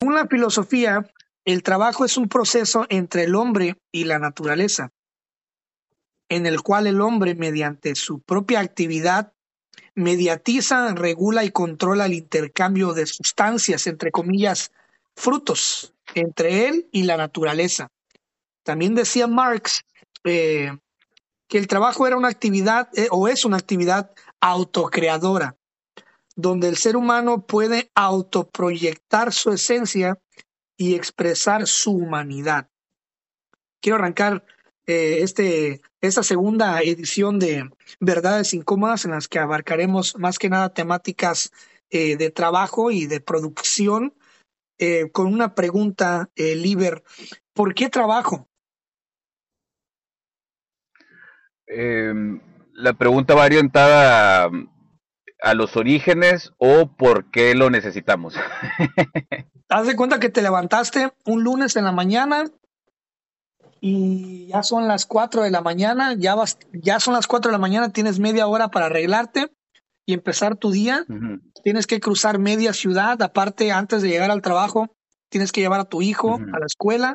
Según la filosofía, el trabajo es un proceso entre el hombre y la naturaleza, en el cual el hombre, mediante su propia actividad, mediatiza, regula y controla el intercambio de sustancias, entre comillas, frutos, entre él y la naturaleza. También decía Marx eh, que el trabajo era una actividad eh, o es una actividad autocreadora, donde el ser humano puede autoproyectar su esencia y expresar su humanidad. Quiero arrancar eh, este, esta segunda edición de Verdades Incómodas en las que abarcaremos más que nada temáticas eh, de trabajo y de producción eh, con una pregunta, Liber. ¿Por qué trabajo? Em, la pregunta va orientada a los orígenes o por qué lo necesitamos. Haz de cuenta que te levantaste un lunes en la mañana y ya son las 4 de la mañana, ya vas, ya son las 4 de la mañana, tienes media hora para arreglarte y empezar tu día. Tienes que cruzar media ciudad, aparte antes de llegar al trabajo, tienes que llevar a tu hijo a la escuela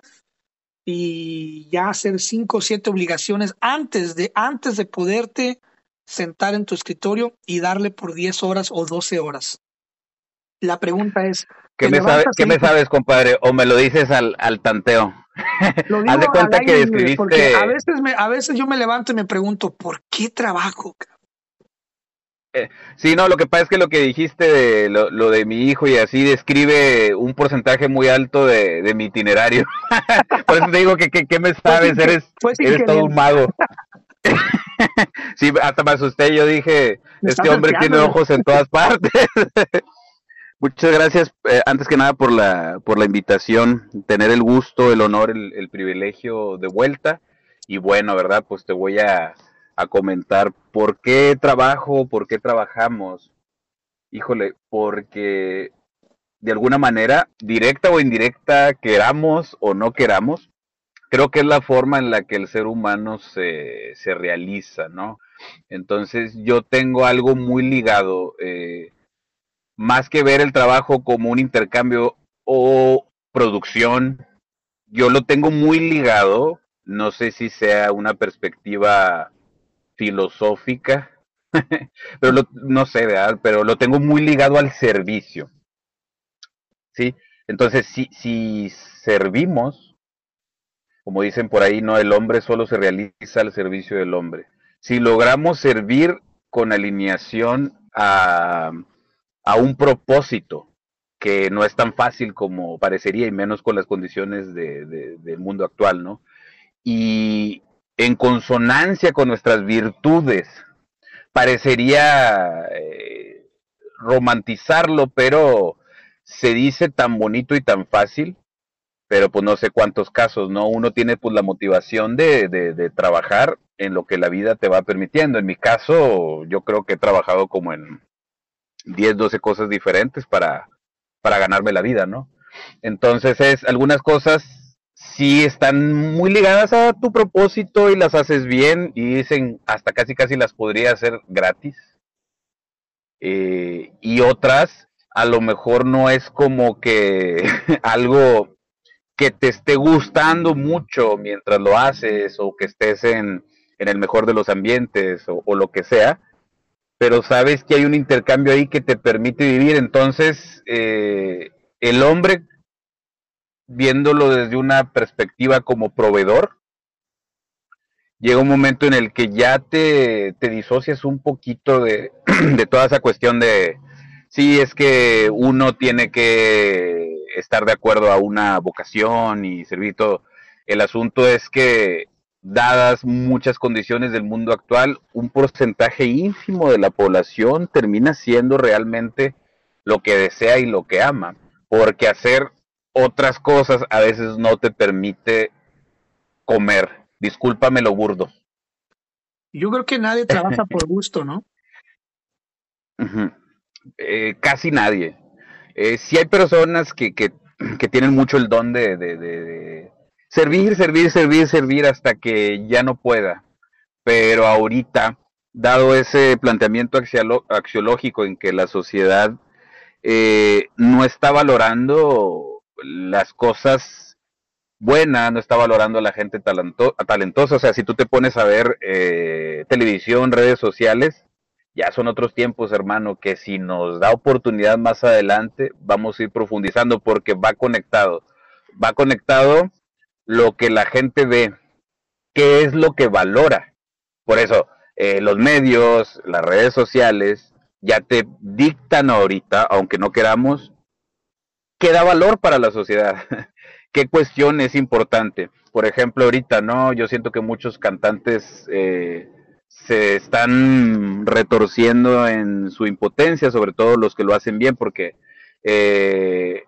y ya hacer cinco o siete obligaciones antes de antes de poderte sentar en tu escritorio y darle por 10 horas o 12 horas. La pregunta es... ¿Qué, me, ¿qué me, sabes, compadre? ¿O me lo dices al, al tanteo? Haz de cuenta que describiste... a veces, me, a veces yo me levanto y me pregunto, ¿por qué trabajo? Eh, sí, no, lo que pasa es que lo que dijiste de lo, de mi hijo y así describe un porcentaje muy alto de, de mi itinerario. Por eso te digo que, ¿qué me sabes, eres, eres todo un mago. sí, hasta me asusté, yo dije, este hombre tiene ojos en todas partes. Muchas gracias, eh, antes que nada, por la, por la invitación, tener el gusto, el honor, el, privilegio de vuelta. Y bueno, ¿verdad? Pues te voy a, a comentar por qué trabajo, por qué trabajamos. Híjole, porque de alguna manera, directa o indirecta, queramos o no queramos, creo que es la forma en la que el ser humano se, se realiza, ¿no? Entonces yo tengo algo muy ligado, eh, más que ver el trabajo como un intercambio o producción, yo lo tengo muy ligado, no sé si sea una perspectiva filosófica, pero no sé, ¿verdad? pero lo tengo muy ligado al servicio. ¿Sí? Entonces, si, si servimos, como dicen por ahí, no, el hombre solo se realiza al servicio del hombre. Si logramos servir con alineación a, a un propósito, que no es tan fácil como parecería, y menos con las condiciones de, del mundo actual, ¿no? Y en consonancia con nuestras virtudes, parecería eh, romantizarlo, pero se dice tan bonito y tan fácil pero pues no sé cuántos casos, ¿no? Uno tiene pues la motivación de, de, trabajar en lo que la vida te va permitiendo. En mi caso, yo creo que he trabajado como en 10, 12 cosas diferentes para, para ganarme la vida, ¿no? Entonces es, algunas cosas sí están muy ligadas a tu propósito y las haces bien y dicen hasta casi casi las podría hacer gratis. Eh, y otras a lo mejor no es como que algo que te esté gustando mucho mientras lo haces o que estés en, en el mejor de los ambientes o, lo que sea, pero sabes que hay un intercambio ahí que te permite vivir. Entonces, eh, el hombre, viéndolo desde una perspectiva como proveedor, llega un momento en el que ya te, te disocias un poquito de, de toda esa cuestión de, sí, es que uno tiene que estar de acuerdo a una vocación y servir todo. El asunto es que, dadas muchas condiciones del mundo actual, un porcentaje ínfimo de la población termina siendo realmente lo que desea y lo que ama, porque hacer otras cosas a veces no te permite comer. Discúlpame lo burdo. Yo creo que nadie trabaja por gusto, ¿no? Eh, casi nadie. Eh, sí hay personas que, que, tienen mucho el don de, de, servir, servir, servir, servir hasta que ya no pueda. Pero ahorita, dado ese planteamiento axiológico en que la sociedad eh, no está valorando las cosas buenas, no está valorando a la gente talentosa. O sea, si tú te pones a ver eh, televisión, redes sociales, ya son otros tiempos, hermano, que si nos da oportunidad más adelante, vamos a ir profundizando porque va conectado. Va conectado lo que la gente ve, qué es lo que valora. Por eso, eh, los medios, las redes sociales, ya te dictan ahorita, aunque no queramos, qué da valor para la sociedad, qué cuestión es importante. Por ejemplo, ahorita, ¿no? Yo siento que muchos cantantes eh, se están retorciendo en su impotencia, sobre todo los que lo hacen bien, porque eh,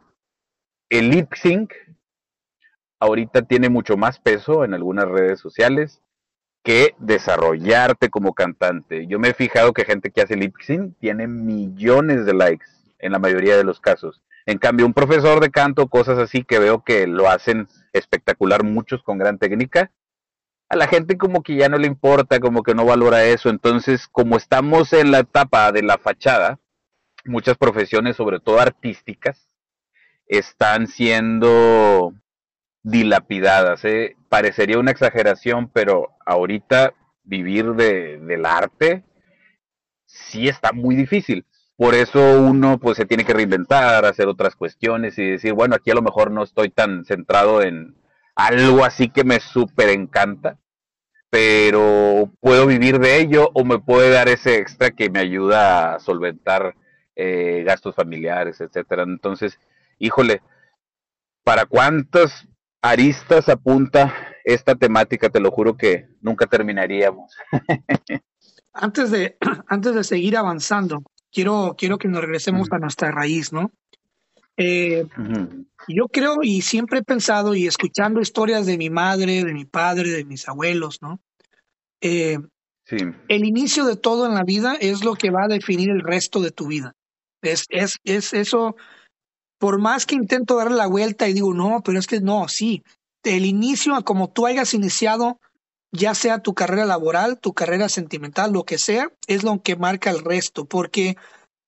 el lip sync ahorita tiene mucho más peso en algunas redes sociales que desarrollarte como cantante. Yo me he fijado que gente que hace lip sync tiene millones de likes en la mayoría de los casos. En cambio, un profesor de canto, cosas así que veo que lo hacen espectacular muchos con gran técnica, a la gente como que ya no le importa, como que no valora eso. Entonces, como estamos en la etapa de la fachada, muchas profesiones, sobre todo artísticas, están siendo dilapidadas. ¿eh? Parecería una exageración, pero ahorita vivir de, del arte sí está muy difícil. Por eso uno pues se tiene que reinventar, hacer otras cuestiones y decir, bueno, aquí a lo mejor no estoy tan centrado en algo así que me súper encanta, pero puedo vivir de ello o me puede dar ese extra que me ayuda a solventar eh, gastos familiares, etcétera. Entonces, híjole, ¿para cuántas aristas apunta esta temática? Te lo juro que nunca terminaríamos. antes de, antes de seguir avanzando, quiero, quiero que nos regresemos a nuestra raíz, ¿no? Eh, yo creo y siempre he pensado y escuchando historias de mi madre, de mi padre, de mis abuelos, ¿no? Eh, sí. El inicio de todo en la vida es lo que va a definir el resto de tu vida. Es, es, es eso, por más que intento darle la vuelta y digo, no, pero es que no, sí. El inicio, a como tú hayas iniciado, ya sea tu carrera laboral, tu carrera sentimental, lo que sea, es lo que marca el resto, porque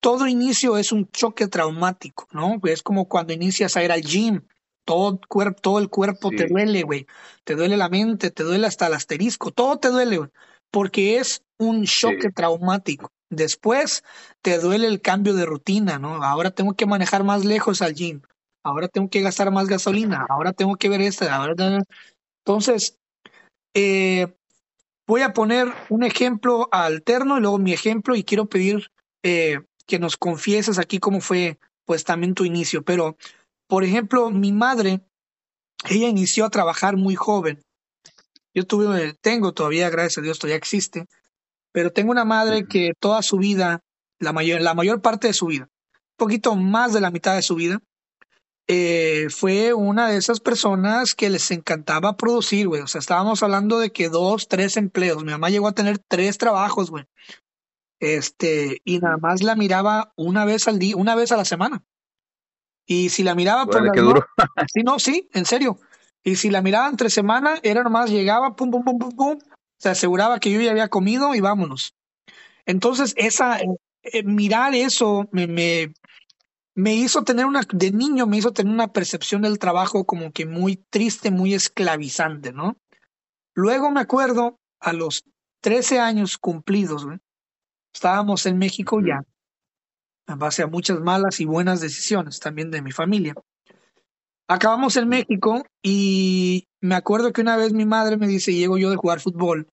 todo inicio es un choque traumático, ¿no? Es como cuando inicias a ir al gym, todo, cuerpo, todo el cuerpo te duele, güey, te duele la mente, te duele hasta el asterisco, todo te duele, güey, porque es un choque traumático. Después te duele el cambio de rutina, ¿no? Ahora tengo que manejar más lejos al gym, ahora tengo que gastar más gasolina, ahora tengo que ver esta, ahora... Entonces, eh, voy a poner un ejemplo alterno y luego mi ejemplo y quiero pedir eh, que nos confieses aquí cómo fue pues también tu inicio. Pero, por ejemplo, mi madre, ella inició a trabajar muy joven. Yo tuve, tengo todavía, gracias a Dios, todavía existe, pero tengo una madre que toda su vida, la mayor, la mayor parte de su vida, un poquito más de la mitad de su vida, eh, fue una de esas personas que les encantaba producir, güey. O sea, estábamos hablando de que dos, tres empleos. Mi mamá llegó a tener tres trabajos, güey. Este, y nada más la miraba una vez al día, una vez a la semana. Y si la miraba por la duro. sí, no, sí, en serio. Y si la miraba entre semana, era nomás llegaba, pum, pum, pum, pum, pum, se aseguraba que yo ya había comido y vámonos. Entonces, esa, eh, mirar eso me, me, me hizo tener una, de niño me hizo tener una percepción del trabajo como que muy triste, muy esclavizante, ¿no? Luego me acuerdo, a los 13 años cumplidos, estábamos en México ya, en base a muchas malas y buenas decisiones también de mi familia. Acabamos en México y me acuerdo que una vez mi madre me dice, llego yo de jugar fútbol,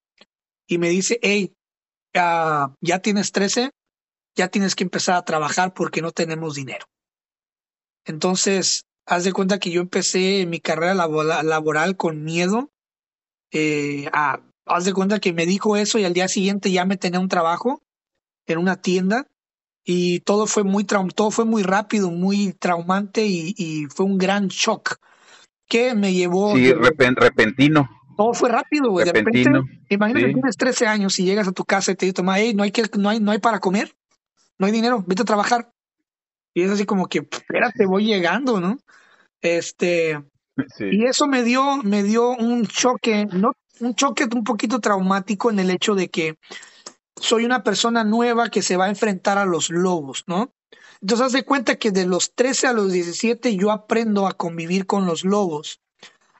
y me dice, hey, ya tienes 13, ya tienes que empezar a trabajar porque no tenemos dinero. Entonces, haz de cuenta que yo empecé mi carrera laboral con miedo. Eh, a, haz de cuenta que me dijo eso y al día siguiente ya me tenía un trabajo en una tienda y todo fue muy todo fue muy rápido, muy traumante y, fue un gran shock que me llevó. Sí, repentino. Todo fue rápido, güey. Repentino. imagínate que tienes 13 años y llegas a tu casa y te dices, hey, no hay que, no hay, no hay para comer, no hay dinero, vete a trabajar. Y es así como que, espérate, voy llegando, ¿no? Este, y eso me dio, me dio un choque, ¿no? Un choque un poquito traumático en el hecho de que soy una persona nueva que se va a enfrentar a los lobos, ¿no? Entonces, haz de cuenta que de los 13 a los 17 yo aprendo a convivir con los lobos,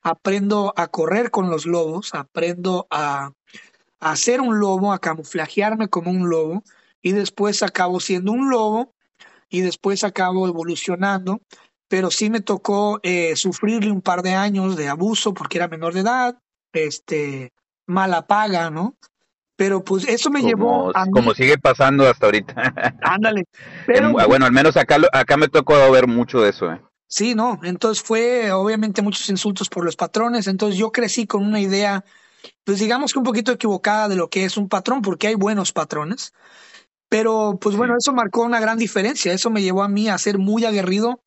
aprendo a correr con los lobos, aprendo a, a ser un lobo, a camuflajearme como un lobo, y después acabo siendo un lobo, y después acabo evolucionando, pero sí me tocó eh, sufrirle un par de años de abuso porque era menor de edad, este, mala paga, ¿no? Pero pues eso me llevó a Como sigue pasando hasta ahorita. Ándale. Pero, bueno, al menos acá, acá me tocó ver mucho de eso, ¿eh? Sí, no, entonces fue obviamente muchos insultos por los patrones, entonces yo crecí con una idea, pues digamos que un poquito equivocada de lo que es un patrón, porque hay buenos patrones, pero pues bueno, eso marcó una gran diferencia, eso me llevó a mí a ser muy aguerrido,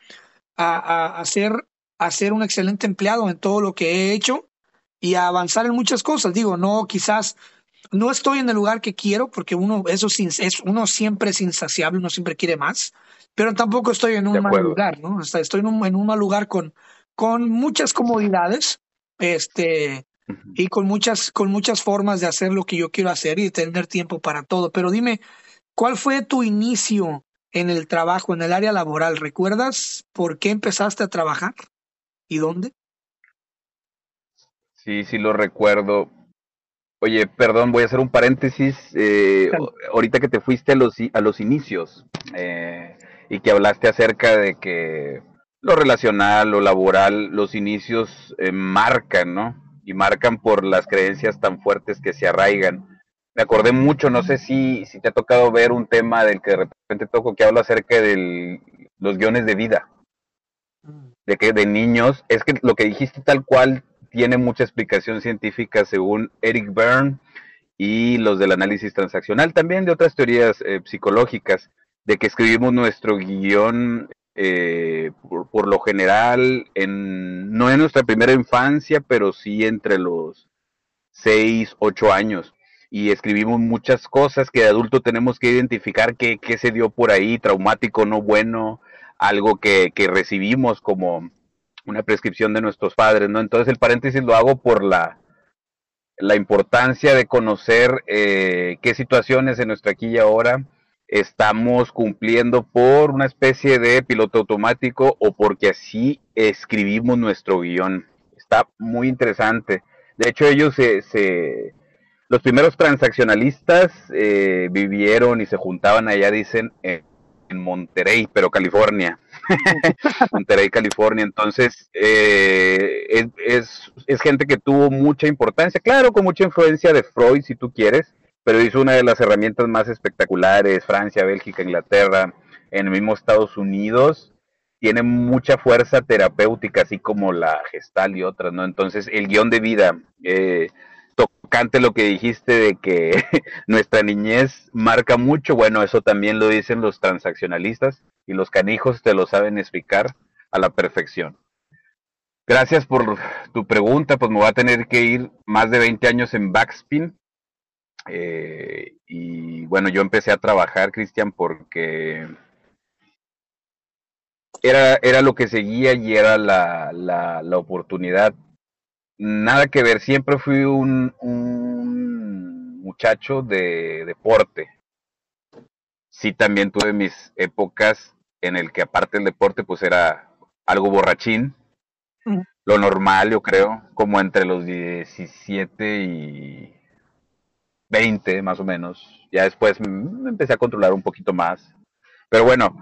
a, a, ser, a ser un excelente empleado en todo lo que he hecho y a avanzar en muchas cosas, digo, no quizás no estoy en el lugar que quiero porque uno eso es uno siempre es insaciable uno siempre quiere más pero tampoco estoy en un mal lugar no estoy en un, en un mal lugar con con muchas comodidades este y con muchas con muchas formas de hacer lo que yo quiero hacer y de tener tiempo para todo. Pero dime cuál fue tu inicio en el trabajo en el área laboral recuerdas por qué empezaste a trabajar y dónde sí sí lo recuerdo Oye, perdón, voy a hacer un paréntesis. Eh, ahorita que te fuiste a los, a los inicios eh, y que hablaste acerca de que lo relacional, lo laboral, los inicios eh, marcan, ¿no? Y marcan por las creencias tan fuertes que se arraigan. Me acordé mucho, no sé si, si te ha tocado ver un tema del que de repente toco que habla acerca de los guiones de vida. Mm. De que de niños, es que lo que dijiste tal cual tiene mucha explicación científica según Eric Byrne y los del análisis transaccional, también de otras teorías eh, psicológicas, de que escribimos nuestro guion eh, por, lo general, en, no en nuestra primera infancia, pero sí entre los 6, 8 años. Y escribimos muchas cosas que de adulto tenemos que identificar qué, qué se dio por ahí, traumático, no bueno, algo que, que recibimos como, una prescripción de nuestros padres, ¿no? Entonces el paréntesis lo hago por la, la importancia de conocer eh, qué situaciones en nuestra aquí ahora estamos cumpliendo por una especie de piloto automático o porque así escribimos nuestro guion. Está muy interesante. De hecho, ellos se, los primeros transaccionalistas eh, vivieron y se juntaban allá, dicen, en Monterrey, pero California. Monterrey, California. Entonces, eh, es, es, gente que tuvo mucha importancia, claro, con mucha influencia de Freud, si tú quieres, pero hizo una de las herramientas más espectaculares, Francia, Bélgica, Inglaterra, en el mismo Estados Unidos. Tiene mucha fuerza terapéutica, así como la gestal y otras, ¿no? Entonces, el guion de vida, eh, tocante lo que dijiste de que nuestra niñez marca mucho, bueno, eso también lo dicen los transaccionalistas y los canijos te lo saben explicar a la perfección. Gracias por tu pregunta, pues me voy a tener que ir más de 20 años en backspin. Eh, y bueno, yo empecé a trabajar, Cristian, porque era, era lo que seguía y era la, la, la oportunidad nada que ver, siempre fui un, un muchacho de deporte. Sí, también tuve mis épocas en el que aparte del deporte, pues era algo borrachín. Mm. Lo normal, yo creo, como entre los 17 y 20 más o menos. Ya después me empecé a controlar un poquito más. Pero bueno,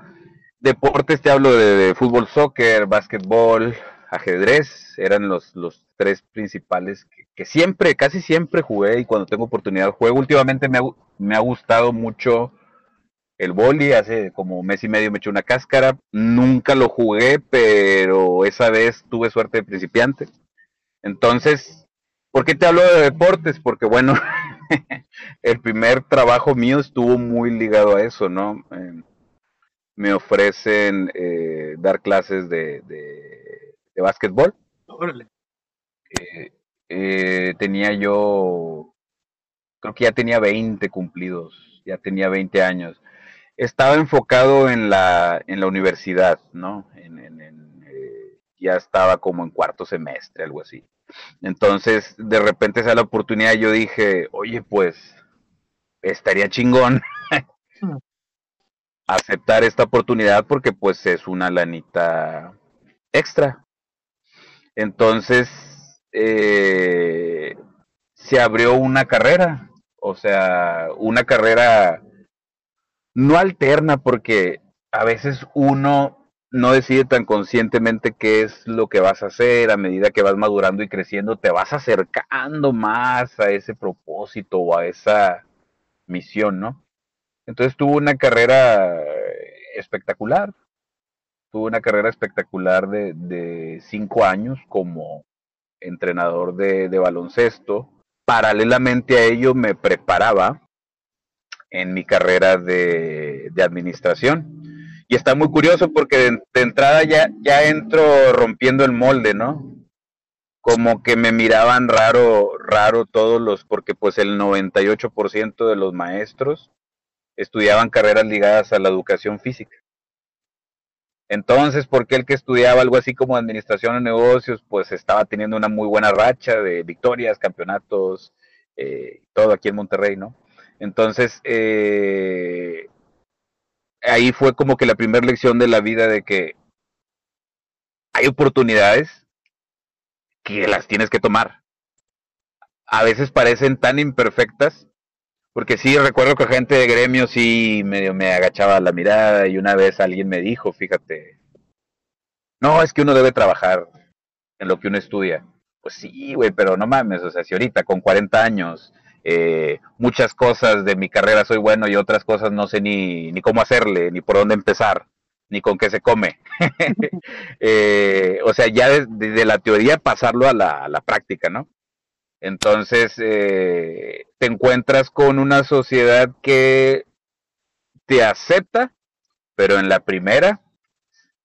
deportes te hablo de, de fútbol, soccer, básquetbol, ajedrez, eran los, los tres principales que, siempre, casi siempre jugué y cuando tengo oportunidad juego. Últimamente me ha, me ha gustado mucho el boli, hace como mes y medio me eché una cáscara, nunca lo jugué, pero esa vez tuve suerte de principiante. Entonces, ¿por qué te hablo de deportes? Porque bueno, el primer trabajo mío estuvo muy ligado a eso, ¿no? Eh, me ofrecen eh, dar clases de, de básquetbol. Eh, eh, tenía yo, creo que ya tenía 20 cumplidos, ya tenía 20 años. Estaba enfocado en la, en la universidad, ¿no? En, eh, ya estaba como en cuarto semestre, algo así. Entonces, de repente esa la oportunidad, yo dije, oye, pues, estaría chingón. Hmm. aceptar esta oportunidad porque pues es una lanita extra. Entonces, eh, se abrió una carrera, o sea, una carrera no alterna porque a veces uno no decide tan conscientemente qué es lo que vas a hacer a medida que vas madurando y creciendo, te vas acercando más a ese propósito o a esa misión, ¿no? Entonces tuvo una carrera espectacular, tuvo una carrera espectacular de, cinco años como entrenador de, baloncesto. Paralelamente a ello me preparaba en mi carrera de, de administración y está muy curioso porque de, entrada ya, ya entro rompiendo el molde, ¿no? Como que me miraban raro, raro todos los, porque pues el 98% de los maestros estudiaban carreras ligadas a la educación física. Entonces, porque el que estudiaba algo así como administración de negocios, pues estaba teniendo una muy buena racha de victorias, campeonatos, eh, todo aquí en Monterrey, ¿no? Entonces, eh, ahí fue como que la primera lección de la vida de que hay oportunidades que las tienes que tomar. A veces parecen tan imperfectas, porque sí recuerdo que gente de gremio sí medio me agachaba la mirada y una vez alguien me dijo, fíjate, no, es que uno debe trabajar en lo que uno estudia. Pues sí, güey, pero no mames, o sea, si ahorita con 40 años eh, muchas cosas de mi carrera soy bueno y otras cosas no sé ni, ni cómo hacerle, ni por dónde empezar, ni con qué se come. Eh, o sea, ya desde la teoría pasarlo a la, a la práctica, ¿no? Entonces, eh, te encuentras con una sociedad que te acepta, pero en la primera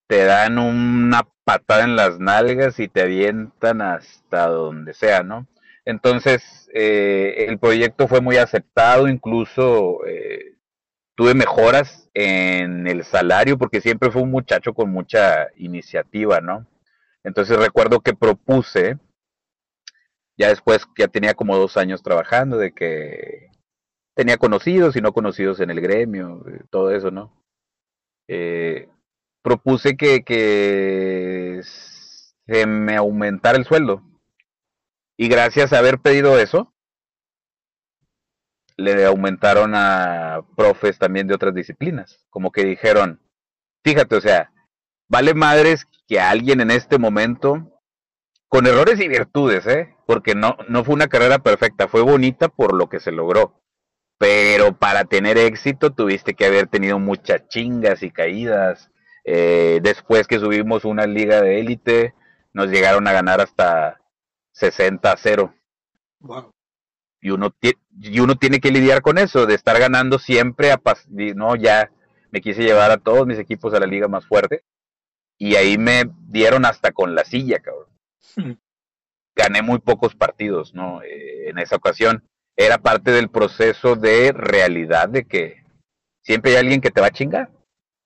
te dan una patada en las nalgas y te avientan hasta donde sea, ¿no? Entonces, eh, el proyecto fue muy aceptado, incluso eh, tuve mejoras en el salario porque siempre fue un muchacho con mucha iniciativa, ¿no? Entonces recuerdo que propuse, ya después ya tenía como dos años trabajando, de que tenía conocidos y no conocidos en el gremio, eh, todo eso, ¿no? propuse que, que se me aumentara el sueldo y gracias a haber pedido eso, le aumentaron a profes también de otras disciplinas. Como que dijeron, fíjate, o sea, vale madres que alguien en este momento, con errores y virtudes, ¿eh? Porque no, no fue una carrera perfecta, fue bonita por lo que se logró. Pero para tener éxito tuviste que haber tenido muchas chingas y caídas. Eh, después que subimos una liga de élite, nos llegaron a ganar hasta 60 a 0. Y uno, y uno tiene que lidiar con eso, de estar ganando siempre, a no, ya me quise llevar a todos mis equipos a la liga más fuerte. Y ahí me dieron hasta con la silla, cabrón. Hmm. Gané muy pocos partidos, ¿no? Eh, en esa ocasión. Era parte del proceso de realidad de que siempre hay alguien que te va a chingar.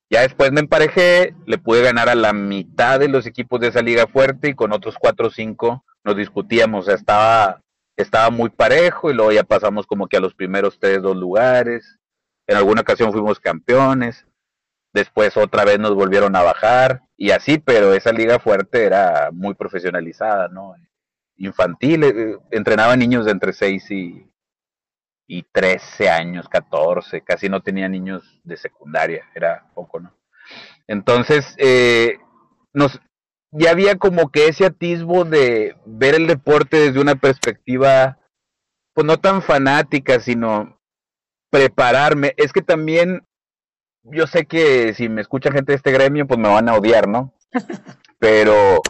Ya después me emparejé, le pude ganar a la mitad de los equipos de esa liga fuerte y con otros cuatro o cinco nos discutíamos, estaba, estaba muy parejo y luego ya pasamos como que a los primeros tres, dos lugares. En alguna ocasión fuimos campeones, después otra vez nos volvieron a bajar y así, pero esa liga fuerte era muy profesionalizada, ¿no? Infantil, eh, entrenaba niños de entre 6 y, y 13 años, 14, casi no tenía niños de secundaria, era poco, ¿no? Entonces, eh, nos, ya había como que ese atisbo de ver el deporte desde una perspectiva, pues no tan fanática, sino prepararme. Es que también, yo sé que si me escucha gente de este gremio, pues me van a odiar, ¿no? Pero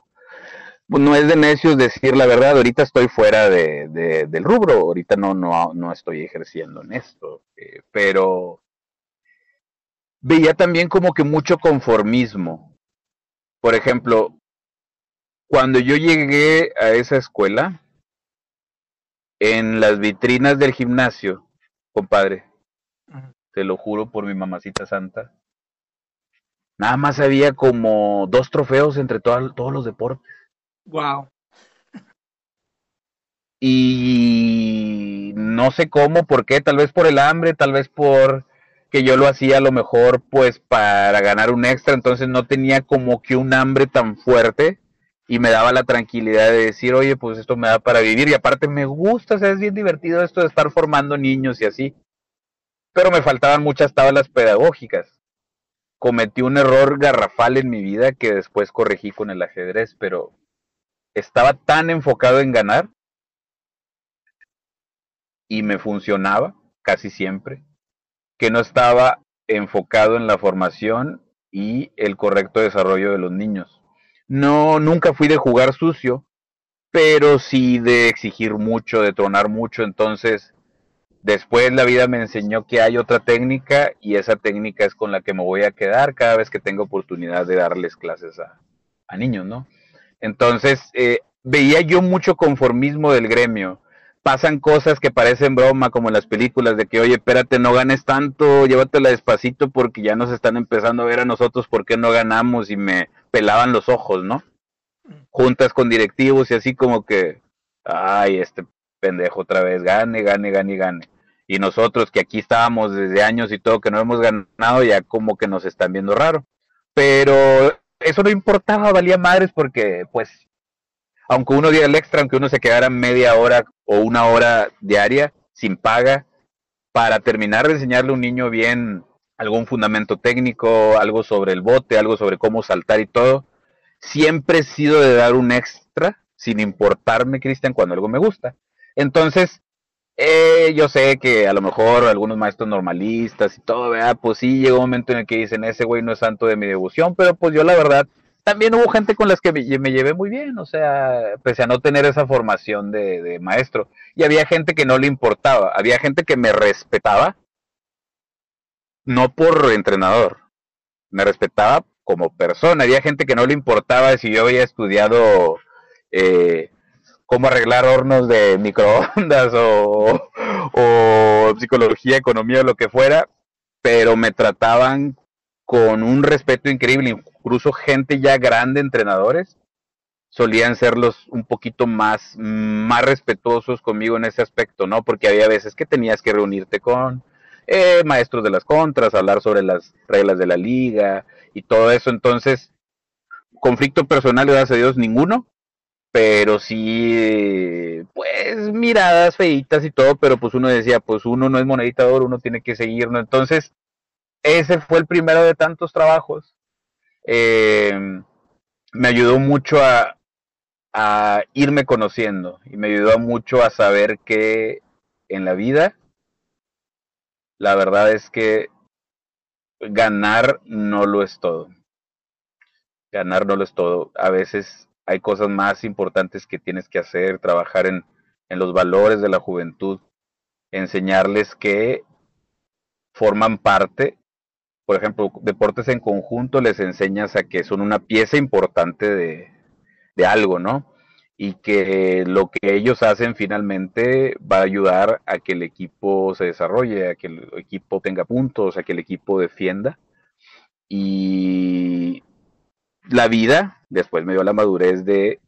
pues no es de necios decir la verdad, ahorita estoy fuera de, del rubro, ahorita no, no, no estoy ejerciendo en esto, eh, pero veía también como que mucho conformismo. Por ejemplo, cuando yo llegué a esa escuela, en las vitrinas del gimnasio, compadre, te lo juro por mi mamacita santa, nada más había como dos trofeos entre todos los deportes. Wow. Y no sé cómo, por qué, tal vez por el hambre, tal vez por que yo lo hacía a lo mejor pues para ganar un extra, entonces no tenía como que un hambre tan fuerte y me daba la tranquilidad de decir, oye, pues esto me da para vivir y aparte me gusta, o sea, es bien divertido esto de estar formando niños y así. Pero me faltaban muchas tablas pedagógicas. Cometí un error garrafal en mi vida que después corregí con el ajedrez, pero estaba tan enfocado en ganar y me funcionaba casi siempre, que no estaba enfocado en la formación y el correcto desarrollo de los niños. No, nunca fui de jugar sucio, pero sí de exigir mucho, de tronar mucho, entonces después la vida me enseñó que hay otra técnica y esa técnica es con la que me voy a quedar cada vez que tengo oportunidad de darles clases a, a niños, ¿no? Entonces, eh, veía yo mucho conformismo del gremio pasan cosas que parecen broma, como en las películas, de que, oye, espérate, no ganes tanto, llévatela despacito porque ya nos están empezando a ver a nosotros por qué no ganamos y me pelaban los ojos, ¿no? Juntas con directivos y así como que, ay, este pendejo otra vez, gane, gane, gane, gane. Y nosotros que aquí estábamos desde años y todo, que no hemos ganado, ya como que nos están viendo raro. Pero eso no importaba, valía madres porque, pues, aunque uno diera el extra, aunque uno se quedara media hora o una hora diaria sin paga, para terminar de enseñarle a un niño bien algún fundamento técnico, algo sobre el bote, algo sobre cómo saltar y todo, siempre he sido de dar un extra, sin importarme, Cristian, cuando algo me gusta. Entonces, eh, yo sé que a lo mejor algunos maestros normalistas y todo, ¿verdad? Pues sí, llega un momento en el que dicen, ese güey no es santo de mi devoción, pero pues yo la verdad también hubo gente con las que me, llevé muy bien, o sea, pese a no tener esa formación de, maestro. Y había gente que no le importaba, había gente que me respetaba, no por entrenador, me respetaba como persona. Había gente que no le importaba si yo había estudiado eh, cómo arreglar hornos de microondas o, psicología, economía lo que fuera, pero me trataban con un respeto increíble incluso gente ya grande, entrenadores, solían ser los un poquito más, más respetuosos conmigo en ese aspecto, ¿no? Porque había veces que tenías que reunirte con eh, maestros de las contras, hablar sobre las reglas de la liga y todo eso. Entonces, conflicto personal, gracias a Dios, ninguno, pero sí, pues miradas feitas y todo, pero pues uno decía, pues uno no es monedita de oro, uno tiene que seguir, ¿no? Entonces, ese fue el primero de tantos trabajos eh, me ayudó mucho a, a irme conociendo y me ayudó mucho a saber que en la vida la verdad es que ganar no lo es todo. Ganar no lo es todo. A veces hay cosas más importantes que tienes que hacer, trabajar en, los valores de la juventud, enseñarles que forman parte por ejemplo, deportes en conjunto les enseñas a que son una pieza importante de, de algo, ¿no? Y que lo que ellos hacen finalmente va a ayudar a que el equipo se desarrolle, a que el equipo tenga puntos, a que el equipo defienda. Y la vida después me dio la madurez de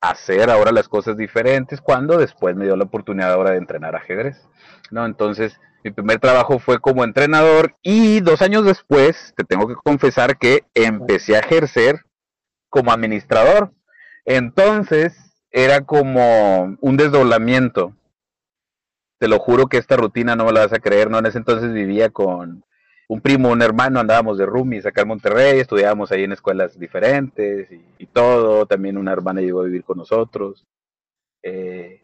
hacer ahora las cosas diferentes cuando después me dio la oportunidad ahora de entrenar ajedrez, ¿no? Entonces, mi primer trabajo fue como entrenador y dos años después, te tengo que confesar que empecé a ejercer como administrador. Entonces, era como un desdoblamiento. Te lo juro que esta rutina no me la vas a creer, ¿no? En ese entonces vivía con un primo, un hermano, andábamos de roomies acá en Monterrey, estudiábamos ahí en escuelas diferentes y, todo. También una hermana llegó a vivir con nosotros. Eh,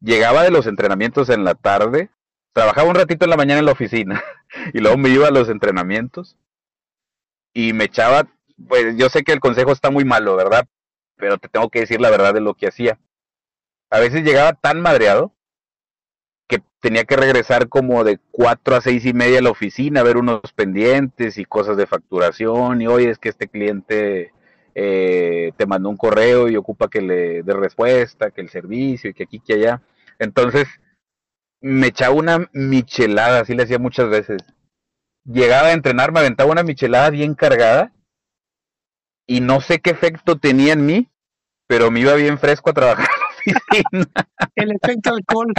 llegaba de los entrenamientos en la tarde trabajaba un ratito en la mañana en la oficina y luego me iba a los entrenamientos y me echaba, pues yo sé que el consejo está muy malo, ¿verdad? Pero te tengo que decir la verdad de lo que hacía. A veces llegaba tan madreado que tenía que regresar como de cuatro a seis y media a la oficina a ver unos pendientes y cosas de facturación y hoy es que este cliente eh, te mandó un correo y ocupa que le dé respuesta, que el servicio y que aquí, que allá. Entonces, me echaba una michelada, así le hacía muchas veces. Llegaba a entrenar, me aventaba una michelada bien cargada y no sé qué efecto tenía en mí, pero me iba bien fresco a trabajar en la oficina. El efecto alcohol.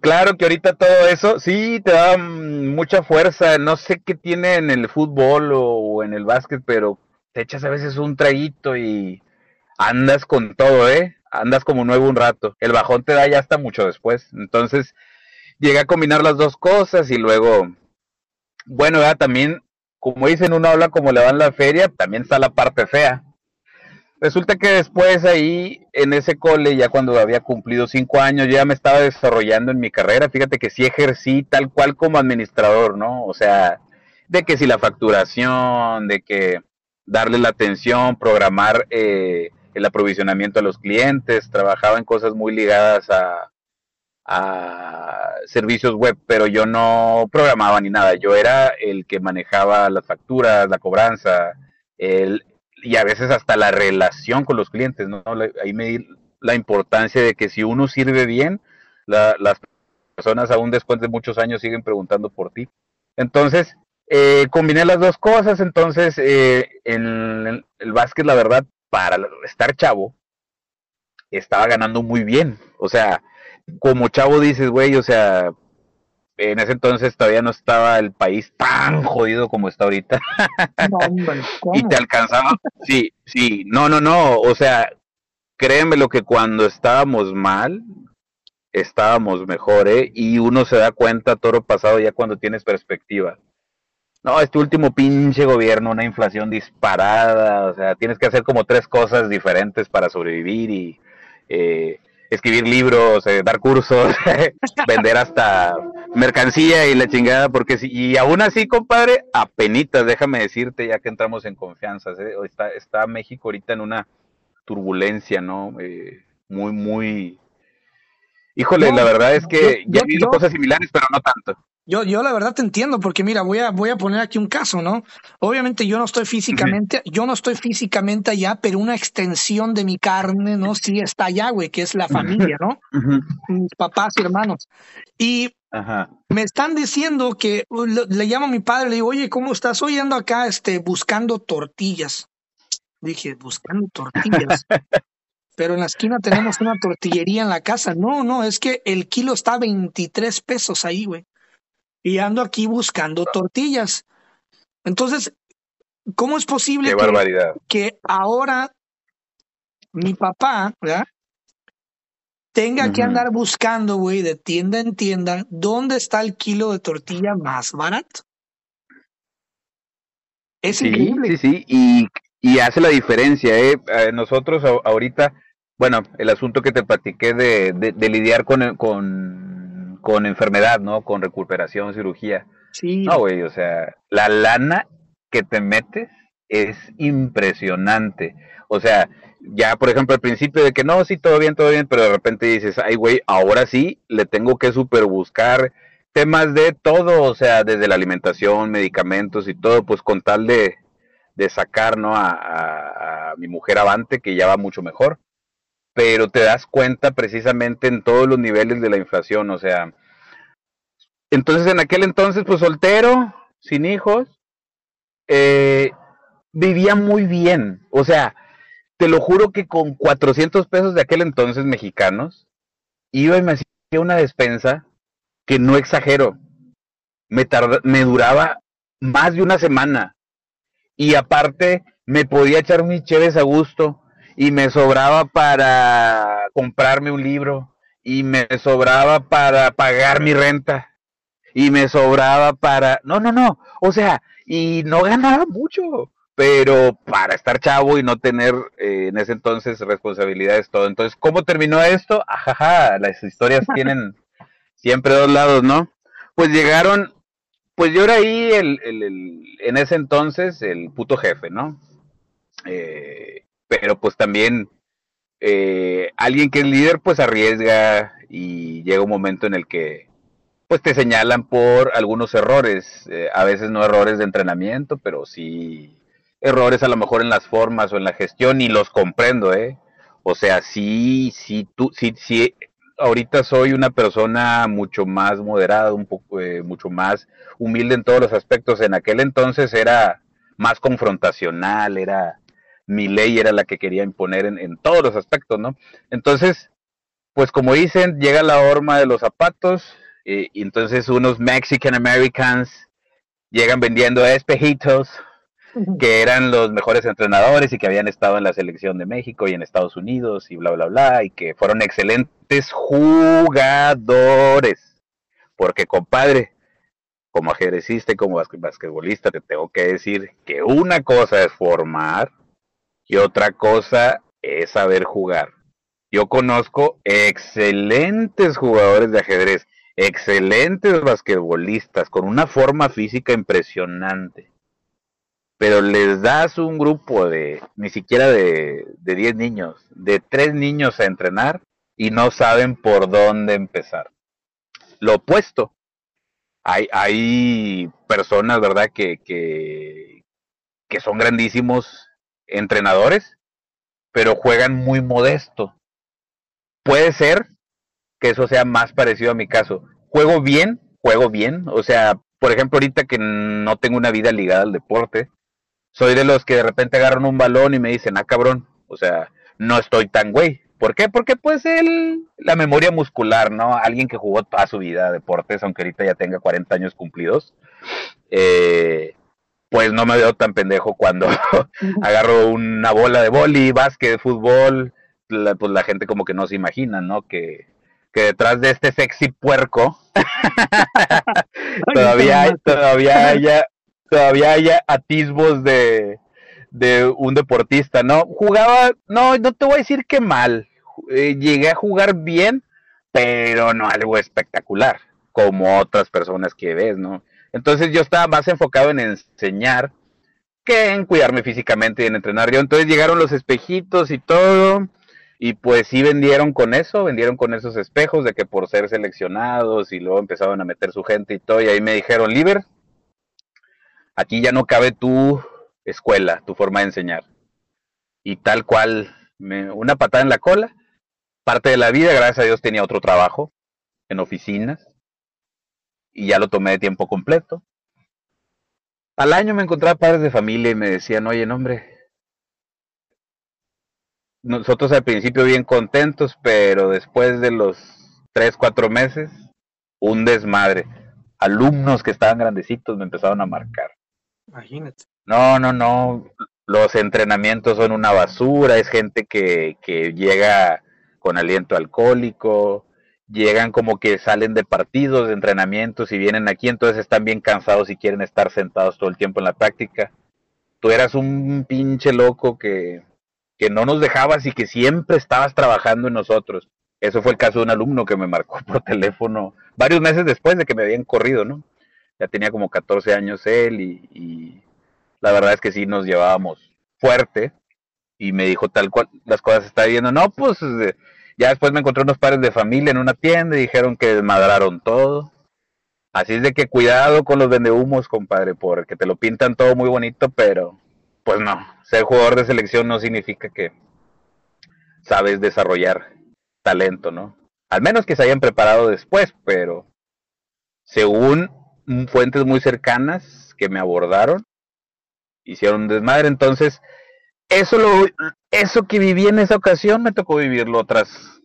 Claro que ahorita todo eso, sí, te da mucha fuerza. No sé qué tiene en el fútbol o en el básquet, pero te echas a veces un traguito y andas con todo, ¿eh? Andas como nuevo un rato. El bajón te da ya hasta mucho después. Entonces, llegué a combinar las dos cosas y luego, bueno, ya también, como dicen, uno habla como le va en la feria, también está la parte fea. Resulta que después ahí, en ese cole, ya cuando había cumplido cinco años, ya me estaba desarrollando en mi carrera. Fíjate que sí ejercí tal cual como administrador, ¿no? O sea, de que si la facturación, de que darle la atención, programar eh, el aprovisionamiento a los clientes, trabajaba en cosas muy ligadas a, a servicios web, pero yo no programaba ni nada. Yo era el que manejaba las facturas, la cobranza, el, y a veces hasta la relación con los clientes, ¿no? Ahí me di la importancia de que si uno sirve bien, las personas aún después de muchos años siguen preguntando por ti. Entonces, eh, combiné las dos cosas, entonces eh, en el básquet, la verdad, para estar chavo, estaba ganando muy bien. O sea, como chavo dices, güey, o sea, en ese entonces todavía no estaba el país tan jodido como está ahorita. y te alcanzaba. Sí, sí, no, no, no. O sea, créeme lo que cuando estábamos mal, estábamos mejor, ¿eh? Y uno se da cuenta todo pasado ya cuando tienes perspectiva. No, este último pinche gobierno, una inflación disparada, o sea, tienes que hacer como tres cosas diferentes para sobrevivir y eh, escribir libros, eh, dar cursos, vender hasta mercancía y la chingada, porque si, y aún así, compadre, apenitas, déjame decirte, ya que entramos en confianza, ¿eh? está, está México ahorita en una turbulencia, ¿no? Eh, muy, muy... Híjole, la verdad es que ya he visto cosas similares, pero no tanto. Yo, yo la verdad te entiendo, porque mira, voy a, voy a poner aquí un caso, ¿no? Obviamente yo no estoy físicamente, yo no estoy físicamente allá, pero una extensión de mi carne, ¿no? Sí está allá, güey, que es la familia, ¿no? Mis papás y hermanos. Y me están diciendo que uh, le, llamo a mi padre, le digo, oye, ¿cómo estás? Hoy ando acá este, buscando tortillas. Dije, buscando tortillas. pero en la esquina tenemos una tortillería en la casa. No, no, es que el kilo está a 23 pesos ahí, güey y ando aquí buscando tortillas. Entonces, ¿cómo es posible que, que, ahora mi papá, ¿verdad? Tenga que andar buscando, güey, de tienda en tienda, dónde está el kilo de tortilla más barato. Es increíble. Sí, sí, y, y hace la diferencia, ¿eh? nosotros ahorita, bueno, el asunto que te platiqué de, de, lidiar con, con con enfermedad, ¿no? Con recuperación, cirugía. Sí. No, güey, o sea, la lana que te metes es impresionante. O sea, ya por ejemplo al principio de que no, sí, todo bien, todo bien, pero de repente dices, ay, güey, ahora sí le tengo que super buscar temas de todo, o sea, desde la alimentación, medicamentos y todo, pues con tal de, de sacar, ¿no? A, a mi mujer avante, que ya va mucho mejor pero te das cuenta precisamente en todos los niveles de la inflación, o sea, entonces en aquel entonces, pues soltero, sin hijos, eh, vivía muy bien, o sea, te lo juro que con 400 pesos de aquel entonces mexicanos, iba y me hacía una despensa que no exagero, me, me duraba más de una semana, y aparte me podía echar mis cheves a gusto, y me sobraba para comprarme un libro y me sobraba para pagar mi renta y me sobraba para... No, no, no. O sea, y no ganaba mucho, pero para estar chavo y no tener eh, en ese entonces responsabilidades, todo. Entonces, ¿cómo terminó esto? Ajaja, las historias tienen siempre dos lados, ¿no? Pues llegaron, pues yo era ahí el, el, el, en ese entonces el puto jefe, ¿no? Eh, pero pues también eh, alguien que es líder pues arriesga y llega un momento en el que pues te señalan por algunos errores, eh, a veces no errores de entrenamiento, pero sí errores a lo mejor en las formas o en la gestión y los comprendo, ¿eh? O sea, sí, sí, tú, sí, sí, ahorita soy una persona mucho más moderada, un poco, eh, mucho más humilde en todos los aspectos. En aquel entonces era más confrontacional, era mi ley era la que quería imponer en, todos los aspectos, ¿no? Entonces, pues como dicen, llega la horma de los zapatos y, entonces unos Mexican Americans llegan vendiendo espejitos que eran los mejores entrenadores y que habían estado en la selección de México y en Estados Unidos y bla, bla, bla, y que fueron excelentes jugadores. Porque, compadre, como ajedrecista y como basquetbolista, te tengo que decir que una cosa es formar y otra cosa es saber jugar. Yo conozco excelentes jugadores de ajedrez, excelentes basquetbolistas, con una forma física impresionante. Pero les das un grupo de, ni siquiera de, de 10 niños, de 3 niños a entrenar y no saben por dónde empezar. Lo opuesto, hay, hay personas, ¿verdad?, que, que, que son grandísimos entrenadores, pero juegan muy modesto. Puede ser que eso sea más parecido a mi caso. Juego bien, juego bien. O sea, por ejemplo, ahorita que no tengo una vida ligada al deporte, soy de los que de repente agarran un balón y me dicen, ah, cabrón, o sea, no estoy tan güey. ¿Por qué? Porque pues el, la memoria muscular, ¿no? Alguien que jugó toda su vida deportes, aunque ahorita ya tenga 40 años cumplidos, eh, pues no me veo tan pendejo cuando agarro una bola de boli, básquet, fútbol, pues la gente como que no se imagina, ¿no? Que, que detrás de este sexy puerco todavía hay, todavía haya todavía haya atisbos de, de un deportista, ¿no? Jugaba, no, no te voy a decir que mal, eh, llegué a jugar bien, pero no algo espectacular, como otras personas que ves, ¿no? Entonces yo estaba más enfocado en enseñar que en cuidarme físicamente y en entrenar yo. Entonces llegaron los espejitos y todo. Y pues sí vendieron con eso, vendieron con esos espejos de que por ser seleccionados y luego empezaban a meter su gente y todo. Y ahí me dijeron, Liber, aquí ya no cabe tu escuela, tu forma de enseñar. Y tal cual, me, una patada en la cola. Parte de la vida, gracias a Dios, tenía otro trabajo en oficinas y ya lo tomé de tiempo completo. Al año me encontraba padres de familia y me decían, oye, no, hombre, nosotros al principio bien contentos, pero después de los tres, cuatro meses, un desmadre. Alumnos que estaban grandecitos me empezaron a marcar. Imagínate. No, no, no. Los entrenamientos son una basura. Es gente que, que llega con aliento alcohólico, llegan como que salen de partidos, de entrenamientos y vienen aquí, entonces están bien cansados y quieren estar sentados todo el tiempo en la práctica. Tú eras un pinche loco que, que no nos dejabas y que siempre estabas trabajando en nosotros. Eso fue el caso de un alumno que me marcó por teléfono varios meses después de que me habían corrido, ¿no? Ya tenía como 14 años él y, y la verdad es que sí nos llevábamos fuerte y me dijo tal cual las cosas está viendo. No, pues eh, ya después me encontré unos padres de familia en una tienda y dijeron que desmadraron todo. Así es de que cuidado con los vendehumos, compadre, porque te lo pintan todo muy bonito, pero pues no, ser jugador de selección no significa que sabes desarrollar talento, ¿no? Al menos que se hayan preparado después, pero según fuentes muy cercanas que me abordaron, hicieron desmadre, entonces eso lo eso que viví en esa ocasión me tocó vivirlo otras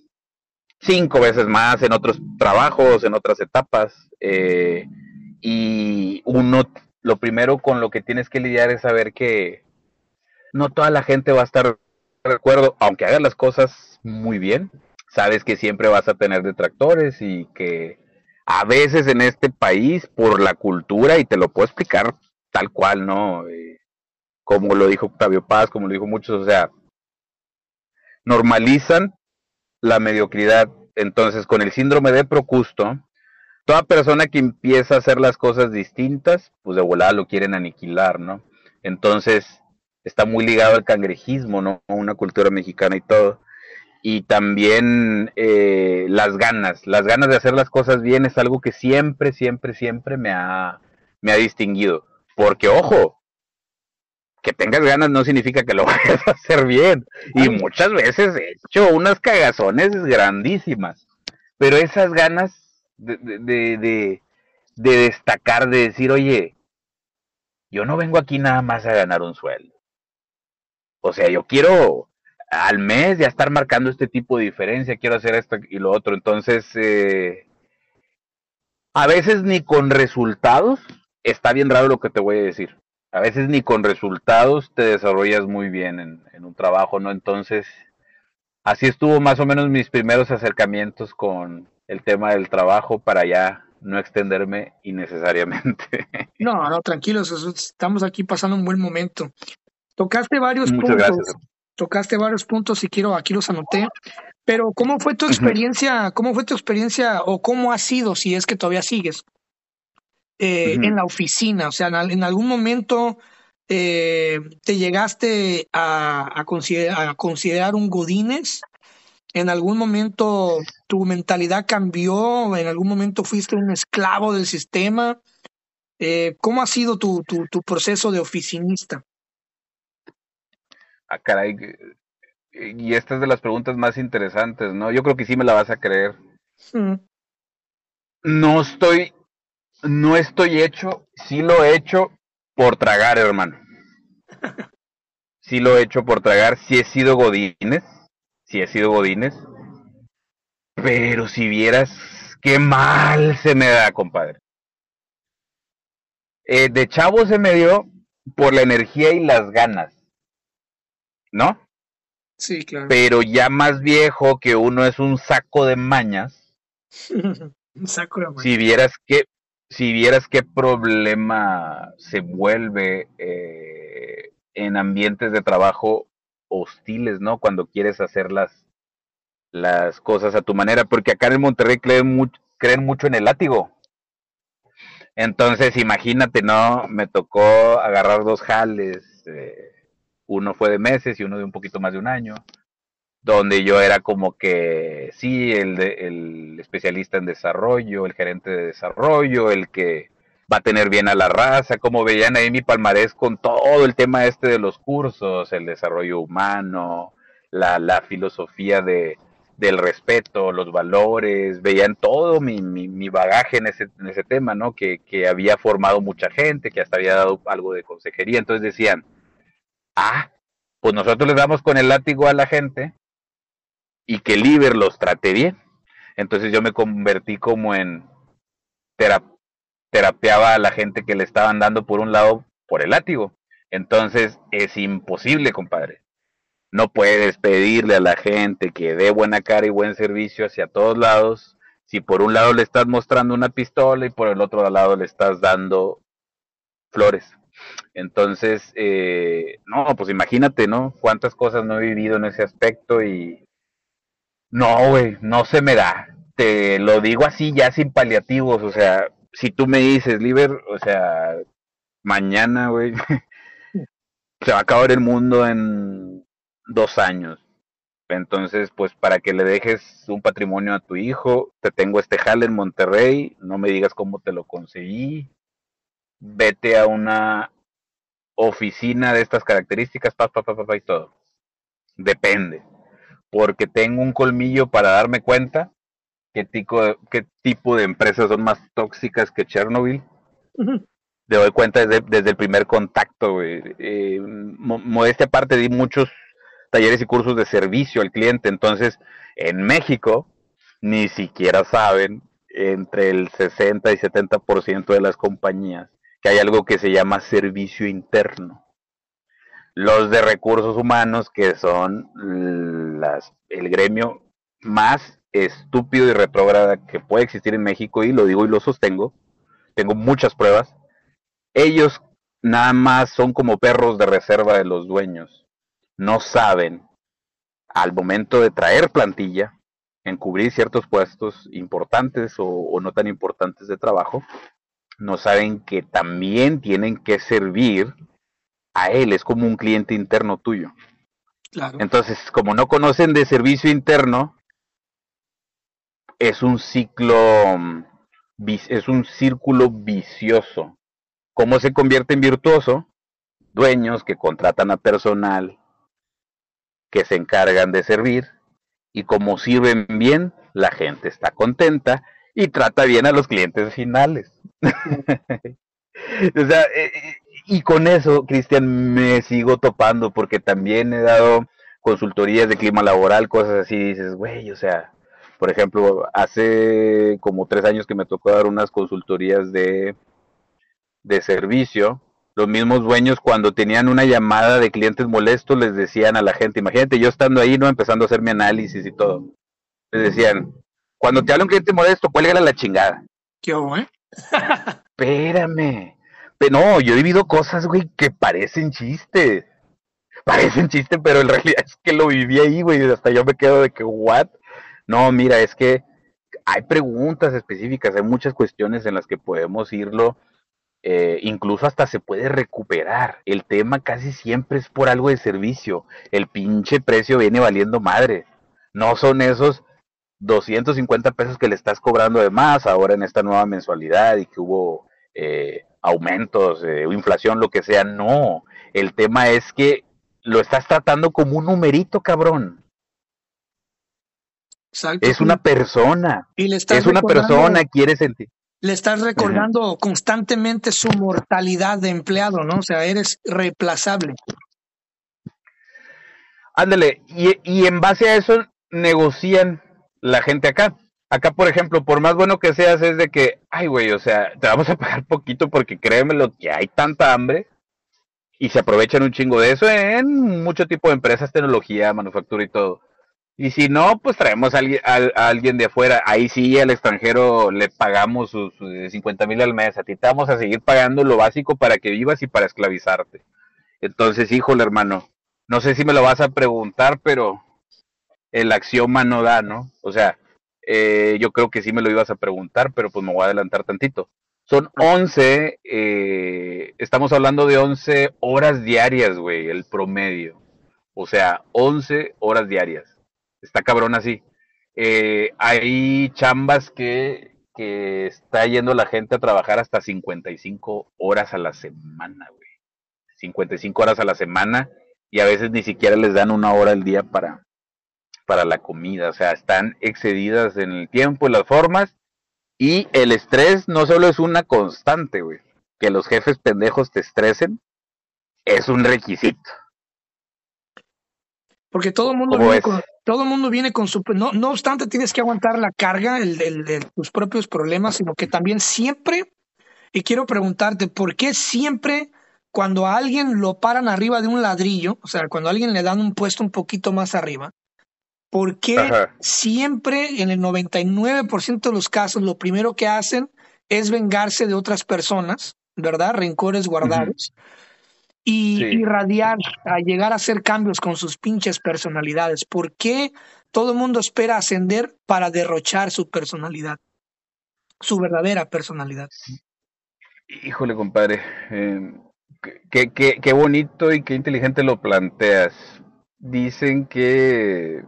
cinco veces más en otros trabajos, en otras etapas. Eh, y uno, lo primero con lo que tienes que lidiar es saber que no toda la gente va a estar de acuerdo, aunque hagas las cosas muy bien. Sabes que siempre vas a tener detractores y que a veces en este país, por la cultura, y te lo puedo explicar tal cual, ¿no? Eh, como lo dijo Octavio Paz, como lo dijo muchos, o sea, normalizan la mediocridad. Entonces, con el síndrome de Procusto, toda persona que empieza a hacer las cosas distintas, pues de volada lo quieren aniquilar, ¿no? Entonces, está muy ligado al cangrejismo, ¿no? Una cultura mexicana y todo. Y también eh, las ganas, las ganas de hacer las cosas bien es algo que siempre, siempre, siempre me ha, me ha distinguido. Porque, ojo, que tengas ganas no significa que lo vayas a hacer bien. Y muchas veces he hecho unas cagazones grandísimas. Pero esas ganas de, de, de, de, destacar, de decir, oye, yo no vengo aquí nada más a ganar un sueldo. O sea, yo quiero, al mes ya estar marcando este tipo de diferencia, quiero hacer esto y lo otro. Entonces, eh, a veces ni con resultados, está bien raro lo que te voy a decir. A veces ni con resultados te desarrollas muy bien en, en un trabajo, ¿no? Entonces, así estuvo más o menos mis primeros acercamientos con el tema del trabajo para ya no extenderme innecesariamente. No, no, tranquilos, estamos aquí pasando un buen momento. Tocaste varios Muchas puntos. Gracias. Tocaste varios puntos y quiero aquí los anoté. Pero ¿cómo fue tu experiencia? ¿Cómo fue tu experiencia o cómo ha sido si es que todavía sigues eh, en la oficina? O sea, en, algún momento eh, te llegaste a, a, considerar, a considerar un Godines ¿En algún momento tu mentalidad cambió? ¿En algún momento fuiste un esclavo del sistema? Eh, ¿Cómo ha sido tu, tu, tu, proceso de oficinista? Ah, caray. Y esta es de las preguntas más interesantes, ¿no? Yo creo que sí me la vas a creer. Mm. No estoy, no estoy hecho, sí lo he hecho por tragar, hermano. Sí lo he hecho por tragar, sí he sido godines si he sido Godines. Pero si vieras qué mal se me da, compadre. Eh, de chavo se me dio por la energía y las ganas. ¿No? Sí, claro. Pero ya más viejo que uno es un saco de mañas. un saco de mañas. Si vieras qué, si vieras qué problema se vuelve eh, en ambientes de trabajo hostiles, ¿no? Cuando quieres hacer las, las cosas a tu manera, porque acá en Monterrey creen mucho, creen mucho en el látigo. Entonces, imagínate, ¿no? Me tocó agarrar dos jales, eh, uno fue de meses y uno de un poquito más de un año, donde yo era como que, sí, el, el especialista en desarrollo, el gerente de desarrollo, el que va a tener bien a la raza, como veían ahí mi palmarés con todo el tema este de los cursos, el desarrollo humano, la, la filosofía de, del respeto, los valores, veían todo mi, mi, mi bagaje en ese, en ese tema, ¿no? Que, que había formado mucha gente, que hasta había dado algo de consejería, entonces decían, ah, pues nosotros les damos con el látigo a la gente y que el Iber los trate bien. Entonces yo me convertí como en terapeaba a la gente que le estaban dando por un lado por el látigo. Entonces es imposible, compadre. No puedes pedirle a la gente que dé buena cara y buen servicio hacia todos lados si por un lado le estás mostrando una pistola y por el otro lado le estás dando flores. Entonces, eh, no, pues imagínate, ¿no? Cuántas cosas no he vivido en ese aspecto y no, güey, no se me da. Te lo digo así ya sin paliativos, o sea, si tú me dices, Liber, o sea, mañana, güey, se va a acabar el mundo en dos años. Entonces, pues para que le dejes un patrimonio a tu hijo, te tengo este jale en Monterrey, no me digas cómo te lo conseguí, vete a una oficina de estas características, pa, pa, pa, pa, y todo. Depende, porque tengo un colmillo para darme cuenta qué tipo, de, qué tipo de empresas son más tóxicas que Chernobyl. Me doy cuenta desde, desde el primer contacto, eh, modestia aparte, di muchos talleres y cursos de servicio al cliente. Entonces, en México, ni siquiera saben entre el 60 y 70% de las compañías que hay algo que se llama servicio interno. Los de recursos humanos, que son el gremio más estúpido y retrógrada que puede existir en México, y lo digo y lo sostengo, tengo muchas pruebas, ellos nada más son como perros de reserva de los dueños. No saben, al momento de traer plantilla, en cubrir ciertos puestos importantes o no tan importantes de trabajo, no saben que también tienen que servir a él, es como un cliente interno tuyo. Claro. Entonces, como no conocen de servicio interno, es un ciclo, es un círculo vicioso. ¿Cómo se convierte en virtuoso? Dueños que contratan a personal que se encargan de servir y como sirven bien, la gente está contenta y trata bien a los clientes finales. o sea, eh, eh, y con eso, Cristian, me sigo topando porque también he dado consultorías de clima laboral, cosas así, dices, güey, o sea, por ejemplo, hace como tres años que me tocó dar unas consultorías de, de servicio, los mismos dueños cuando tenían una llamada de clientes molestos les decían a la gente, imagínate yo estando ahí, ¿no? Empezando a hacer mi análisis y todo. Les decían, cuando te habla un cliente molesto, cuélgale a la chingada. ¿Qué eh? Espérame. No, yo he vivido cosas, güey, que parecen chistes. Parecen chistes, pero en realidad es que lo viví ahí, güey, hasta yo me quedo de que, ¿what? No, mira, es que hay preguntas específicas, hay muchas cuestiones en las que podemos irlo eh, incluso hasta se puede recuperar. El tema casi siempre es por algo de servicio. El pinche precio viene valiendo madre. No son esos 250 pesos que le estás cobrando de más ahora en esta nueva mensualidad y que hubo eh, aumentos, eh, inflación, lo que sea. No, el tema es que lo estás tratando como un numerito, cabrón. Es una persona. Y le es una persona, quiere sentir le estás recordando constantemente su mortalidad de empleado, ¿no? O sea, eres reemplazable. Ándale, y, y en base a eso negocian la gente acá. Acá, por ejemplo, por más bueno que seas, es de que, ay, güey, o sea, te vamos a pagar poquito porque créeme lo que hay tanta hambre y se aprovechan un chingo de eso en mucho tipo de empresas, tecnología, manufactura y todo. Y si no, pues traemos a alguien, de afuera. Ahí sí, al extranjero le pagamos sus, 50 mil al mes. A ti te vamos a seguir pagando lo básico para que vivas y para esclavizarte. Entonces, híjole, hermano, no sé si me lo vas a preguntar, pero el axioma no da, ¿no? O sea, eh, yo creo que sí me lo ibas a preguntar, pero pues me voy a adelantar tantito. Son 11, eh, estamos hablando de 11 horas diarias, güey, el promedio. O sea, 11 horas diarias está cabrón así. Eh, hay chambas que, que está yendo la gente a trabajar hasta 55 horas a la semana, güey. 55 horas a la semana y a veces ni siquiera les dan una hora al día para, para la comida. O sea, están excedidas en el tiempo, y las formas. Y el estrés no solo es una constante, güey. Que los jefes pendejos te estresen es un requisito. Porque todo el mundo viene con, todo el mundo viene con su... No, no obstante, tienes que aguantar la carga el, de tus propios problemas, sino que también siempre, y quiero preguntarte, ¿por qué siempre cuando a alguien lo paran arriba de un ladrillo, o sea, cuando a alguien le dan un puesto un poquito más arriba, ¿por qué siempre en el 99% de los casos lo primero que hacen es vengarse de otras personas, ¿verdad? Rencores guardados y irradiar, a llegar a hacer cambios con sus pinches personalidades. ¿Por qué todo el mundo espera ascender para derrochar su personalidad? Su verdadera personalidad. Híjole, compadre. Eh, qué, qué, qué bonito y qué inteligente lo planteas. Dicen que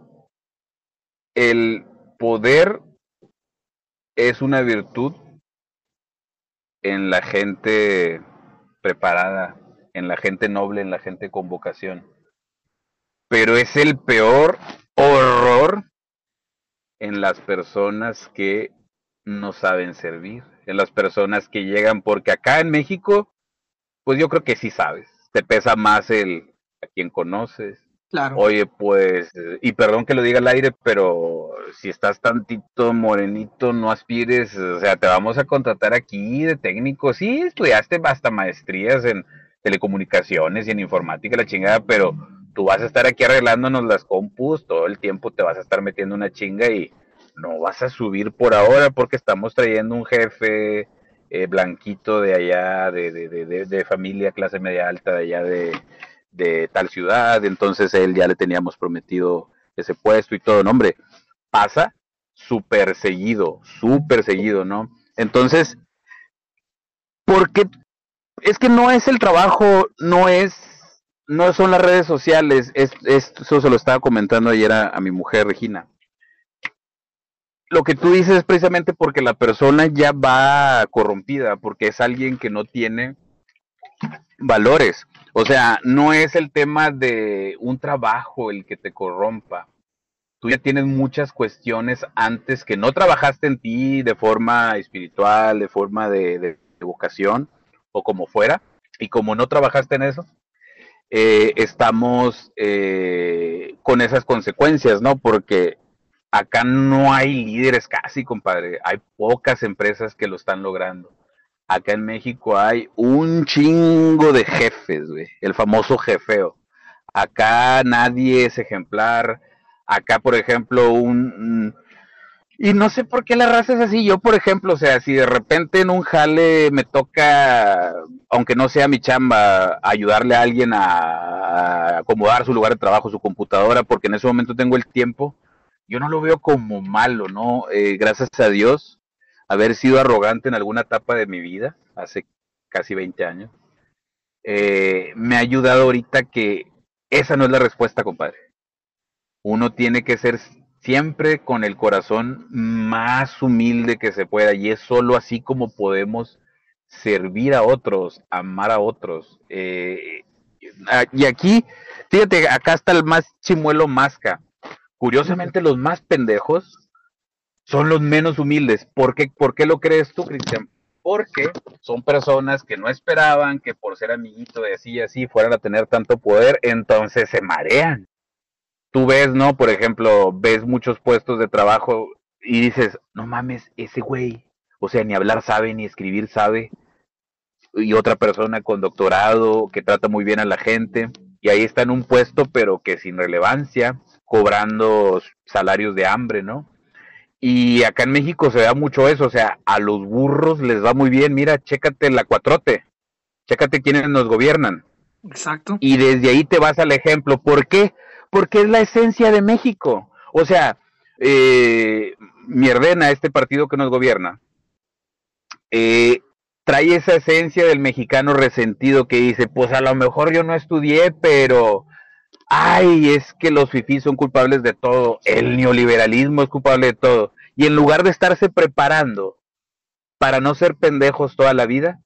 el poder es una virtud en la gente preparada en la gente noble, en la gente con vocación. Pero es el peor horror en las personas que no saben servir, en las personas que llegan, porque acá en México, pues yo creo que sí sabes, te pesa más el a quien conoces. Claro. Oye, pues, y perdón que lo diga al aire, pero si estás tantito morenito, no aspires, o sea, te vamos a contratar aquí de técnico. Sí, estudiaste hasta maestrías en telecomunicaciones y en informática, la chingada, pero tú vas a estar aquí arreglándonos las compus, todo el tiempo te vas a estar metiendo una chinga y no vas a subir por ahora porque estamos trayendo un jefe eh, blanquito de allá, de, de, de, de, familia clase media alta, de allá de, de tal ciudad, entonces él ya le teníamos prometido ese puesto y todo, no hombre, pasa súper seguido, súper seguido, ¿no? Entonces, ¿por qué es que no es el trabajo, no es, no son las redes sociales, es, eso se lo estaba comentando ayer a, mi mujer Regina. Lo que tú dices es precisamente porque la persona ya va corrompida, porque es alguien que no tiene valores. O sea, no es el tema de un trabajo el que te corrompa. Tú ya tienes muchas cuestiones antes que no trabajaste en ti de forma espiritual, de forma de, de vocación, o como fuera, y como no trabajaste en eso, eh, estamos eh, con esas consecuencias, ¿no? Porque acá no hay líderes casi, compadre. Hay pocas empresas que lo están logrando. Acá en México hay un chingo de jefes, güey. El famoso jefeo. Acá nadie es ejemplar. Acá, por ejemplo, un y no sé por qué la raza es así. Yo, por ejemplo, o sea, si de repente en un jale me toca, aunque no sea mi chamba, ayudarle a alguien a, acomodar su lugar de trabajo, su computadora, porque en ese momento tengo el tiempo, yo no lo veo como malo, ¿no? Eh, gracias a Dios, haber sido arrogante en alguna etapa de mi vida, hace casi 20 años, eh, me ha ayudado ahorita que esa no es la respuesta, compadre. Uno tiene que ser siempre con el corazón más humilde que se pueda y es solo así como podemos servir a otros, amar a otros. Eh, y aquí, fíjate, acá está el más chimuelo masca. Curiosamente, los más pendejos son los menos humildes. ¿Por qué, ¿Por qué lo crees tú, Cristian? Porque son personas que no esperaban que por ser amiguito de así y así fueran a tener tanto poder, entonces se marean tú ves, ¿no? Por ejemplo, ves muchos puestos de trabajo y dices, no mames, ese güey, o sea, ni hablar sabe, ni escribir sabe, y otra persona con doctorado que trata muy bien a la gente, y ahí está en un puesto, pero que sin relevancia, cobrando salarios de hambre, ¿no? Y acá en México se da mucho eso, o sea, a los burros les va muy bien, mira, chécate la cuatrote, chécate quiénes nos gobiernan. Exacto. Y desde ahí te vas al ejemplo. ¿Por qué? porque es la esencia de México. O sea, eh, Mierdena, este partido que nos gobierna, eh, trae esa esencia del mexicano resentido que dice, pues a lo mejor yo no estudié, pero, ay, es que los fifís son culpables de todo, el neoliberalismo es culpable de todo. Y en lugar de estarse preparando para no ser pendejos toda la vida,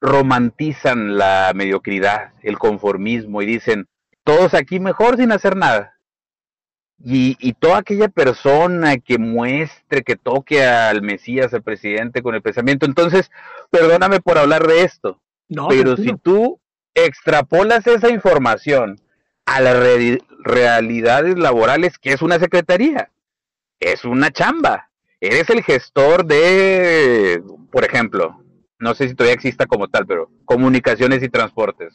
romantizan la mediocridad, el conformismo y dicen, todos aquí mejor sin hacer nada. Y, y, toda aquella persona que muestre, que toque al Mesías, al presidente con el pensamiento. Entonces, perdóname por hablar de esto, pero si tú extrapolas esa información a las realidades laborales, que es una secretaría, es una chamba. Eres el gestor de, por ejemplo, no sé si todavía exista como tal, pero comunicaciones y transportes.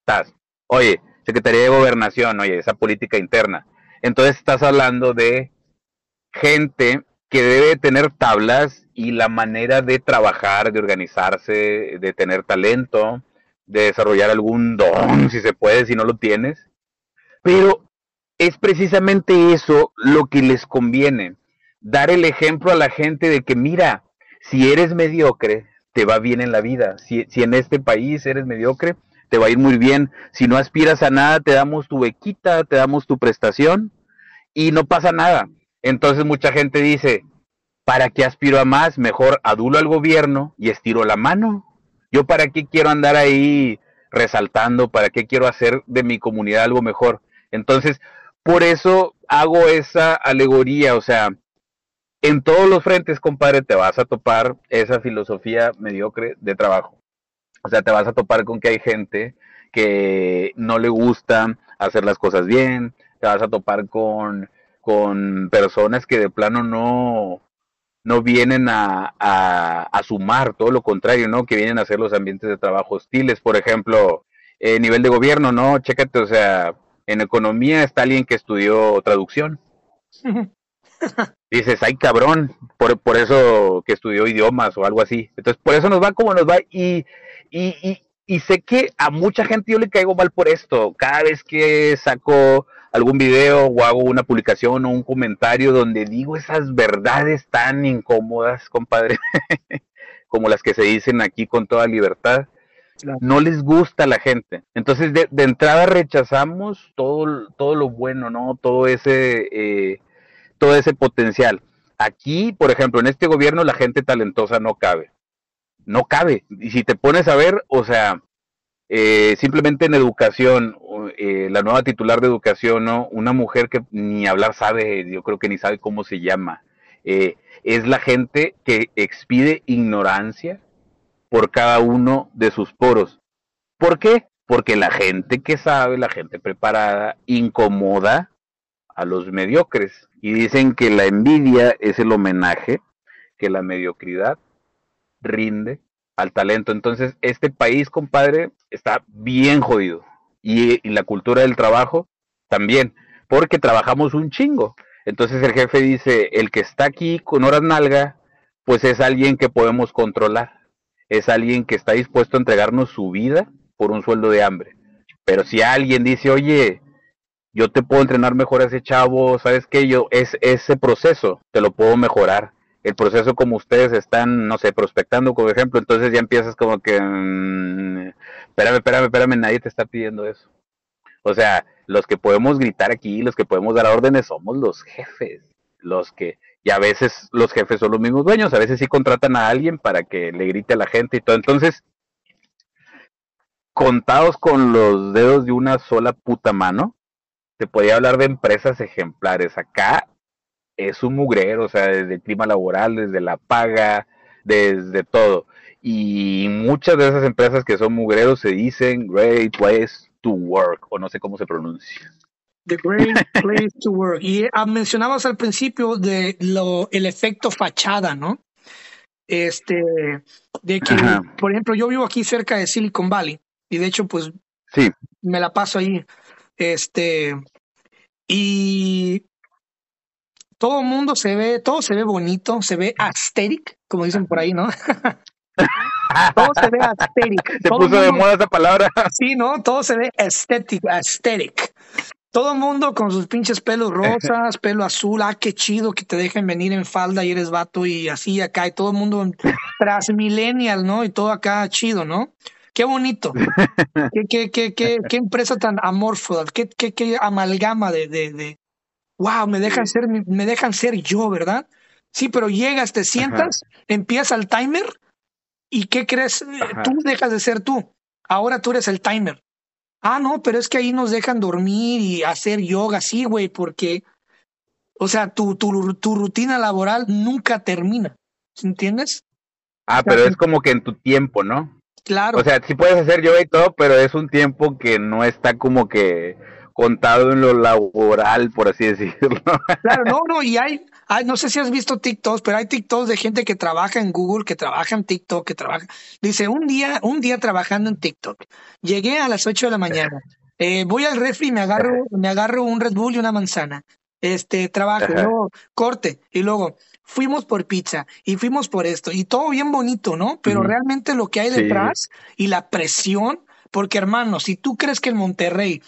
Estás. Oye, Secretaría de Gobernación, oye, esa política interna. Entonces estás hablando de gente que debe tener tablas y la manera de trabajar, de organizarse, de tener talento, de desarrollar algún don, si se puede, si no lo tienes. Pero es precisamente eso lo que les conviene, dar el ejemplo a la gente de que, mira, si eres mediocre, te va bien en la vida. Si, si en este país eres mediocre, te va a ir muy bien. Si no aspiras a nada, te damos tu bequita, te damos tu prestación y no pasa nada. Entonces mucha gente dice, ¿para qué aspiro a más? Mejor adulo al gobierno y estiro la mano. Yo para qué quiero andar ahí resaltando, para qué quiero hacer de mi comunidad algo mejor. Entonces, por eso hago esa alegoría, o sea, en todos los frentes, compadre, te vas a topar esa filosofía mediocre de trabajo. O sea, te vas a topar con que hay gente que no le gusta hacer las cosas bien, te vas a topar con, con personas que de plano no, no vienen a, a, sumar, todo lo contrario, ¿no? Que vienen a hacer los ambientes de trabajo hostiles. Por ejemplo, eh, nivel de gobierno, ¿no? Chécate, o sea, en economía está alguien que estudió traducción. Dices, ay cabrón, por, por eso que estudió idiomas o algo así. Entonces, por eso nos va como nos va. Y y, y, sé que a mucha gente yo le caigo mal por esto. Cada vez que saco algún video o hago una publicación o un comentario donde digo esas verdades tan incómodas, compadre, como las que se dicen aquí con toda libertad, no les gusta a la gente. Entonces, de, entrada rechazamos todo, todo lo bueno, ¿no? Todo ese, eh, todo ese potencial. Aquí, por ejemplo, en este gobierno la gente talentosa no cabe no cabe. Y si te pones a ver, o sea, eh, simplemente en educación, eh, la nueva titular de educación, ¿no? Una mujer que ni hablar sabe, yo creo que ni sabe cómo se llama. Eh, es la gente que expide ignorancia por cada uno de sus poros. ¿Por qué? porque la gente que sabe, la gente preparada, incomoda a los mediocres. Y dicen que la envidia es el homenaje que la mediocridad rinde al talento. Entonces, este país, compadre, está bien jodido. Y, la cultura del trabajo también, porque trabajamos un chingo. Entonces el jefe dice, el que está aquí con horas nalga, pues es alguien que podemos controlar. Es alguien que está dispuesto a entregarnos su vida por un sueldo de hambre. Pero si alguien dice, oye, yo te puedo entrenar mejor a ese chavo, ¿sabes qué? Yo, es ese proceso, te lo puedo mejorar. El proceso como ustedes están, no sé, prospectando, por ejemplo, entonces ya empiezas como que, mmm, espérame, espérame, espérame, nadie te está pidiendo eso. O sea, los que podemos gritar aquí, los que podemos dar órdenes, somos los jefes. Los que, y a veces los jefes son los mismos dueños, a veces sí contratan a alguien para que le grite a la gente y todo. Entonces, contados con los dedos de una sola puta mano, te podía hablar de empresas ejemplares. Acá es un mugrero, o sea, desde el clima laboral, desde la paga, desde todo. Y muchas de esas empresas que son mugreros se dicen great place to work, o no sé cómo se pronuncia. The great place to work. Y ah, mencionabas al principio de lo, el efecto fachada, ¿no? Este, de que, Ajá. por ejemplo, yo vivo aquí cerca de Silicon Valley y de hecho, pues, sí. me la paso ahí. Este, y todo el mundo se ve, todo se ve bonito, se ve aesthetic, como dicen por ahí, ¿no? todo se ve aesthetic. Se todo puso mundo, de moda esa palabra. Sí, ¿no? Todo se ve aesthetic, aesthetic. Todo el mundo con sus pinches pelos rosas, pelo azul, ah, qué chido que te dejen venir en falda y eres vato y así acá, y todo el mundo tras millennial, ¿no? Y todo acá chido, ¿no? Qué bonito. qué, qué, qué, qué, qué empresa tan amorfa, qué, qué, qué amalgama de, de, de, wow, me dejan ser, me dejan ser yo, ¿verdad? Sí, pero llegas, te sientas, Ajá. empieza el timer y ¿qué crees? Ajá. Tú dejas de ser tú. Ahora tú eres el timer. Ah, no, pero es que ahí nos dejan dormir y hacer yoga, sí, güey, porque, o sea, tu, tu, tu rutina laboral nunca termina. ¿Entiendes? Ah, pero es como que en tu tiempo, ¿no? Claro. O sea, sí puedes hacer yoga y todo, pero es un tiempo que no está como que contado en lo laboral, por así decirlo. Claro, no, no, y hay, hay, no sé si has visto TikToks, pero hay TikToks de gente que trabaja en Google, que trabaja en TikTok, que trabaja. Dice, un día, un día trabajando en TikTok, llegué a las 8 de la mañana, eh, voy al refri y me agarro, me agarro un Red Bull y una manzana. Este, trabajo, luego corte, y luego fuimos por pizza y fuimos por esto, y todo bien bonito, ¿no? Pero mm. realmente lo que hay detrás sí. y la presión, porque hermano, si tú crees que en Monterrey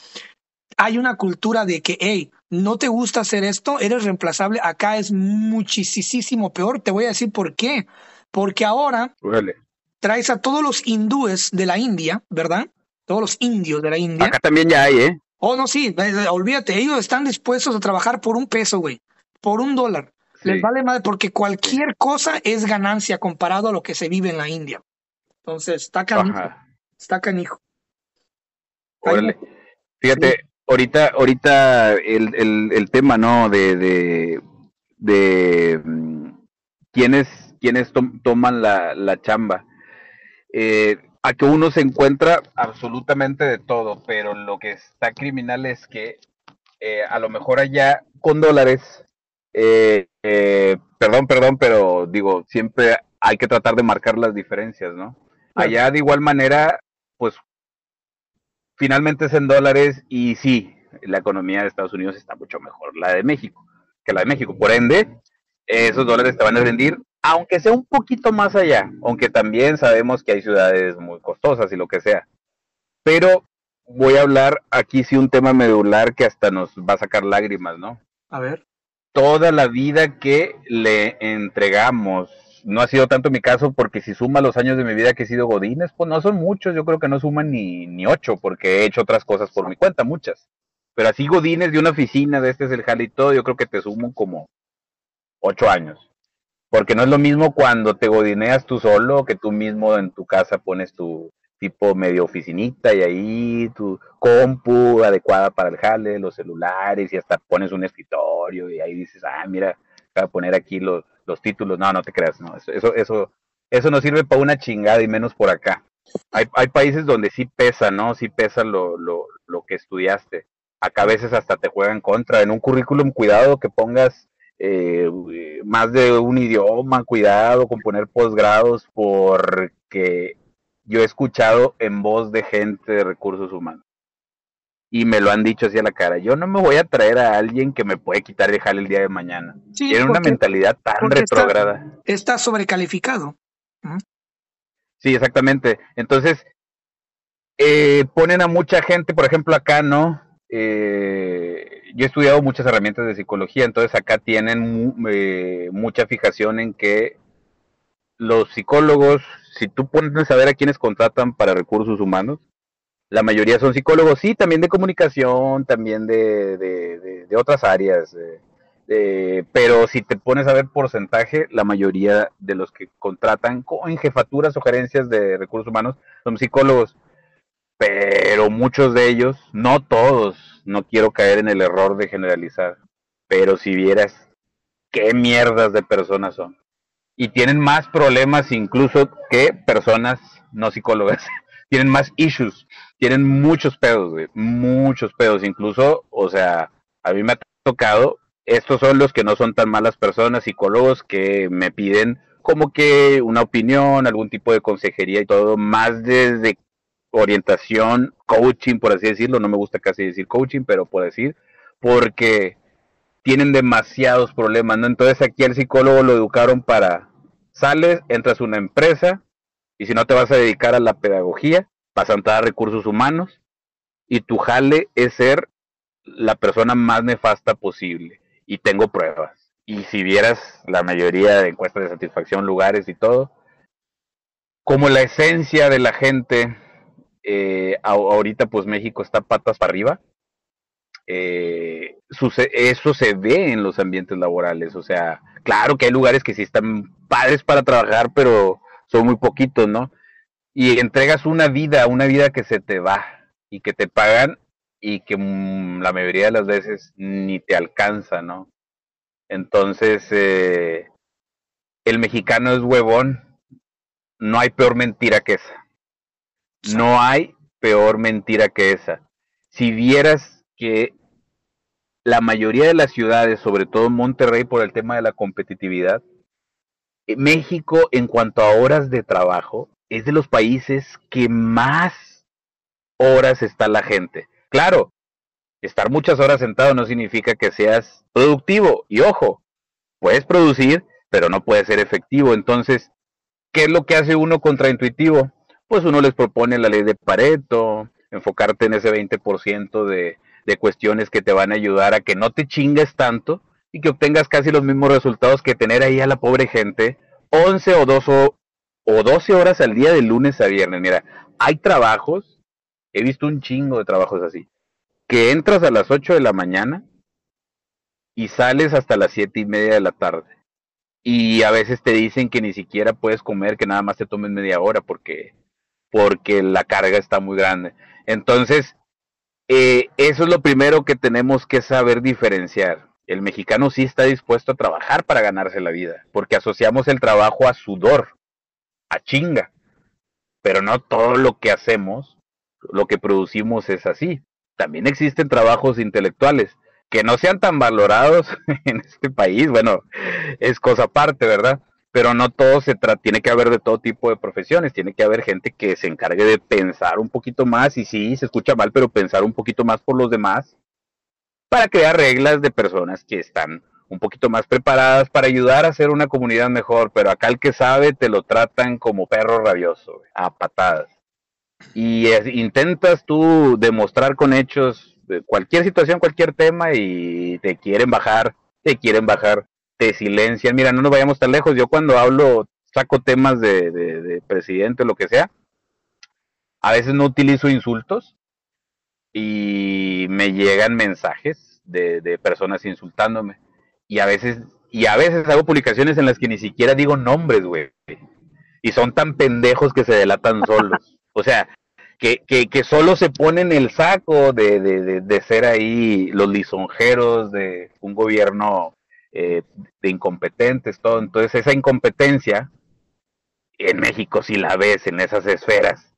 hay una cultura de que, hey, no te gusta hacer esto, eres reemplazable, acá es muchísimo peor. Te voy a decir por qué. Porque ahora traes a todos los hindúes de la India, ¿verdad? Todos los indios de la India. Acá también ya hay, ¿eh? Oh, no, sí, olvídate, ellos están dispuestos a trabajar por un peso, güey, por un dólar. Sí. Les vale madre porque cualquier cosa es ganancia comparado a lo que se vive en la India. Entonces, está canijo. Ajá. Está canijo. Órale. Fíjate, ahorita, ahorita el, el, el tema, ¿no? De, de, de quiénes, quiénes to toman la, la chamba. Eh, a que uno se encuentra absolutamente de todo, pero lo que está criminal es que eh, a lo mejor allá con dólares, eh, perdón, perdón, pero digo, siempre hay que tratar de marcar las diferencias, ¿no? Allá de igual manera, pues finalmente es en dólares y sí, la economía de Estados Unidos está mucho mejor, la de México, que la de México. Por ende, esos dólares te van a rendir, aunque sea un poquito más allá, aunque también sabemos que hay ciudades muy costosas y lo que sea. Pero voy a hablar aquí sí un tema medular que hasta nos va a sacar lágrimas, ¿no? A ver. Toda la vida que le entregamos no ha sido tanto mi caso porque si suma los años de mi vida que he sido Godines, pues no son muchos, yo creo que no suman ni, ni ocho, porque he hecho otras cosas por mi cuenta, muchas. Pero así Godines de una oficina, de este es el jale y todo, yo creo que te sumo como ocho años. Porque no es lo mismo cuando te godineas tú solo, que tú mismo en tu casa pones tu tipo medio oficinita y ahí tu compu adecuada para el jale, los celulares y hasta pones un escritorio y ahí dices, ah, mira, voy a poner aquí los, los títulos. No, no te creas, no. Eso, eso, eso, no sirve para una chingada y menos por acá. hay, hay países donde sí pesa, ¿no? Sí pesa lo, lo, lo que estudiaste. Acá a veces hasta te juegan contra. En un currículum, cuidado que pongas eh, más de un idioma, cuidado con poner posgrados, porque yo he escuchado en voz de gente de recursos humanos. Y me lo han dicho así a la cara. Yo no me voy a traer a alguien que me puede quitar y dejar el día de mañana. Tiene una mentalidad tan retrógrada. Está, sobrecalificado. Sí, exactamente. Entonces, eh, ponen a mucha gente, por ejemplo, acá, ¿no? Eh, yo he estudiado muchas herramientas de psicología, entonces acá tienen eh, mucha fijación en que los psicólogos, si tú pones a ver a quienes contratan para recursos humanos, la mayoría son psicólogos, sí, también de comunicación, también de, de, otras áreas, pero si te pones a ver porcentaje, la mayoría de los que contratan en jefaturas o gerencias de recursos humanos son psicólogos pero muchos de ellos, no todos, no quiero caer en el error de generalizar, pero si vieras qué mierdas de personas son. Y tienen más problemas incluso que personas no psicólogas. tienen más issues, tienen muchos pedos, muchos pedos. Incluso, o sea, a mí me ha tocado, estos son los que no son tan malas personas, psicólogos, que me piden como que una opinión, algún tipo de consejería y todo, más desde orientación, coaching, por así decirlo, no me gusta casi decir coaching, pero por decir, porque tienen demasiados problemas, ¿no? Entonces aquí el psicólogo lo educaron para, sales, entras a una empresa, y si no te vas a dedicar a la pedagogía, vas a entrar recursos humanos, y tu jale es ser la persona más nefasta posible. Y tengo pruebas. Y si vieras la mayoría de encuestas de satisfacción, lugares y todo, como la esencia de la gente eh, ahorita pues México está patas para arriba. Eh, eso se ve en los ambientes laborales, o sea, claro que hay lugares que sí están padres para trabajar, pero son muy poquitos, ¿no? Y entregas una vida, una vida que se te va y que te pagan y que mm, la mayoría de las veces ni te alcanza, ¿no? Entonces, eh, el mexicano es huevón, no hay peor mentira que esa. No hay peor mentira que esa. Si vieras que la mayoría de las ciudades, sobre todo Monterrey por el tema de la competitividad, México en cuanto a horas de trabajo es de los países que más horas está la gente. Claro, estar muchas horas sentado no significa que seas productivo. Y ojo, puedes producir, pero no puedes ser efectivo. Entonces, ¿qué es lo que hace uno contraintuitivo? pues uno les propone la ley de Pareto, enfocarte en ese 20% de, de cuestiones que te van a ayudar a que no te chingues tanto y que obtengas casi los mismos resultados que tener ahí a la pobre gente 11 o 12, o 12 horas al día de lunes a viernes. Mira, hay trabajos, he visto un chingo de trabajos así, que entras a las 8 de la mañana y sales hasta las 7 y media de la tarde. Y a veces te dicen que ni siquiera puedes comer, que nada más te tomes media hora porque porque la carga está muy grande. Entonces, eh, eso es lo primero que tenemos que saber diferenciar. El mexicano sí está dispuesto a trabajar para ganarse la vida, porque asociamos el trabajo a sudor, a chinga. Pero no todo lo que hacemos, lo que producimos es así. También existen trabajos intelectuales que no sean tan valorados en este país. Bueno, es cosa aparte, ¿verdad? pero no todo se trata, tiene que haber de todo tipo de profesiones, tiene que haber gente que se encargue de pensar un poquito más, y sí, se escucha mal, pero pensar un poquito más por los demás, para crear reglas de personas que están un poquito más preparadas para ayudar a hacer una comunidad mejor, pero acá el que sabe te lo tratan como perro rabioso, a patadas. Y intentas tú demostrar con hechos cualquier situación, cualquier tema y te quieren bajar, te quieren bajar te silencian. Mira, no nos vayamos tan lejos. Yo cuando hablo, saco temas de, de, presidente o lo que sea, a veces no utilizo insultos y me llegan mensajes de, de personas insultándome. Y a veces, y a veces hago publicaciones en las que ni siquiera digo nombres, güey. Y son tan pendejos que se delatan solos. O sea, que, que, que solo se ponen el saco de, de, de, ser ahí los lisonjeros de un gobierno eh, de incompetentes, todo. Entonces esa incompetencia, en México si la ves en esas esferas,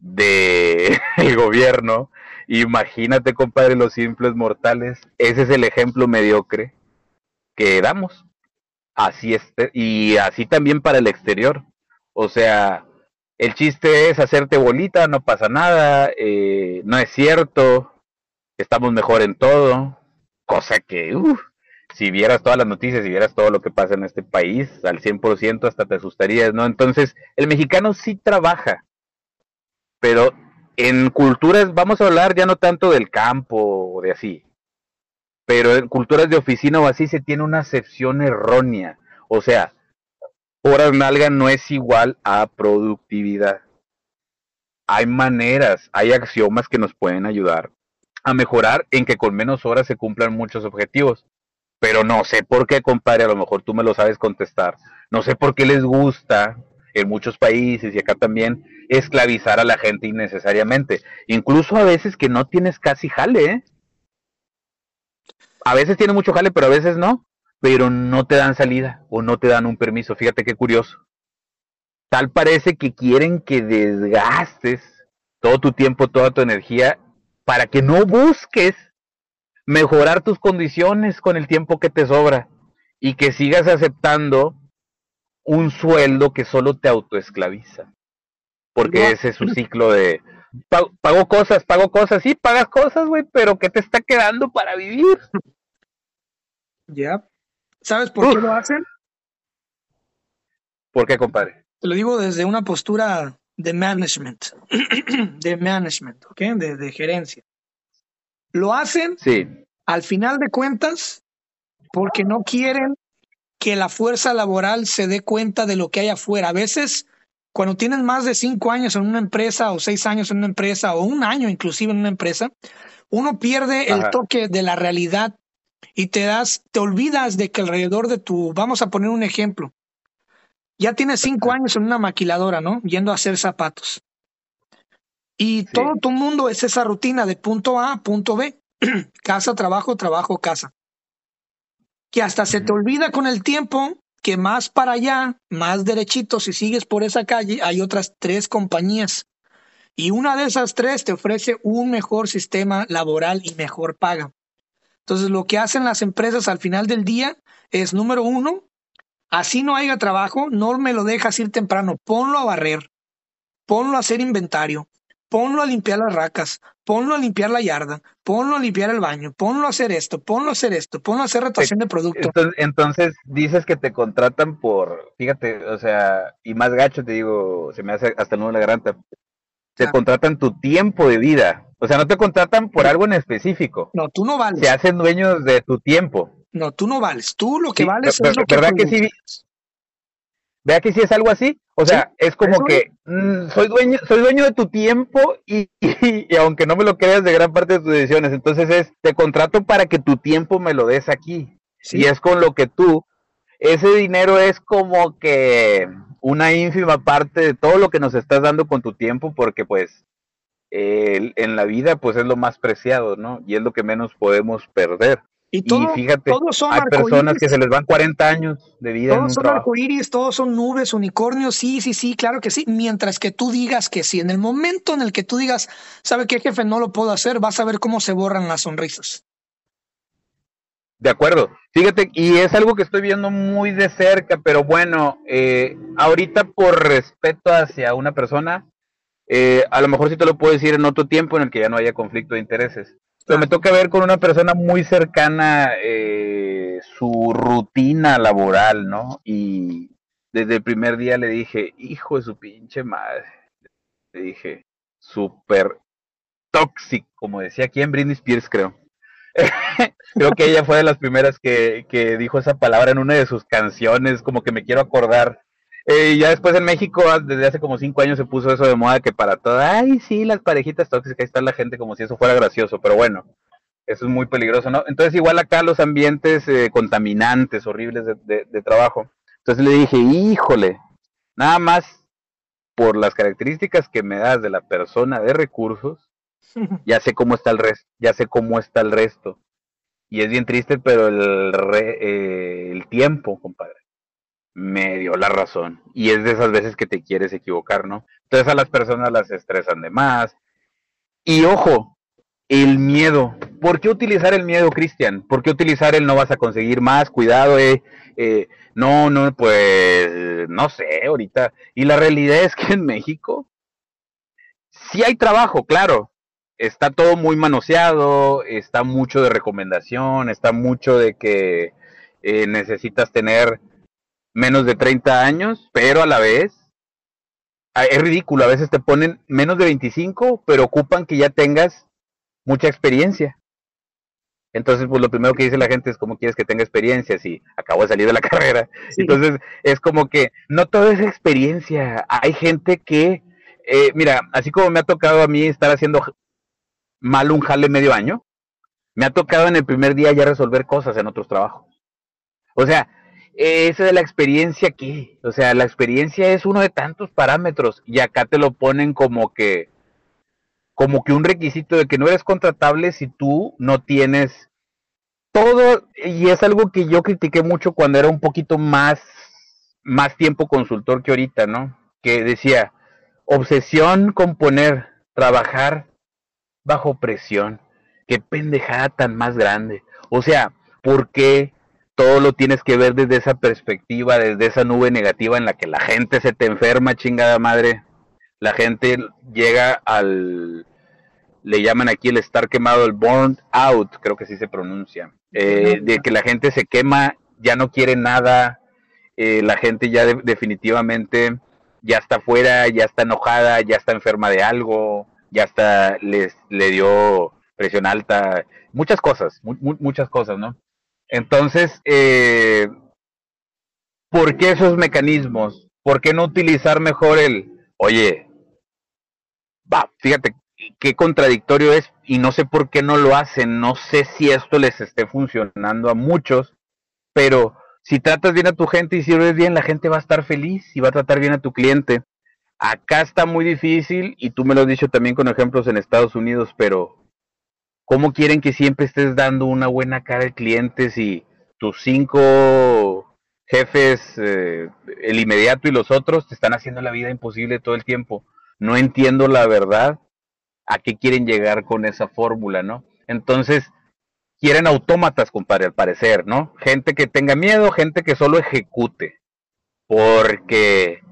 del gobierno. Imagínate, compadre, los simples mortales. Ese es el ejemplo mediocre que damos. Así es, y así también para el exterior. O sea, el chiste es hacerte bolita, no pasa nada, eh, no es cierto, estamos mejor en todo, cosa que, uff, si vieras todas las noticias, si vieras todo lo que pasa en este país, al 100% hasta te asustarías, ¿no? Entonces, el mexicano sí trabaja, pero en culturas, vamos a hablar ya no tanto del campo o de así, pero en culturas de oficina o así se tiene una acepción errónea. O sea, horas nalga no es igual a productividad. Hay maneras, hay axiomas que nos pueden ayudar a mejorar en que con menos horas se cumplan muchos objetivos. Pero no sé por qué, compadre, a lo mejor tú me lo sabes contestar. No sé por qué les gusta en muchos países y acá también esclavizar a la gente innecesariamente. Incluso a veces que no tienes casi jale, ¿eh? A veces tiene mucho jale, pero a veces no pero no te dan salida o no te dan un permiso. Fíjate qué curioso. Tal parece que quieren que desgastes todo tu tiempo, toda tu energía, para que no busques mejorar tus condiciones con el tiempo que te sobra y que sigas aceptando un sueldo que solo te autoesclaviza. Porque ese es su ciclo de pago, cosas, pago cosas, sí, pagas cosas, güey, pero ¿qué te está quedando para vivir? Ya, ¿Sabes por qué lo hacen? ¿Por qué, compadre? Te lo digo desde una postura de management, de management, ¿ok? De, gerencia. Lo hacen, sí. al final de cuentas, porque no quieren que la fuerza laboral se dé cuenta de lo que hay afuera. A veces, cuando tienen más de cinco años en una empresa o seis años en una empresa o un año inclusive en una empresa, uno pierde el toque de la realidad y te das, te olvidas de que alrededor de tu, vamos a poner un ejemplo, ya tienes cinco años en una maquiladora, ¿no? Yendo a hacer zapatos. Y todo tu mundo es esa rutina de punto A a punto B, casa, trabajo, trabajo, casa. Que hasta se te olvida con el tiempo que más para allá, más derechito, si sigues por esa calle, hay otras tres compañías. Y una de esas tres te ofrece un mejor sistema laboral y mejor paga. Entonces, lo que hacen las empresas al final del día es, número uno, así no haya trabajo, no me lo dejas ir temprano, ponlo a barrer, ponlo a hacer inventario, ponlo a limpiar las racas, ponlo a limpiar la yarda, ponlo a limpiar el baño, ponlo a hacer esto, ponlo a hacer esto, ponlo a hacer rotación de producto. Entonces, entonces, dices que te contratan por, fíjate, o sea, y más gacho te digo, se me hace hasta el nudo de la garganta, te contratan tu tiempo de vida. O sea, no te contratan por algo en específico. No, tú no vales. Se hacen dueños de tu tiempo. No, tú no vales. Tú lo que vales es lo que ¿Verdad que sí? Vea que sí es algo así. O sea, es como que mm, soy dueño, soy dueño de tu tiempo y, y, aunque no me lo creas de gran parte de tus decisiones, entonces es te contrato para que tu tiempo me lo des aquí. Y es con lo que tú, ese dinero es como que una ínfima parte de todo lo que nos estás dando con tu tiempo, porque pues en la vida pues es lo más preciado, ¿no? Y es lo que menos podemos perder. Y, fíjate, hay personas que se les van 40 años de vida. Todos son arcoíris, todos son nubes, unicornios, sí, sí, sí, claro que sí. Mientras que tú digas que sí, en el momento en el que tú digas, ¿sabe qué, jefe? No lo puedo hacer, vas a ver cómo se borran las sonrisas. De acuerdo. Fíjate, y es algo que estoy viendo muy de cerca, pero bueno, eh, ahorita por respeto hacia una persona, eh, a lo mejor sí te lo puedo decir en otro tiempo en el que ya no haya conflicto de intereses. Pero me toca ver con una persona muy cercana eh, su rutina laboral, ¿no? Y desde el primer día le dije, hijo de su pinche madre. Le dije, súper tóxico, como decía aquí en Britney Spears, creo. creo que ella fue de las primeras que, que dijo esa palabra en una de sus canciones, como que me quiero acordar eh, ya después en México, ah, desde hace como cinco años se puso eso de moda que para todo, ay, sí, las parejitas tóxicas, ahí está la gente como si eso fuera gracioso, pero bueno, eso es muy peligroso, ¿no? Entonces igual acá los ambientes eh, contaminantes, horribles de, de, trabajo. Entonces le dije, híjole, nada más por las características que me das de la persona de recursos, ya sé cómo está el resto, ya sé cómo está el resto. Y es bien triste, pero el, eh, el tiempo, compadre me dio la razón. Y es de esas veces que te quieres equivocar, ¿no? Entonces a las personas las estresan de más. Y ojo, el miedo. ¿Por qué utilizar el miedo, Cristian? ¿Por qué utilizar el no vas a conseguir más? Cuidado, eh. eh no, no, pues no sé, ahorita. Y la realidad es que en México sí hay trabajo, claro. Está todo muy manoseado, está mucho de recomendación, está mucho de que eh, necesitas tener menos de 30 años, pero a la vez ah, es ridículo, a veces te ponen menos de 25, pero ocupan que ya tengas mucha experiencia. Entonces, pues lo primero que dice la gente es cómo quieres que tenga experiencia si acabo de salir de la carrera. Entonces, es como que no todo es experiencia. Hay gente que, eh, mira, así como me ha tocado a mí estar haciendo mal un jale medio año, me ha tocado en el primer día ya resolver cosas en otros trabajos. O sea, eso de la experiencia, ¿qué? O sea, la experiencia es uno de tantos parámetros y acá te lo ponen como que, como que un requisito de que no eres contratable si tú no tienes todo, y es algo que yo critiqué mucho cuando era un poquito más, más tiempo consultor que ahorita, ¿no? Que decía, obsesión con poner, trabajar bajo presión. Qué pendejada tan más grande. O sea, ¿por qué todo lo tienes que ver desde esa perspectiva, desde esa nube negativa en la que la gente se te enferma, chingada madre? La gente llega al, le llaman aquí el estar quemado, el burned out, creo que así se pronuncia, eh, de que la gente se quema, ya no quiere nada, eh, la gente ya definitivamente ya está fuera, ya está enojada, ya está enferma de algo, ya está, les, le dio presión alta, muchas cosas, muchas cosas, ¿no? Entonces, eh, ¿por qué esos mecanismos? ¿Por qué no utilizar mejor el, oye, va, fíjate qué contradictorio es y no sé por qué no lo hacen, no sé si esto les esté funcionando a muchos, pero si tratas bien a tu gente y sirves bien, la gente va a estar feliz y va a tratar bien a tu cliente. Acá está muy difícil y tú me lo has dicho también con ejemplos en Estados Unidos, pero ¿cómo quieren que siempre estés dando una buena cara al cliente si tus cinco jefes, eh, el inmediato y los otros, te están haciendo la vida imposible todo el tiempo? No entiendo la verdad a qué quieren llegar con esa fórmula, ¿no? Entonces, quieren autómatas, compadre, al parecer, ¿no? Gente que tenga miedo, gente que solo ejecute. Porque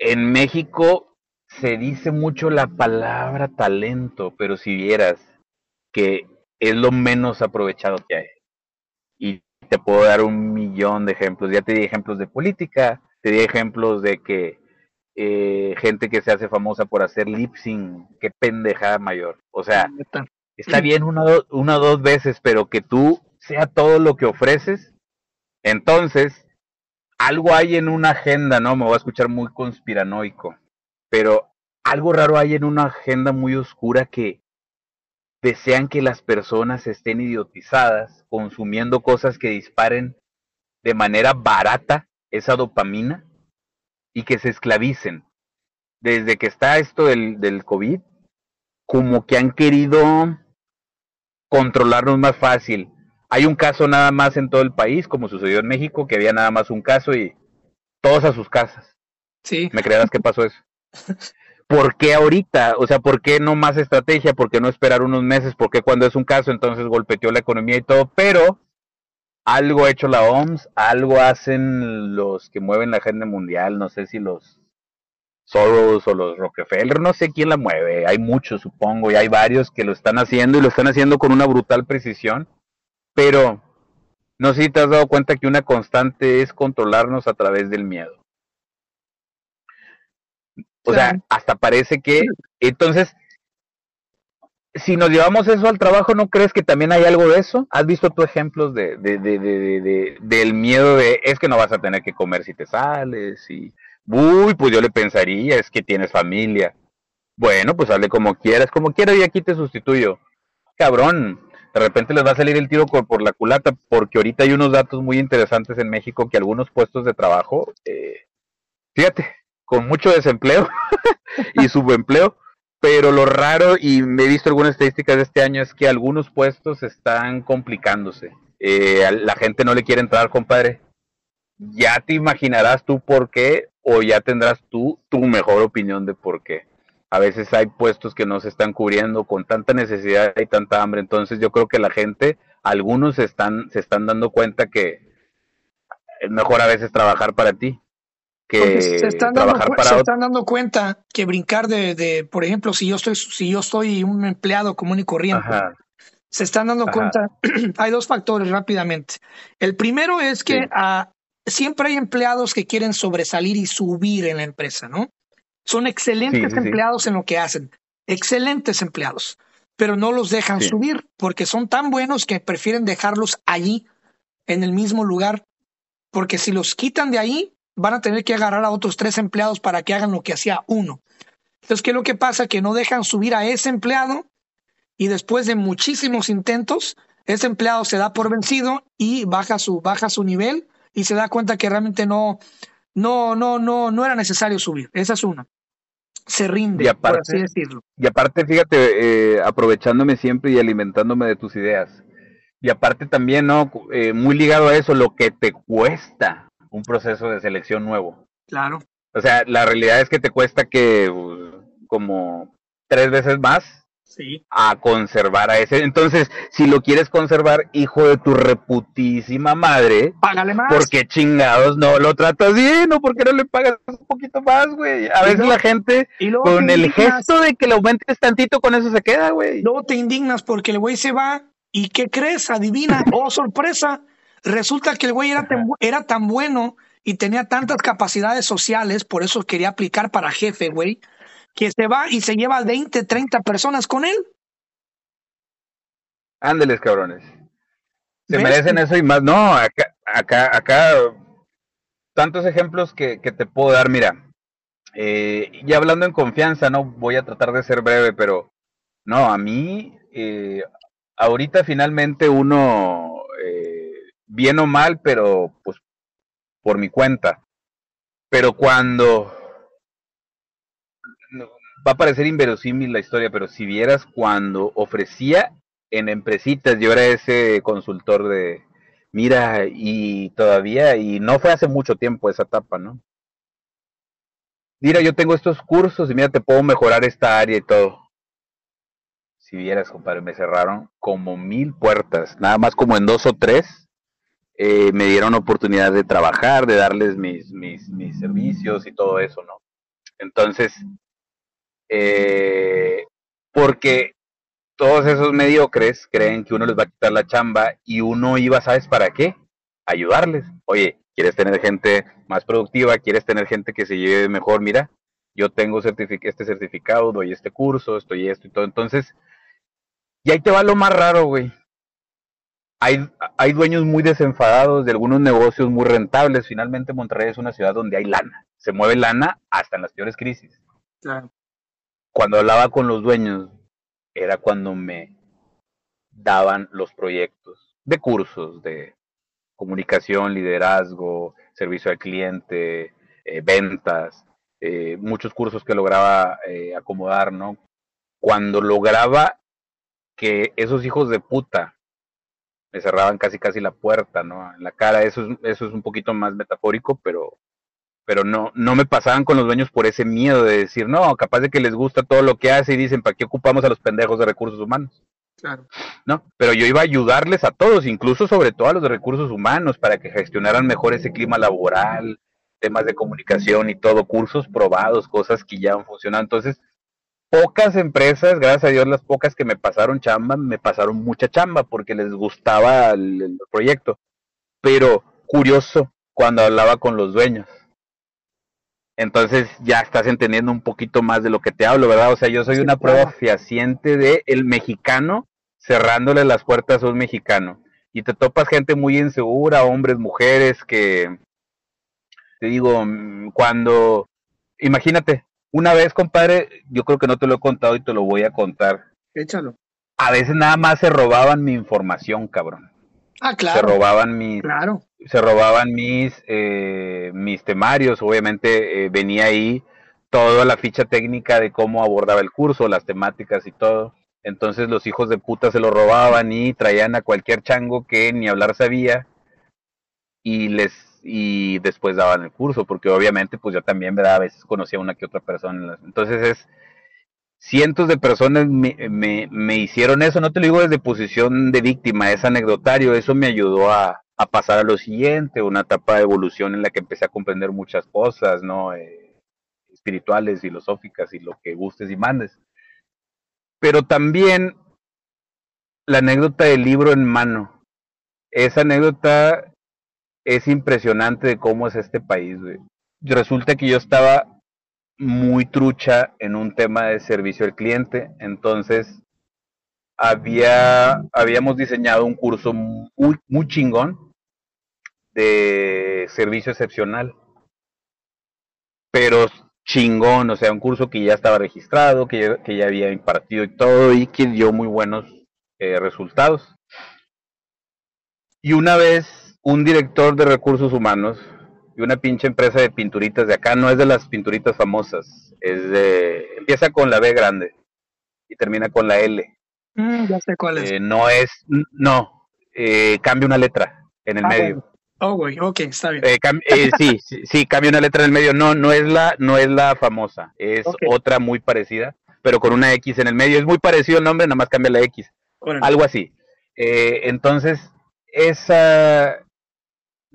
en México se dice mucho la palabra talento, pero si vieras que es lo menos aprovechado que hay. Y te puedo dar un millón de ejemplos. Ya te di ejemplos de política, te di ejemplos de que eh, gente que se hace famosa por hacer lip sync, qué pendejada mayor. O sea, está bien una, una o dos veces, pero que tú sea todo lo que ofreces, entonces algo hay en una agenda, ¿no? Me voy a escuchar muy conspiranoico, pero algo raro hay en una agenda muy oscura que desean que las personas estén idiotizadas, consumiendo cosas que disparen de manera barata esa dopamina y que se esclavicen. Desde que está esto del, del COVID, como que han querido controlarnos más fácil hay un caso nada más en todo el país, como sucedió en México, que había nada más un caso y todos a sus casas. Sí. ¿Me creerás que pasó eso? ¿Por qué ahorita? O sea, ¿por qué no más estrategia? ¿Por qué no esperar unos meses? ¿Por qué cuando es un caso entonces golpeteó la economía y todo? Pero algo ha hecho la OMS, algo hacen los que mueven la agenda mundial, no sé si los Soros o los Rockefeller, no sé quién la mueve, hay muchos supongo y hay varios que lo están haciendo y lo están haciendo con una brutal precisión pero no sé si te has dado cuenta que una constante es controlarnos a través del miedo. O sea, hasta parece que entonces si nos llevamos eso al trabajo, ¿no crees que también hay algo de eso? ¿Has visto tú ejemplos de, de, de, de, del miedo de es que no vas a tener que comer si te sales? Y, uy, pues yo le pensaría, es que tienes familia. Bueno, pues hazle como quieras, como quieras y aquí te sustituyo. Cabrón, de repente les va a salir el tiro por, la culata, porque ahorita hay unos datos muy interesantes en México que algunos puestos de trabajo, eh, fíjate, con mucho desempleo y subempleo, pero lo raro, y me he visto algunas estadísticas de este año, es que algunos puestos están complicándose. Eh, la gente no le quiere entrar, compadre. ya te imaginarás tú por qué o ya tendrás tú tu mejor opinión de por qué. A veces hay puestos que no se están cubriendo con tanta necesidad y tanta hambre, entonces yo creo que la gente, algunos están, se están dando cuenta que es mejor a veces trabajar para ti que se están trabajar dando, para se están dando cuenta que brincar de, de, por ejemplo, si yo estoy, si yo estoy un empleado común y corriente, se están dando cuenta, hay dos factores rápidamente. El primero es que siempre hay empleados que quieren sobresalir y subir en la empresa, ¿no? Son excelentes empleados en lo que hacen, excelentes empleados, pero no los dejan subir porque son tan buenos que prefieren dejarlos allí, en el mismo lugar, porque si los quitan de ahí, van a tener que agarrar a otros tres empleados para que hagan lo que hacía uno. Entonces, ¿qué es lo que pasa? Que no dejan subir a ese empleado y después de muchísimos intentos, ese empleado se da por vencido y baja su, baja su nivel y se da cuenta que realmente no, no, no, no, no era necesario subir. Esa es una. Se rinde, por así decirlo. Y aparte, fíjate, eh, aprovechándome siempre y alimentándome de tus ideas. Y aparte también, ¿no? Eh, muy ligado a eso, lo que te cuesta un proceso de selección nuevo. Claro. O sea, la realidad es que te cuesta que como tres veces más sí. a conservar a ese. Entonces, si lo quieres conservar, hijo de tu reputísima madre, págale más. Porque chingados no lo tratas bien o porque no le pagas un poquito más, güey. A veces la gente con el gesto de que le aumentes tantito, con eso se queda, güey. Luego te indignas porque el güey se va y ¿qué crees? Adivina, oh sorpresa, Resulta que el güey era tan, era tan bueno y tenía tantas capacidades sociales, por eso quería aplicar para jefe, güey, que se va y se lleva 20, 30 personas con él. Ándeles, cabrones. Se merecen eso y más. No, acá, acá, acá, tantos ejemplos que, que te puedo dar. Mira, eh, y hablando en confianza, no voy a tratar de ser breve, pero no, a mí, eh, ahorita finalmente uno bien o mal, pero pues por mi cuenta. Pero cuando va a parecer inverosímil la historia, pero si vieras cuando ofrecía en empresitas, yo era ese consultor de, mira, y todavía, y no fue hace mucho tiempo esa etapa, ¿no? Mira, yo tengo estos cursos y mira, te puedo mejorar esta área y todo. Si vieras, compadre, me cerraron como mil puertas, nada más como en dos o tres eh, me dieron oportunidad de trabajar, de darles mis, mis, mis servicios y todo eso, ¿no? Entonces, eh, porque todos esos mediocres creen que uno les va a quitar la chamba y uno iba, ¿sabes para qué? Ayudarles. Oye, ¿quieres tener gente más productiva? ¿Quieres tener gente que se lleve mejor? Mira, yo tengo este certificado, doy este curso, estoy esto y todo. Entonces, y ahí te va lo más raro, güey hay, hay dueños muy desenfadados de algunos negocios muy rentables. Finalmente Monterrey es una ciudad donde hay lana. Se mueve lana hasta en las peores crisis. Cuando hablaba con los dueños, era cuando me daban los proyectos de cursos, de comunicación, liderazgo, servicio al cliente, eh, ventas, eh, muchos cursos que lograba eh, acomodar, ¿no? Cuando lograba que esos hijos de puta me cerraban casi casi la puerta, ¿no? En la cara, eso es, eso es un poquito más metafórico, pero, pero no, no me pasaban con los dueños por ese miedo de decir, no, capaz de que les gusta todo lo que hace y dicen, ¿para qué ocupamos a los pendejos de recursos humanos? Claro. ¿No? Pero yo iba a ayudarles a todos, incluso sobre todo a los de recursos humanos, para que gestionaran mejor ese clima laboral, temas de comunicación y todo, cursos probados, cosas que ya han funcionado. Entonces, pocas empresas, gracias a Dios, las pocas que me pasaron chamba, me pasaron mucha chamba porque les gustaba el, proyecto. Pero curioso, cuando hablaba con los dueños. Entonces ya estás entendiendo un poquito más de lo que te hablo, ¿verdad? O sea, yo soy una prueba fehaciente de el mexicano cerrándole las puertas a un mexicano. Y te topas gente muy insegura, hombres, mujeres, que, te digo, mm, cuando, imagínate, una vez, compadre, yo creo que no te lo he contado y te lo voy a contar. Échalo. A veces nada más se robaban mi información, cabrón. Ah, claro. Se robaban mis, claro. se robaban mis, eh, mis temarios. Obviamente eh, venía ahí toda la ficha técnica de cómo abordaba el curso, las temáticas y todo. Entonces los hijos de puta se lo robaban y traían a cualquier chango que ni hablar sabía y les y después daban el curso, porque obviamente pues yo también, ¿verdad? A veces conocía una que otra persona. Entonces es, cientos de personas me, me, me, hicieron eso, no te lo digo desde posición de víctima, es anecdotario, eso me ayudó a, a, pasar a lo siguiente, una etapa de evolución en la que empecé a comprender muchas cosas, ¿no? Eh, espirituales, filosóficas y lo que gustes y mandes. Pero también la anécdota del libro en mano. Esa anécdota es impresionante de cómo es este país, güey. Resulta que yo estaba muy trucha en un tema de servicio al cliente, entonces había, habíamos diseñado un curso muy, chingón de servicio excepcional, pero chingón, o sea, un curso que ya estaba registrado, que ya, que ya había impartido y todo, y que dio muy buenos eh, resultados. Y una vez un director de recursos humanos y una pinche empresa de pinturitas de acá, no es de las pinturitas famosas, es de, empieza con la B grande y termina con la L. Mm, ya sé cuál es. Eh, no es, no, eh, cambia una letra en el ah, medio. Oh, güey, ok, está bien. Eh, eh, sí, sí, sí, cambia una letra en el medio. No, no es la, no es la famosa, es otra muy parecida, pero con una X en el medio. Es muy parecido el nombre, nada más cambia la X. Algo así. Entonces, esa,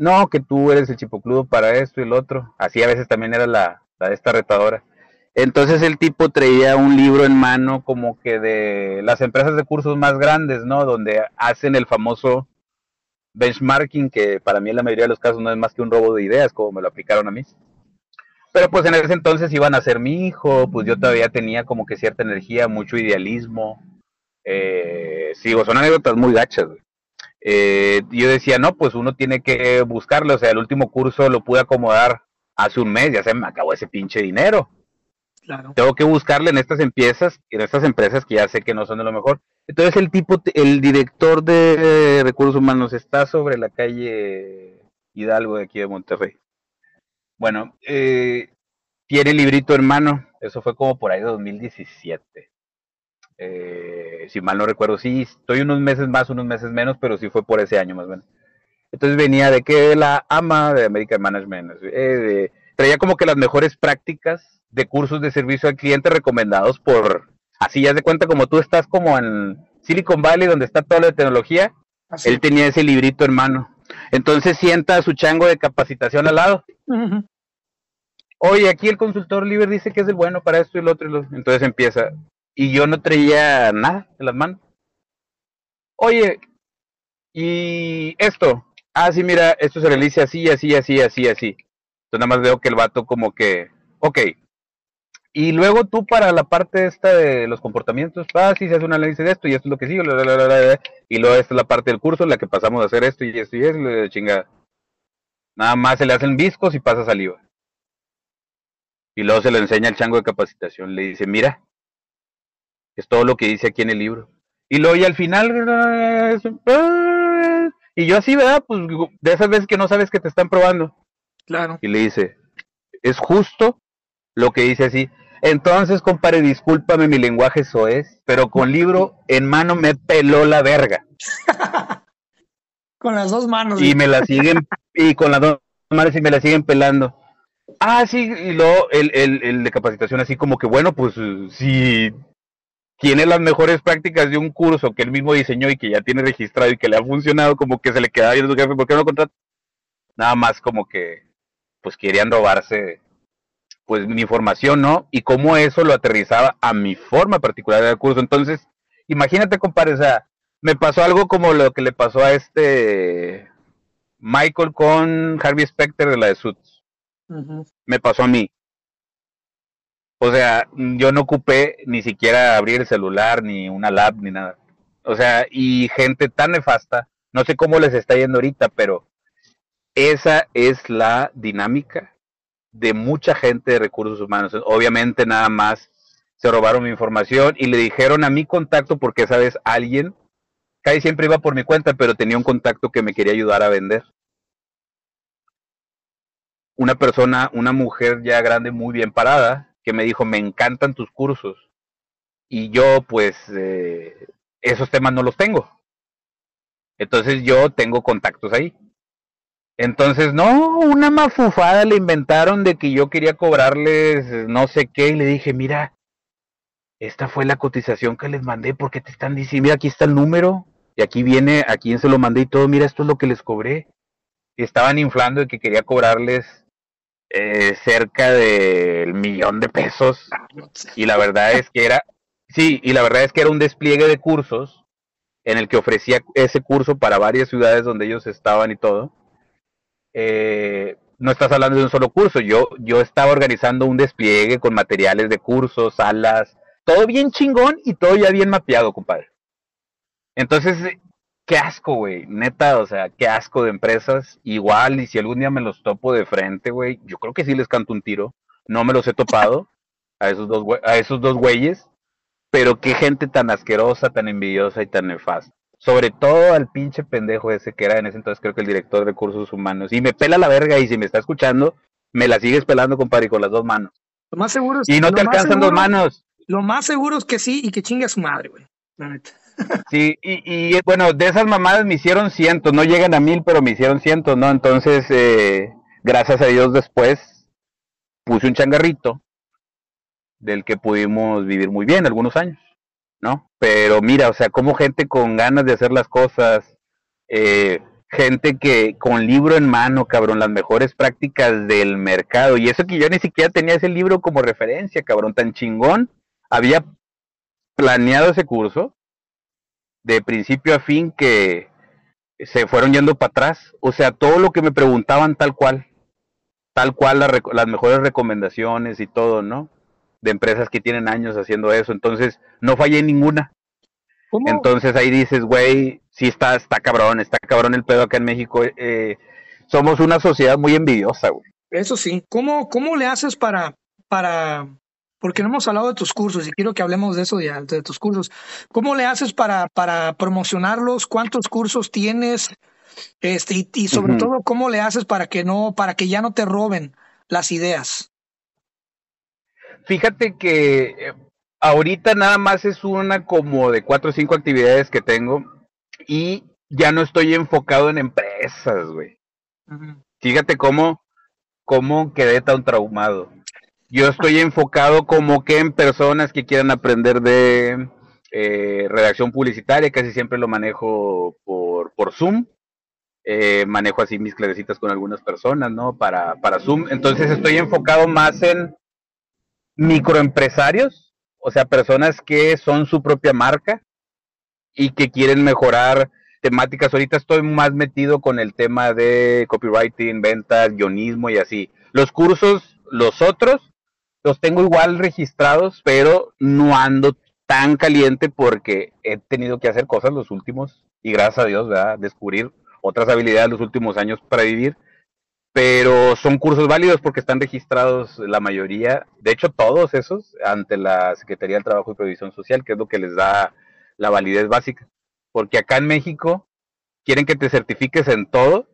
no, que tú eres el chipocludo para esto y el otro. Así a veces también era la, la de esta retadora. Entonces el tipo traía un libro en mano como que de las empresas de cursos más grandes, ¿no? Donde hacen el famoso benchmarking, que para mí en la mayoría de los casos no es más que un robo de ideas, como me lo aplicaron a mí. Pero pues en ese entonces iban a ser mi hijo, pues yo todavía tenía como que cierta energía, mucho idealismo. Eh, sí, son anécdotas muy gachas, Eh, yo decía, no, pues uno tiene que buscarlo, o sea, el último curso lo pude acomodar hace un mes, ya se me acabó ese pinche dinero. Tengo que buscarle en estas empresas, en estas empresas que ya sé que no son de lo mejor. Entonces el tipo, el director de recursos humanos está sobre la calle Hidalgo de aquí de Monterrey. Bueno, eh, tiene el librito en mano. Eso fue como por ahí de 2017. Eh, si mal no recuerdo, sí, estoy unos meses más, unos meses menos, pero sí fue por ese año más o menos. Entonces venía de que la ama de American Management, eh, traía como que las mejores prácticas de cursos de servicio al cliente recomendados por, así ya de cuenta como tú estás como en Silicon Valley donde está toda la tecnología, él tenía ese librito en mano. Entonces sienta su chango de capacitación al lado. Oye, aquí el consultor libre dice que es el bueno para esto y lo otro. Y lo... Entonces empieza. Y yo no traía nada en las manos. Oye, y esto. Ah, sí, mira, esto se realiza así, así, así, así, así. Entonces nada más veo que el vato como que, ok, y luego tú para la parte esta de los comportamientos, ah, sí, se hace un análisis de esto y esto es lo que sigue, y luego esta es la parte del curso en la que pasamos a hacer esto y esto y esto, y chingada. Nada más se le hacen viscos y pasa saliva. Y luego se le enseña el chango de capacitación, le dice, mira, es todo lo que dice aquí en el libro. Y luego y al final, y yo así, ¿verdad? Pues de esas veces que no sabes que te están probando. Claro. Y le dice, es justo lo que dice así, entonces, compadre, discúlpame mi lenguaje soez, pero con libro en mano me peló la verga. con las dos manos. Y me la siguen, y con las dos manos y me la siguen pelando. Ah, sí, y luego el, el, el de capacitación así como que, bueno, pues si tiene las mejores prácticas de un curso que él mismo diseñó y que ya tiene registrado y que le ha funcionado, como que se le queda ahí su jefe, ¿por qué no lo contrata? Nada más como que, pues querían robarse pues mi información, ¿no? Y cómo eso lo aterrizaba a mi forma particular del curso. Entonces, imagínate, compadre, o sea, me pasó algo como lo que le pasó a este Michael con Harvey Specter de la de Suits. Me pasó a mí. O sea, yo no ocupé ni siquiera abrir el celular, ni una lab, ni nada. O sea, y gente tan nefasta, no sé cómo les está yendo ahorita, pero esa es la dinámica de mucha gente de recursos humanos. Obviamente nada más se robaron mi información y le dijeron a mi contacto porque sabes alguien casi siempre iba por mi cuenta, pero tenía un contacto que me quería ayudar a vender. Una persona, una mujer ya grande, muy bien parada, que me dijo, me encantan tus cursos. Y yo, pues, eh, esos temas no los tengo. Entonces yo tengo contactos ahí. Entonces, no, una mafufada le inventaron de que yo quería cobrarles no sé qué y le dije, mira, esta fue la cotización que les mandé, porque te están diciendo, mira, aquí está el número, y aquí viene a quién se lo mandé y todo, mira, esto es lo que les cobré. Y estaban inflando de que quería cobrarles eh, cerca del millón de pesos. Y la verdad es que era, sí, y la verdad es que era un despliegue de cursos en el que ofrecía ese curso para varias ciudades donde ellos estaban y todo. Eh, no estás hablando de un solo curso, yo, yo estaba organizando un despliegue con materiales de cursos, salas, todo bien chingón y todo ya bien mapeado, compadre. Entonces, qué asco, güey, neta, o sea, qué asco de empresas. Igual, y si algún día me los topo de frente, güey, yo creo que sí les canto un tiro. No me los he topado a esos dos, a esos dos güeyes, pero qué gente tan asquerosa, tan envidiosa y tan nefasta. Sobre todo al pinche pendejo ese que era en ese entonces creo que el director de recursos humanos. Y me pela la verga y si me está escuchando, me la sigues pelando, compadre, con las dos manos. Lo más seguro es Y no te alcanzan dos manos. Lo más seguro es que sí y que chingue a su madre, güey. La neta. Sí, y, bueno, de esas mamadas me hicieron cientos, no llegan a mil, pero me hicieron cientos, ¿no? Entonces, eh, gracias a Dios después puse un changarrito del que pudimos vivir muy bien algunos años, ¿no? Pero mira, o sea, como gente con ganas de hacer las cosas, eh, gente que con libro en mano, cabrón, las mejores prácticas del mercado, y eso que yo ni siquiera tenía ese libro como referencia, cabrón, tan chingón, había planeado ese curso, de principio a fin que se fueron yendo para atrás. O sea, todo lo que me preguntaban tal cual, tal cual las mejores recomendaciones y todo, ¿no? De empresas que tienen años haciendo eso. Entonces, no fallé en ninguna. Entonces ahí dices, güey, sí está, está cabrón, está cabrón el pedo acá en México. Eh, somos una sociedad muy envidiosa, güey. Eso sí. ¿Cómo, cómo le haces para, para porque no hemos hablado de tus cursos y quiero que hablemos de eso, de, de tus cursos. ¿Cómo le haces para, para promocionarlos? ¿Cuántos cursos tienes? Este, y, sobre todo, ¿cómo le haces para que no, para que ya no te roben las ideas? Fíjate que eh, ahorita nada más es una como de cuatro o cinco actividades que tengo y ya no estoy enfocado en empresas, güey. Fíjate cómo, cómo quedé tan traumado yo estoy enfocado como que en personas que quieran aprender de eh, redacción publicitaria, casi siempre lo manejo por, por Zoom. Eh, manejo así mis clasecitas con algunas personas, ¿no? Para, para Zoom. Entonces estoy enfocado más en microempresarios, o sea, personas que son su propia marca y que quieren mejorar temáticas. Ahorita estoy más metido con el tema de copywriting, ventas, guionismo y así. Los cursos, los otros, los tengo igual registrados, pero no ando tan caliente porque he tenido que hacer cosas los últimos, y gracias a Dios, ¿verdad? Descubrir otras habilidades los últimos años para vivir. Pero son cursos válidos porque están registrados la mayoría, de hecho todos esos, ante la Secretaría del Trabajo y Previsión Social, que es lo que les da la validez básica. Porque acá en México quieren que te certifiques en todo,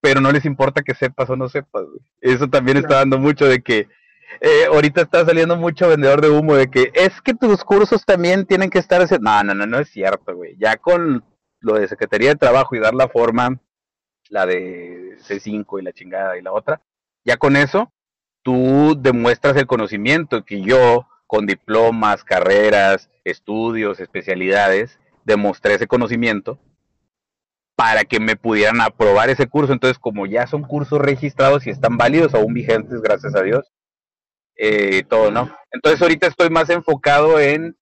pero no les importa que sepas o no sepas. Eso también está dando mucho de que eh, ahorita está saliendo mucho vendedor de humo de que es que tus cursos también tienen que estar ese... No, no, no, no es cierto, güey. Ya con lo de Secretaría de Trabajo y dar la forma, la de C5 y la chingada y la otra, ya con eso tú demuestras el conocimiento que yo con diplomas, carreras, estudios, especialidades, demostré ese conocimiento para que me pudieran aprobar ese curso. Entonces, como ya son cursos registrados y están válidos, aún vigentes, gracias a Dios, eh, todo, ¿no? Entonces ahorita estoy más enfocado en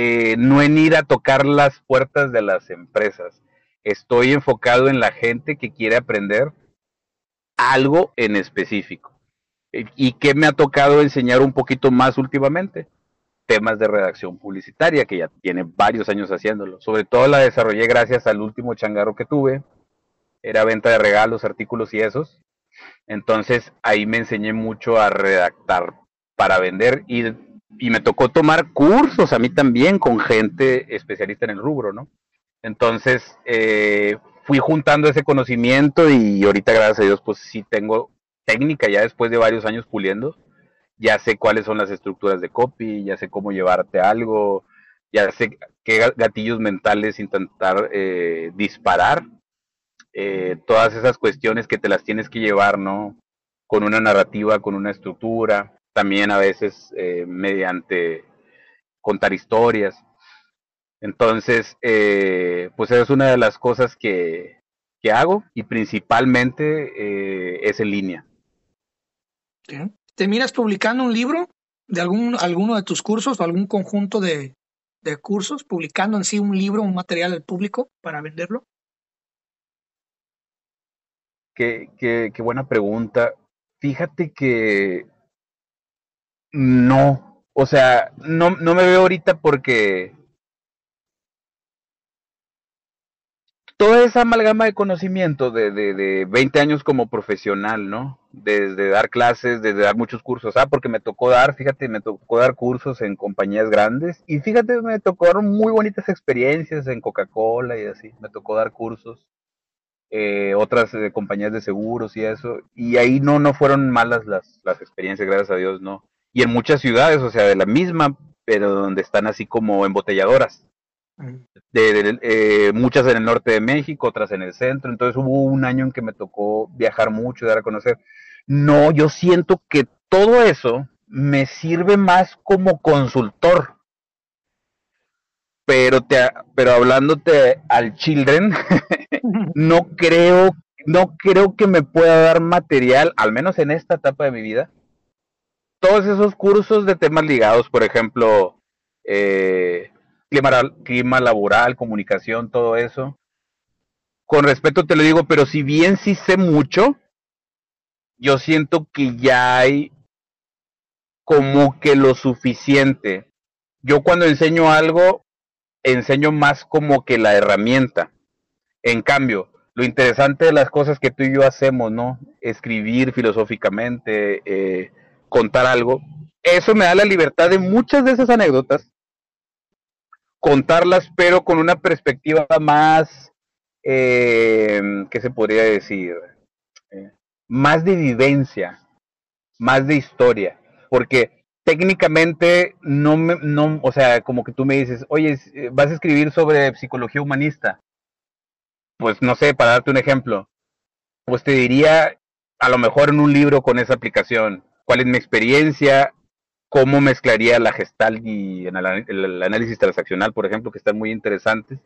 eh, no en ir a tocar las puertas de las empresas. Estoy enfocado en la gente que quiere aprender algo en específico. ¿Y qué me ha tocado enseñar un poquito más últimamente? Temas de redacción publicitaria, que ya tiene varios años haciéndolo. Sobre todo la desarrollé gracias al último changarro que tuve. Era venta de regalos, artículos y esos. Entonces ahí me enseñé mucho a redactar para vender y, y, me tocó tomar cursos a mí también con gente especialista en el rubro, ¿no? Entonces eh, fui juntando ese conocimiento y ahorita gracias a Dios pues sí tengo técnica ya después de varios años puliendo. Ya sé cuáles son las estructuras de copy, ya sé cómo llevarte algo, ya sé qué gatillos mentales intentar eh, disparar eh, todas esas cuestiones que te las tienes que llevar, ¿no? Con una narrativa, con una estructura, también a veces eh, mediante contar historias. Entonces, eh, pues es una de las cosas que, que hago y principalmente eh, es en línea. ¿Te miras publicando un libro de algún, alguno de tus cursos o algún conjunto de, de cursos, publicando en sí un libro, un material al público para venderlo? Qué, qué, qué buena pregunta. Fíjate que no, o sea, no, no me veo ahorita porque toda esa amalgama de conocimiento de, de, de 20 años como profesional, ¿no? Desde dar clases, desde dar muchos cursos. Ah, porque me tocó dar, fíjate, me tocó dar cursos en compañías grandes. Y fíjate, me tocaron muy bonitas experiencias en Coca-Cola y así. Me tocó dar cursos. Eh, otras eh, compañías de seguros y eso. Y ahí no, no fueron malas las, las experiencias, gracias a Dios, no. Y en muchas ciudades, o sea, de la misma, pero donde están así como embotelladoras de, de eh, muchas en el norte de México, otras en el centro. Entonces hubo un año en que me tocó viajar mucho y dar a conocer. No, yo siento que todo eso me sirve más como consultor. Pero te, pero hablándote al children, no creo, no creo que me pueda dar material, al menos en esta etapa de mi vida. Todos esos cursos de temas ligados, por ejemplo, eh, clima, clima laboral, comunicación, todo eso. Con respeto te lo digo, pero si bien sí sé mucho, yo siento que ya hay como que lo suficiente. Yo cuando enseño algo, enseño más como que la herramienta. En cambio, lo interesante de las cosas que tú y yo hacemos, ¿no? Escribir filosóficamente, eh, contar algo, eso me da la libertad de muchas de esas anécdotas contarlas, pero con una perspectiva más, eh, ¿qué se podría decir? Eh, más de vivencia, más de historia, porque técnicamente no me, no, o sea, como que tú me dices, oye, eh, vas a escribir sobre psicología humanista. Pues no sé, para darte un ejemplo, pues te diría, a lo mejor en un libro con esa aplicación, cuál es mi experiencia, cómo mezclaría la gestal y el, el, análisis transaccional, por ejemplo, que están muy interesantes.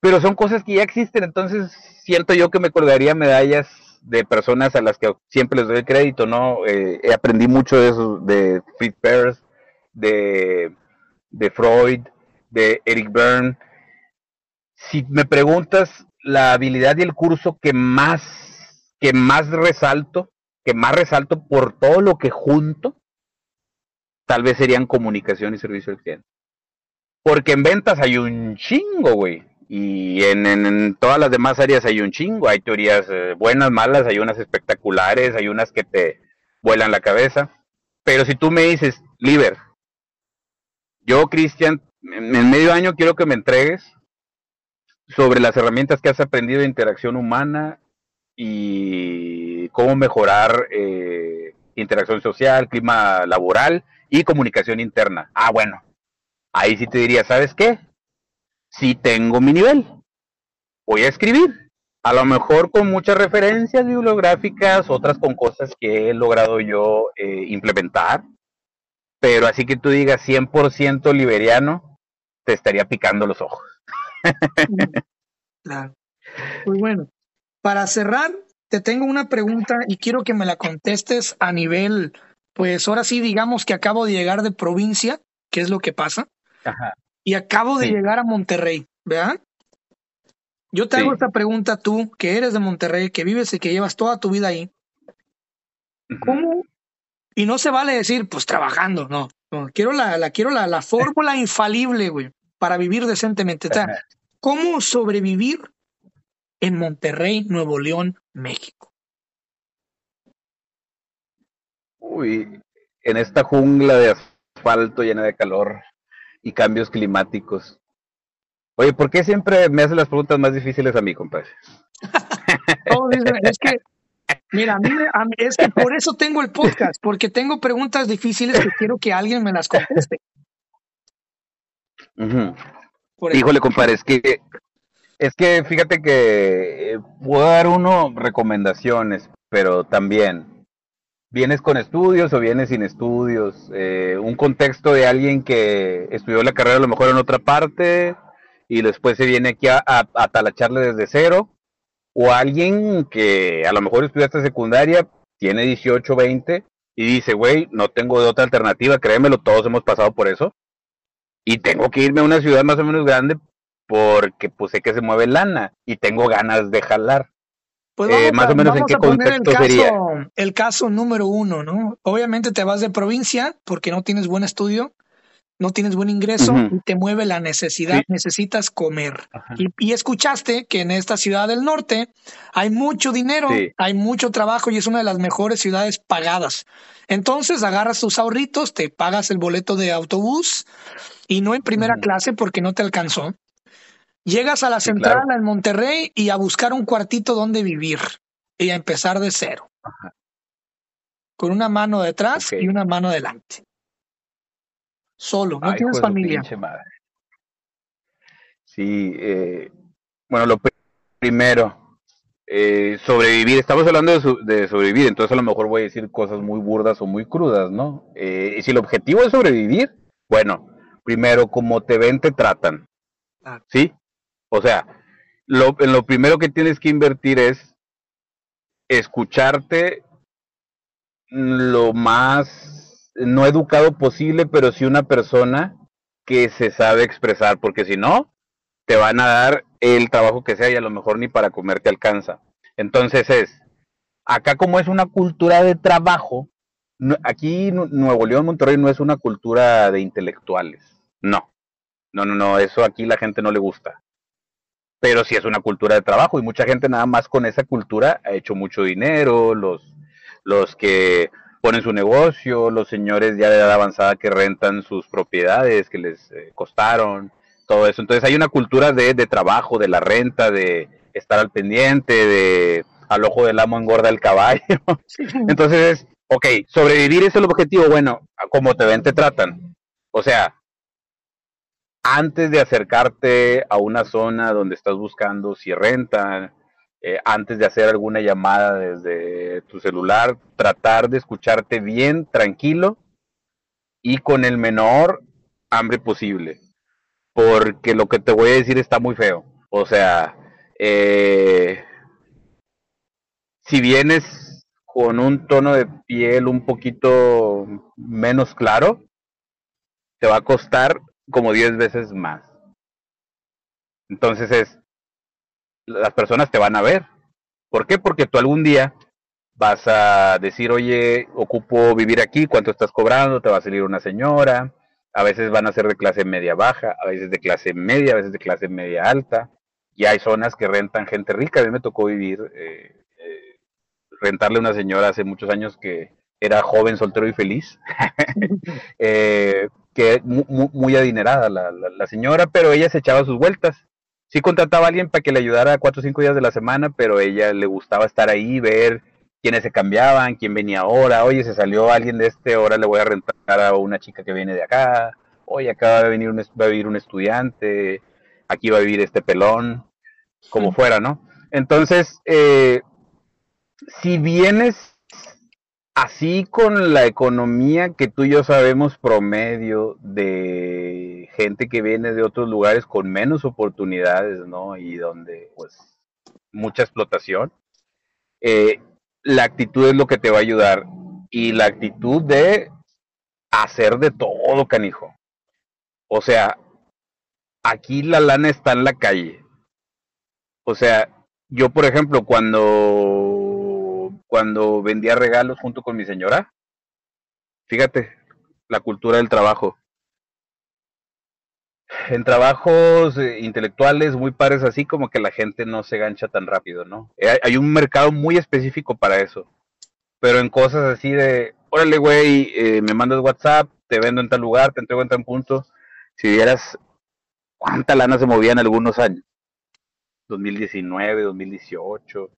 Pero son cosas que ya existen, entonces siento yo que me colgaría medallas de personas a las que siempre les doy crédito, ¿no? Eh, aprendí mucho de eso, de Fritz de, de Freud, de Eric Berne. Si me preguntas la habilidad y el curso que más, que más resalto, que más resalto por todo lo que junto, tal vez serían comunicación y servicio al cliente. Porque en ventas hay un chingo, güey. Y en, en, todas las demás áreas hay un chingo. Hay teorías eh, buenas, malas, hay unas espectaculares, hay unas que te vuelan la cabeza. Pero si tú me dices, Liber, yo, Cristian, en, en medio año quiero que me entregues sobre las herramientas que has aprendido de interacción humana y cómo mejorar eh, interacción social, clima laboral y comunicación interna. Ah, bueno, ahí sí te diría, ¿sabes qué? Sí tengo mi nivel. Voy a escribir. A lo mejor con muchas referencias bibliográficas, otras con cosas que he logrado yo eh, implementar. Pero así que tú digas 100% liberiano, te estaría picando los ojos. claro. Pues bueno, para cerrar, te tengo una pregunta y quiero que me la contestes a nivel pues ahora sí digamos que acabo de llegar de provincia, que es lo que pasa, Ajá. Y acabo de Sí. llegar a Monterrey, ¿verdad? Yo te hago esta pregunta tú, que eres de Monterrey, que vives y que llevas toda tu vida ahí. ¿cómo? Y no se vale decir, pues trabajando, no. no quiero la, la, quiero la, la fórmula infalible, güey, para vivir decentemente. O sea. ¿cómo sobrevivir en Monterrey, Nuevo León, México? Uy, en esta jungla de asfalto llena de calor y cambios climáticos. Oye, ¿por qué siempre me hacen las preguntas más difíciles a mí, compadre? Es que, mira, a mí, me- a mí- es que por eso tengo el podcast, porque tengo preguntas difíciles que quiero que alguien me las conteste. Híjole, compadre, es que Es que fíjate que eh, puedo dar uno recomendaciones, pero también vienes con estudios o vienes sin estudios, eh, un contexto de alguien que estudió la carrera a lo mejor en otra parte y después se viene aquí a, a, talacharle desde cero, o alguien que a lo mejor estudiaste secundaria, tiene 18, 20 y dice, güey, no tengo de otra alternativa, créemelo, todos hemos pasado por eso, y tengo que irme a una ciudad más o menos grande porque pues sé que se mueve lana y tengo ganas de jalar. Pues eh, más o menos en qué contexto el caso, sería. El caso número uno, ¿no? Obviamente te vas de provincia porque no tienes buen estudio, no tienes buen ingreso y te mueve la necesidad, necesitas comer. Y, escuchaste que en esta ciudad del norte hay mucho dinero, hay mucho trabajo y es una de las mejores ciudades pagadas. Entonces agarras tus ahorritos, te pagas el boleto de autobús y no en primera clase porque no te alcanzó. Llegas a la central en Monterrey y a buscar un cuartito donde vivir y a empezar de cero. Con una mano detrás y una mano delante. Solo, no tienes familia. Sí, eh, bueno, lo primero, eh, sobrevivir. Estamos hablando de, sobrevivir, entonces a lo mejor voy a decir cosas muy burdas o muy crudas, ¿no? Eh, y si el objetivo es sobrevivir, bueno, primero, como te ven, te tratan. ¿Sí? O sea, lo, lo primero que tienes que invertir es escucharte lo más no educado posible, pero sí una persona que se sabe expresar, porque si no, te van a dar el trabajo que sea y a lo mejor ni para comer te alcanza. Entonces es, acá como es una cultura de trabajo, aquí Nuevo León, Monterrey no es una cultura de intelectuales, no, no, no, no, eso aquí la gente no le gusta pero sí es una cultura de trabajo y mucha gente nada más con esa cultura ha hecho mucho dinero, los, los que ponen su negocio, los señores ya de edad avanzada que rentan sus propiedades que les eh, costaron, todo eso. Entonces hay una cultura de, de trabajo, de la renta, de estar al pendiente, de al ojo del amo engorda el caballo. Entonces, ok, sobrevivir es el objetivo, bueno, como te ven, te tratan. O sea, antes de acercarte a una zona donde estás buscando si rentan, eh, antes de hacer alguna llamada desde tu celular, tratar de escucharte bien, tranquilo y con el menor hambre posible. Porque lo que te voy a decir está muy feo. O sea, eh, si vienes con un tono de piel un poquito menos claro, te va a costar como 10 veces más. Entonces es, las personas te van a ver. ¿Por qué? Porque tú algún día vas a decir, oye, ocupo vivir aquí, ¿cuánto estás cobrando? Te va a salir una señora. A veces van a ser de clase media baja, a veces de clase media, a veces de clase media alta. Y hay zonas que rentan gente rica. A mí me tocó vivir, eh, eh, rentarle a una señora hace muchos años que era joven, soltero y feliz. eh, que muy, muy adinerada la, la, señora, pero ella se echaba sus vueltas. Sí contrataba a alguien para que le ayudara cuatro o cinco días de la semana, pero ella le gustaba estar ahí, ver quiénes se cambiaban, quién venía ahora, oye, se salió alguien de este, ahora le voy a rentar a una chica que viene de acá, oye, acá va a venir un, va a vivir un estudiante, aquí va a vivir este pelón, como fuera, ¿no? Entonces, eh, si vienes así con la economía que tú y yo sabemos promedio de gente que viene de otros lugares con menos oportunidades, ¿no? Y donde, pues, mucha explotación, eh, la actitud es lo que te va a ayudar. Y la actitud de hacer de todo, canijo. O sea, aquí la lana está en la calle. O sea, yo, por ejemplo, cuando cuando vendía regalos junto con mi señora. Fíjate, la cultura del trabajo. En trabajos eh, intelectuales muy pares así como que la gente no se gancha tan rápido, ¿no? Eh, hay, un mercado muy específico para eso. Pero en cosas así de, órale, güey, eh, me mandas WhatsApp, te vendo en tal lugar, te entrego en tal punto. Si vieras cuánta lana se movía en algunos años. 2019, 2018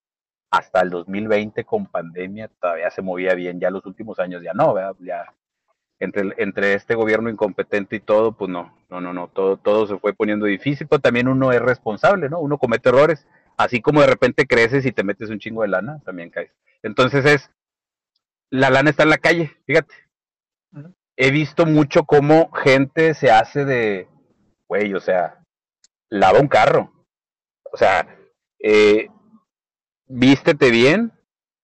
hasta el 2020 con pandemia todavía se movía bien, ya los últimos años ya no, ¿verdad? Ya entre, entre este gobierno incompetente y todo, pues no, no, no, no, todo, todo se fue poniendo difícil, pero también uno es responsable, ¿no? Uno comete errores, así como de repente creces y te metes un chingo de lana, también caes. Entonces es, la lana está en la calle, fíjate. He visto mucho cómo gente se hace de, güey, o sea, lava un carro. O sea, eh, vístete bien,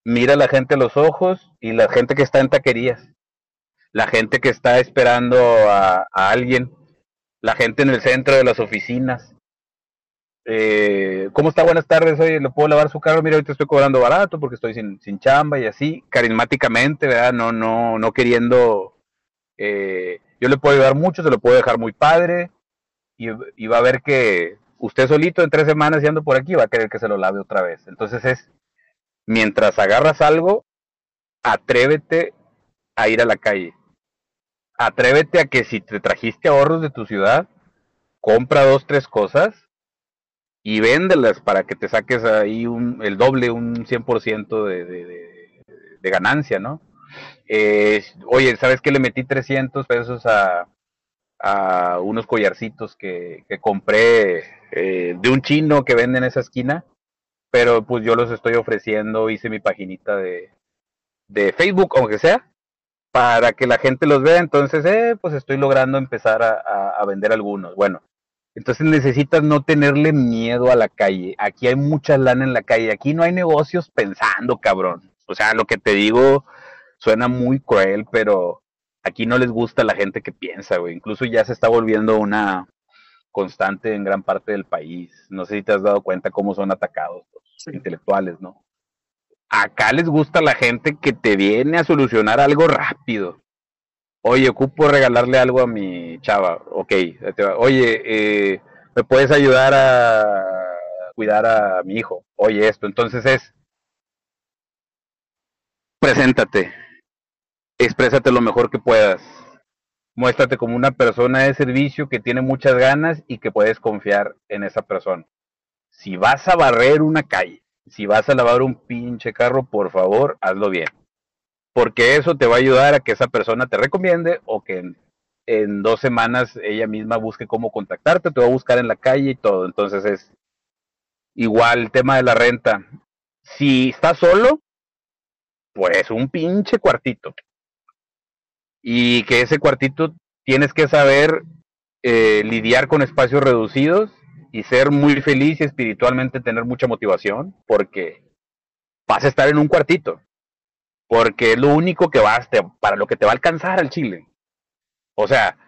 mira a la gente a los ojos y la gente que está en taquerías la gente que está esperando a, alguien, la gente en el centro de las oficinas. Eh, ¿Cómo está? Buenas tardes, oye, ¿le puedo lavar su carro? Mira, ahorita estoy cobrando barato porque estoy sin, sin chamba y así, carismáticamente, ¿verdad? No, no, no queriendo, eh, yo le puedo ayudar mucho, se lo puedo dejar muy padre y, y va a ver que usted solito en tres semanas y ando por aquí va a querer que se lo lave otra vez. Entonces es, mientras agarras algo, atrévete a ir a la calle atrévete a que si te trajiste ahorros de tu ciudad, compra dos, tres cosas y véndelas para que te saques ahí un, el doble, un 100% de, de, de, ganancia, ¿no? Eh, oye, ¿sabes qué? Le metí 300 pesos a, a unos collarcitos que, que compré eh, de un chino que vende en esa esquina, pero pues yo los estoy ofreciendo, hice mi paginita de, de Facebook, aunque sea, para que la gente los vea, entonces, eh, pues estoy logrando empezar a, vender algunos. Bueno, entonces necesitas no tenerle miedo a la calle. Aquí hay mucha lana en la calle. Aquí no hay negocios pensando, cabrón. O sea, lo que te digo suena muy cruel, pero aquí no les gusta la gente que piensa, güey. Incluso ya se está volviendo una constante en gran parte del país. No sé si te has dado cuenta cómo son atacados los intelectuales, ¿no? Acá les gusta la gente que te viene a solucionar algo rápido. Oye, ocupo regalarle algo a mi chava. Ok, oye, eh, ¿me puedes ayudar a cuidar a mi hijo? Oye, esto. Entonces es, preséntate, exprésate lo mejor que puedas. Muéstrate como una persona de servicio que tiene muchas ganas y que puedes confiar en esa persona. Si vas a barrer una calle, si vas a lavar un pinche carro, por favor, hazlo bien. Porque eso te va a ayudar a que esa persona te recomiende o que en, dos semanas ella misma busque cómo contactarte, te va a buscar en la calle y todo. Entonces es igual el tema de la renta. Si estás solo, pues un pinche cuartito. Y que ese cuartito tienes que saber eh, lidiar con espacios reducidos y ser muy feliz y espiritualmente tener mucha motivación porque vas a estar en un cuartito. Porque es lo único que vas, para lo que te va a alcanzar al Chile. O sea,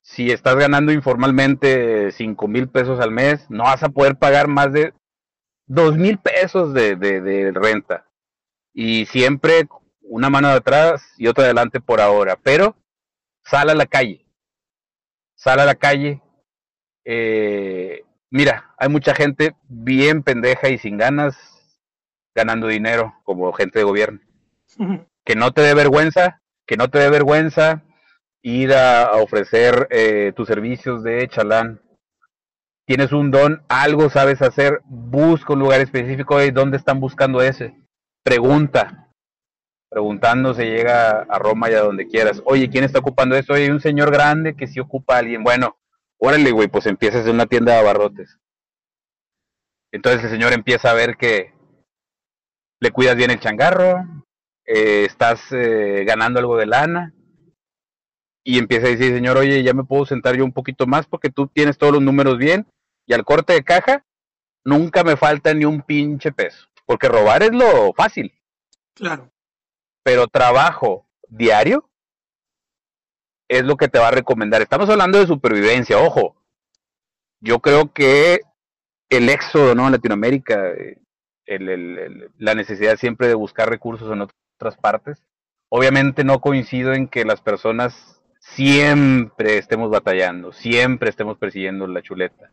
si estás ganando informalmente cinco mil pesos al mes, no vas a poder pagar más de dos mil pesos de, de, de renta. Y siempre una mano de atrás y otra adelante por ahora. Pero sal a la calle. Sal a la calle. Eh, Mira, hay mucha gente bien pendeja y sin ganas ganando dinero como gente de gobierno. Que no te dé vergüenza, que no te dé vergüenza ir a, ofrecer eh, tus servicios de chalán. Tienes un don, algo sabes hacer, busca un lugar específico de dónde están buscando ese. Pregunta. Preguntando se llega a Roma y a donde quieras. Oye, ¿quién está ocupando eso? Oye, hay un señor grande que sí ocupa a alguien. Bueno, órale, güey, pues empiezas en una tienda de abarrotes. Entonces el señor empieza a ver que le cuidas bien el changarro, eh, estás eh, ganando algo de lana, y empieza a decir, señor, oye, ya me puedo sentar yo un poquito más porque tú tienes todos los números bien, y al corte de caja nunca me falta ni un pinche peso, porque robar es lo fácil. Claro. Pero trabajo diario es lo que te va a recomendar. Estamos hablando de supervivencia, ojo. Yo creo que el éxodo ¿no? en Latinoamérica, eh, la necesidad siempre de buscar recursos en otras partes. Obviamente no coincido en que las personas siempre estemos batallando, siempre estemos persiguiendo la chuleta,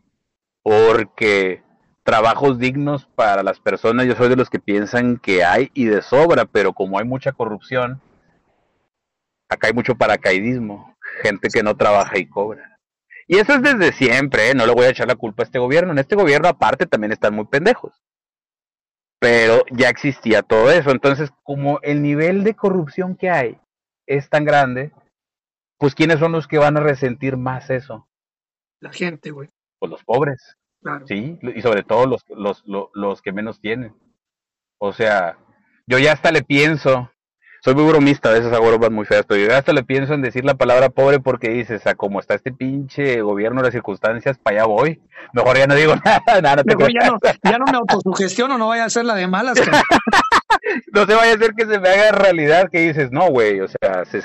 porque trabajos dignos para las personas, yo soy de los que piensan que hay y de sobra, pero como hay mucha corrupción, acá hay mucho paracaidismo, gente que no trabaja y cobra. Y eso es desde siempre, ¿eh? no le voy a echar la culpa a este gobierno. En este gobierno aparte también están muy pendejos. Pero ya existía todo eso. Entonces, como el nivel de corrupción que hay es tan grande, pues ¿quiénes son los que van a resentir más eso? La gente, güey. Pues los pobres. Claro. Sí, y sobre todo los, los, los, los que menos tienen. O sea, yo ya hasta le pienso, soy muy bromista, a veces hago bromas muy feas, pero yo ya hasta le pienso en decir la palabra pobre porque dices, a como está este pinche gobierno, las circunstancias, para allá voy. Mejor ya no digo nada, nada, no te Mejor ya no, ya no me autosugestiono, no vaya a ser la de malas. no se vaya a hacer que se me haga realidad que dices, no, güey, o sea, se,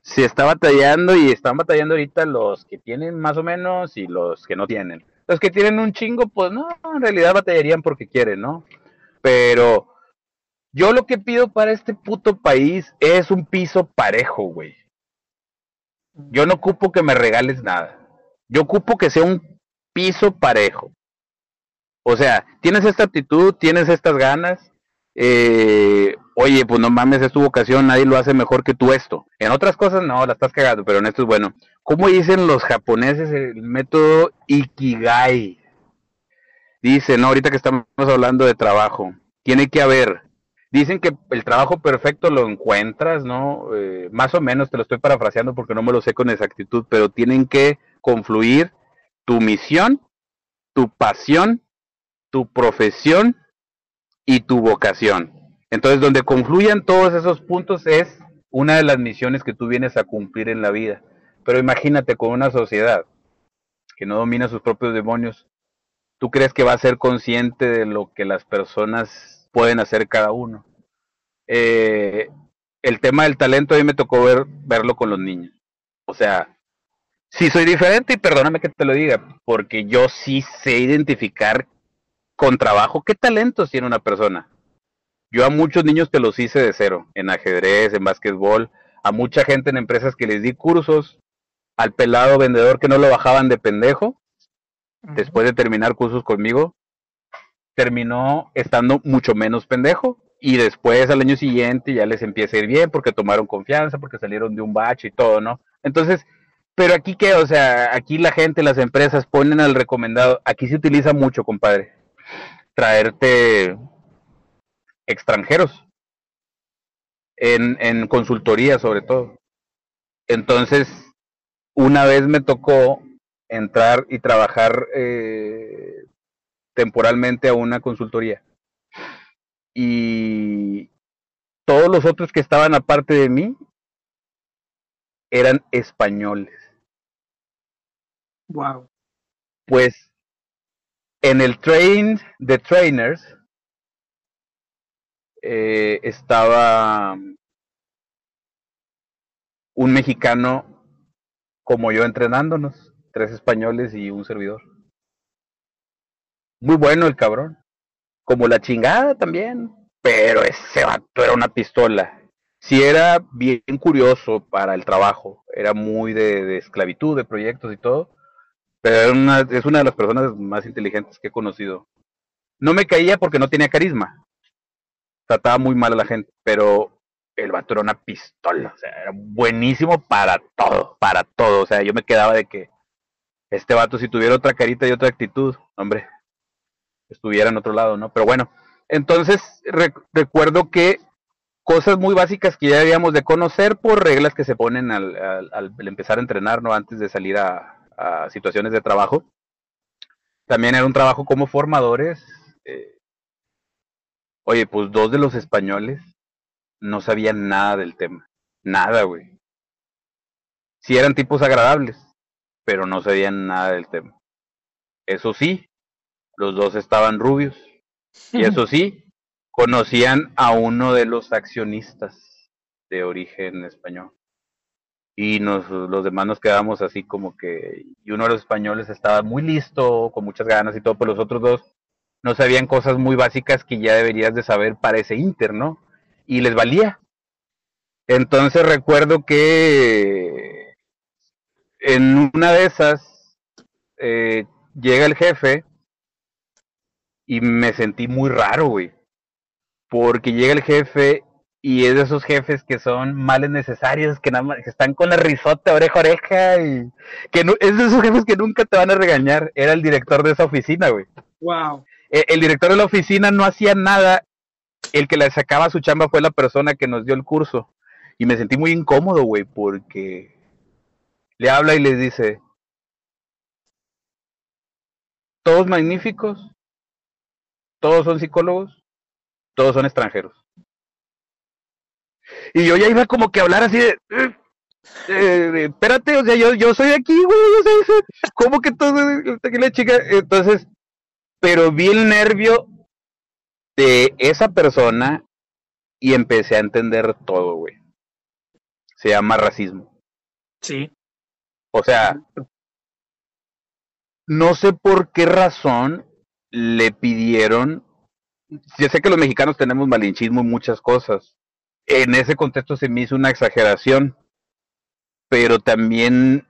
se está batallando y están batallando ahorita los que tienen más o menos y los que no tienen. Los que tienen un chingo, pues no, en realidad batallarían porque quieren, ¿no? Pero yo lo que pido para este puto país es un piso parejo, güey. Yo no ocupo que me regales nada. Yo ocupo que sea un piso parejo. O sea, tienes esta actitud, tienes estas ganas. Eh, oye, pues no mames, es tu vocación, nadie lo hace mejor que tú esto. En otras cosas no, la estás cagando, pero en esto es bueno. ¿Cómo dicen los japoneses el método Ikigai? Dicen, ¿no? ahorita que estamos hablando de trabajo, tiene que haber Dicen que el trabajo perfecto lo encuentras, ¿no? Eh, más o menos te lo estoy parafraseando porque no me lo sé con exactitud, pero tienen que confluir tu misión, tu pasión, tu profesión y tu vocación. Entonces, donde confluyan todos esos puntos es una de las misiones que tú vienes a cumplir en la vida. Pero imagínate con una sociedad que no domina sus propios demonios, ¿tú crees que va a ser consciente de lo que las personas pueden hacer cada uno. Eh, el tema del talento a mí me tocó ver, verlo con los niños. O sea, sí soy diferente y perdóname que te lo diga, porque yo sí sé identificar con trabajo qué talentos tiene una persona. Yo a muchos niños te los hice de cero, en ajedrez, en básquetbol, a mucha gente en empresas que les di cursos, al pelado vendedor que no lo bajaban de pendejo, después de terminar cursos conmigo, terminó estando mucho menos pendejo. Y después al año siguiente ya les empieza a ir bien porque tomaron confianza, porque salieron de un bache y todo, ¿no? Entonces, pero aquí qué, o sea, aquí la gente, las empresas ponen al recomendado, aquí se utiliza mucho, compadre, traerte extranjeros en, en consultoría sobre todo. Entonces, una vez me tocó entrar y trabajar eh, temporalmente a una consultoría. Y todos los otros que estaban aparte de mí eran españoles. Wow. Pues en el train de trainers eh, estaba un mexicano como yo entrenándonos, tres españoles y un servidor. Muy bueno el cabrón. Como la chingada también. Pero ese vato era una pistola. Sí era bien curioso para el trabajo. Era muy de, esclavitud, de proyectos y todo. Pero una, es una de las personas más inteligentes que he conocido. No me caía porque no tenía carisma. Trataba muy mal a la gente. Pero el vato era una pistola. O sea, era buenísimo para todo. Para todo. O sea, yo me quedaba de que este vato si tuviera otra carita y otra actitud, hombre, estuviera en otro lado, ¿no? Pero bueno, entonces recuerdo que cosas muy básicas que ya debíamos de conocer por reglas que se ponen al, al, empezar a entrenar, ¿no? Antes de salir a, situaciones de trabajo. También era un trabajo como formadores. Eh, oye, pues dos de los españoles no sabían nada del tema. Nada, güey. Sí eran tipos agradables, pero no sabían nada del tema. Eso sí, los dos estaban rubios. Y eso sí, conocían a uno de los accionistas de origen español. Y nos, los demás nos quedamos así como que, y uno de los españoles estaba muy listo, con muchas ganas y todo, pero los otros dos no sabían cosas muy básicas que ya deberías de saber para ese Inter, ¿no? Y les valía. Entonces recuerdo que en una de esas eh, llega el jefe y me sentí muy raro, güey. Porque llega el jefe y es de esos jefes que son males necesarios, que nada más que están con la risota oreja a oreja y que no, es de esos jefes que nunca te van a regañar. Era el director de esa oficina, güey. Wow. El, el director de la oficina no hacía nada. El que le sacaba su chamba fue la persona que nos dio el curso. Y me sentí muy incómodo, güey, porque le habla y les dice, todos magníficos, todos son psicólogos, todos son extranjeros. Y yo ya iba como que a hablar así de, eh, eh, espérate, o sea, yo, yo soy aquí, güey, yo soy, ¿cómo que todo, que la chica? Entonces, pero vi el nervio de esa persona y empecé a entender todo, güey. Se llama racismo. Sí. O sea, no sé por qué razón le pidieron. Yo sé que los mexicanos tenemos malinchismo en muchas cosas. En ese contexto se me hizo una exageración. Pero también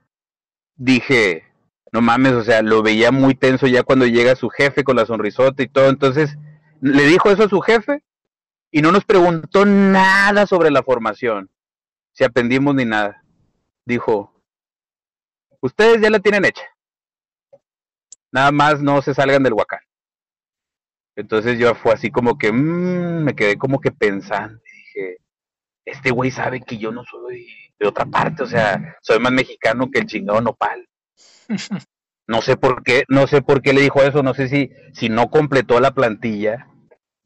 dije, no mames, o sea, lo veía muy tenso ya cuando llega su jefe con la sonrisota y todo. Entonces, le dijo eso a su jefe y no nos preguntó nada sobre la formación, si aprendimos ni nada. Dijo, ustedes ya la tienen hecha. Nada más no se salgan del huacán. Entonces yo fue así como que, mmm, me quedé como que pensando. Dije, este güey sabe que yo no soy de otra parte, o sea, soy más mexicano que el chingado nopal. No sé por qué, no sé por qué le dijo eso, no sé si, si no completó la plantilla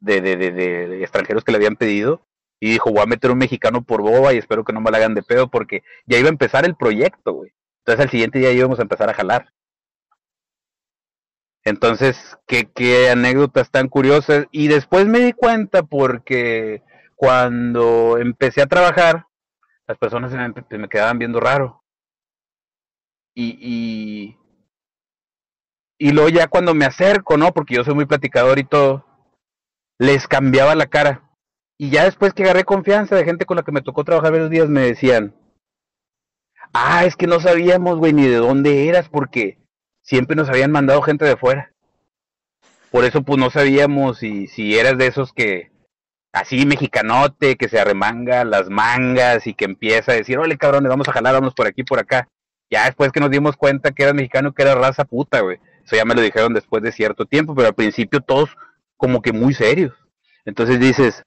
de, de, de, extranjeros que le habían pedido y dijo, voy a meter un mexicano por boba y espero que no me la hagan de pedo porque ya iba a empezar el proyecto, güey. Entonces al siguiente día íbamos a empezar a jalar. Entonces, qué, qué anécdotas tan curiosas. Y después me di cuenta porque cuando empecé a trabajar, las personas se me, se me quedaban viendo raro. Y, y, y luego ya cuando me acerco, ¿no? Porque yo soy muy platicador y todo, les cambiaba la cara. Y ya después que agarré confianza de gente con la que me tocó trabajar varios días, me decían, ah, es que no sabíamos, güey, ni de dónde eras, porque siempre nos habían mandado gente de fuera. Por eso, pues no sabíamos si, si eras de esos que, así mexicanote, que se arremanga las mangas y que empieza a decir, órale, cabrones, vamos a jalar, vamos por aquí, por acá. Ya después que nos dimos cuenta que era mexicano, que era raza puta, güey. Eso ya me lo dijeron después de cierto tiempo, pero al principio todos como que muy serios. Entonces dices,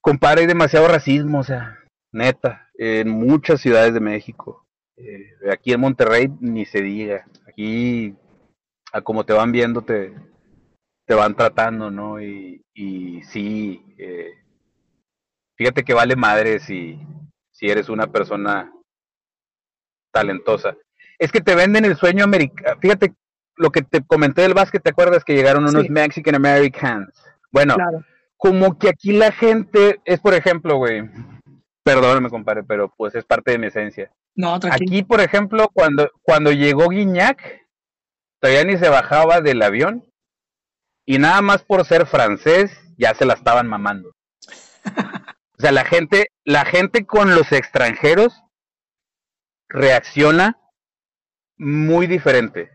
compadre, hay demasiado racismo, o sea, neta, en muchas ciudades de México. Eh, aquí en Monterrey ni se diga. Aquí, a como te van viendo, te, te van tratando, ¿no? Y, y sí, eh, fíjate que vale madre si, si eres una persona talentosa. Es que te venden el sueño americano. Fíjate, lo que te comenté del básquet, ¿te acuerdas que llegaron unos Mexican Americans? Bueno, como que aquí la gente es, por ejemplo, güey, perdóname, compadre, pero pues es parte de mi esencia. No, Aquí, por ejemplo, cuando, cuando llegó Guiñac, todavía ni se bajaba del avión y nada más por ser francés ya se la estaban mamando. o sea, la gente, la gente con los extranjeros reacciona muy diferente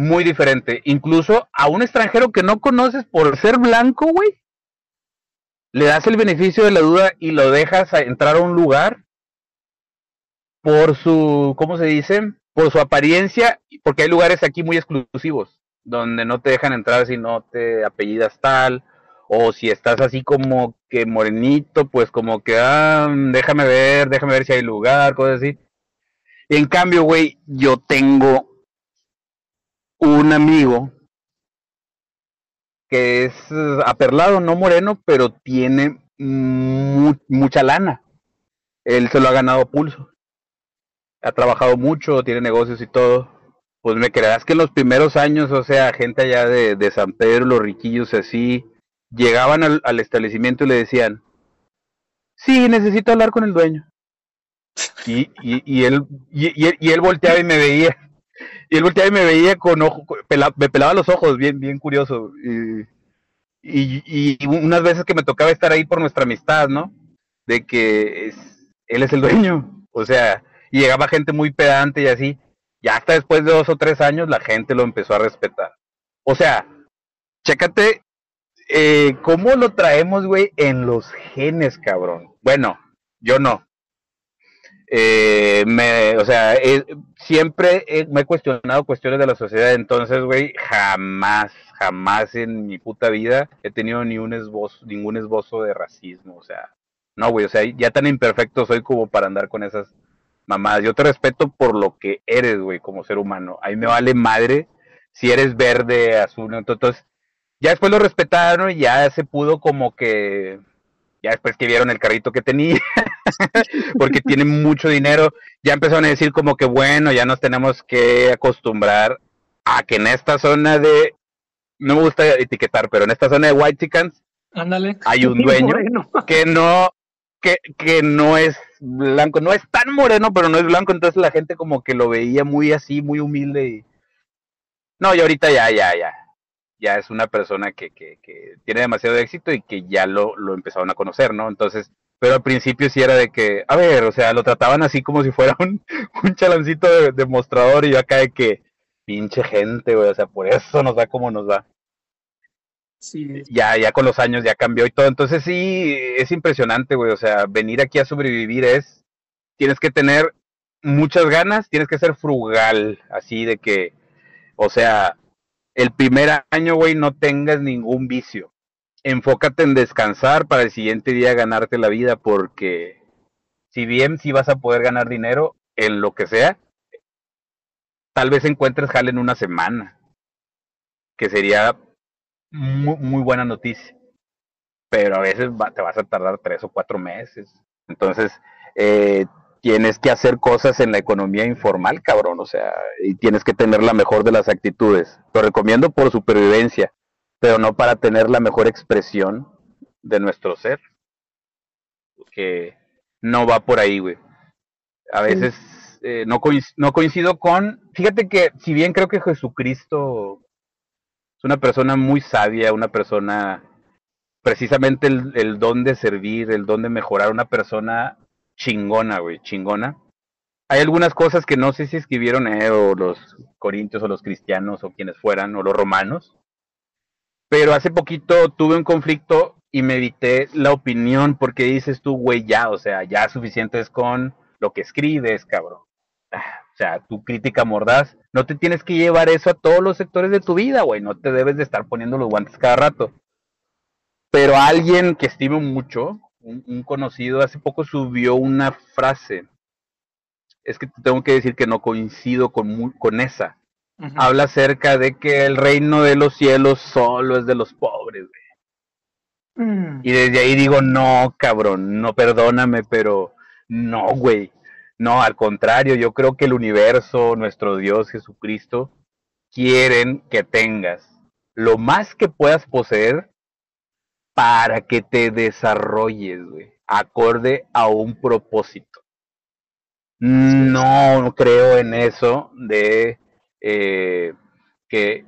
muy diferente. Incluso a un extranjero que no conoces por ser blanco, güey, le das el beneficio de la duda y lo dejas entrar a un lugar por su, ¿cómo se dice? Por su apariencia, porque hay lugares aquí muy exclusivos, donde no te dejan entrar si no te apellidas tal, o si estás así como que morenito, pues como que, ah, déjame ver, déjame ver si hay lugar, cosas así. En cambio, güey, yo tengo un amigo que es eh, aperlado, no moreno, pero tiene mucha lana. Él se lo ha ganado a pulso. Ha trabajado mucho, tiene negocios y todo. Pues me creerás que en los primeros años, o sea, gente allá de, de San Pedro, los riquillos así, llegaban al, al, establecimiento y le decían, sí, necesito hablar con el dueño. Y, y, y él, y, y él volteaba y me veía y él volteaba y me veía con ojo, me pelaba los ojos, bien, bien curioso. Y, y, unas veces que me tocaba estar ahí por nuestra amistad, ¿no? De que es, él es el dueño. O sea, y llegaba gente muy pedante y así. Ya hasta después de dos o tres años la gente lo empezó a respetar. O sea, chécate eh, cómo lo traemos, güey, en los genes, cabrón. Bueno, yo no eh, me, o sea, siempre me he cuestionado cuestiones de la sociedad, entonces, güey, jamás, jamás en mi puta vida he tenido ni un esbozo, ningún esbozo de racismo, o sea, no, güey, o sea, ya tan imperfecto soy como para andar con esas mamás. Yo te respeto por lo que eres, güey, como ser humano. A mí me vale madre si eres verde, azul, entonces ya después lo respetaron y ya se pudo como que ya después que vieron el carrito que tenía, porque tiene mucho dinero, ya empezaron a decir como que bueno, ya nos tenemos que acostumbrar a que en esta zona de, no me gusta etiquetar, pero en esta zona de White Chickens, Ándale. hay un dueño que no, que, que no es blanco, no es tan moreno, pero no es blanco, entonces la gente como que lo veía muy así, muy humilde y... No, y ahorita ya, ya, ya, ya es una persona que, que, que tiene demasiado éxito y que ya lo, lo empezaron a conocer, ¿no? Entonces, pero al principio sí era de que, a ver, o sea, lo trataban así como si fuera un, un chalancito de, de mostrador y yo acá de que, pinche gente, güey, o sea, por eso nos da como nos da. Sí. Ya, ya con los años ya cambió y todo, entonces sí, es impresionante, güey, o sea, venir aquí a sobrevivir es, tienes que tener muchas ganas, tienes que ser frugal, así de que, o sea, el primer año, güey, no tengas ningún vicio. Enfócate en descansar para el siguiente día ganarte la vida, porque si bien sí vas a poder ganar dinero en lo que sea, tal vez encuentres jale en una semana, que sería muy, muy buena noticia. Pero a veces te vas a tardar tres o cuatro meses. Entonces, eh, tienes que hacer cosas en la economía informal, cabrón, o sea, y tienes que tener la mejor de las actitudes. Lo recomiendo por supervivencia, pero no para tener la mejor expresión de nuestro ser. Que no va por ahí, güey. A veces eh, no, coincido, no coincido con... Fíjate que si bien creo que Jesucristo es una persona muy sabia, una persona precisamente el, el don de servir, el don de mejorar, una persona chingona, güey, chingona. Hay algunas cosas que no sé si escribieron eh, los corintios o los cristianos o quienes fueran o los romanos. Pero hace poquito tuve un conflicto y medité la opinión porque dices tú, güey, ya, o sea, ya suficiente es con lo que escribes, cabrón. O sea, tu crítica mordaz, no te tienes que llevar eso a todos los sectores de tu vida, güey, no te debes de estar poniendo los guantes cada rato. Pero alguien que estimo mucho, un, un, conocido hace poco subió una frase. Es que tengo que decir que no coincido con, con esa. Uh -huh. Habla acerca de que el reino de los cielos solo es de los pobres. Güey. Mm. Y desde ahí digo, no, cabrón, no, perdóname, pero no, güey. No, al contrario, yo creo que el universo, nuestro Dios Jesucristo, quieren que tengas lo más que puedas poseer para que te desarrolles, güey, acorde a un propósito. No creo en eso de eh, que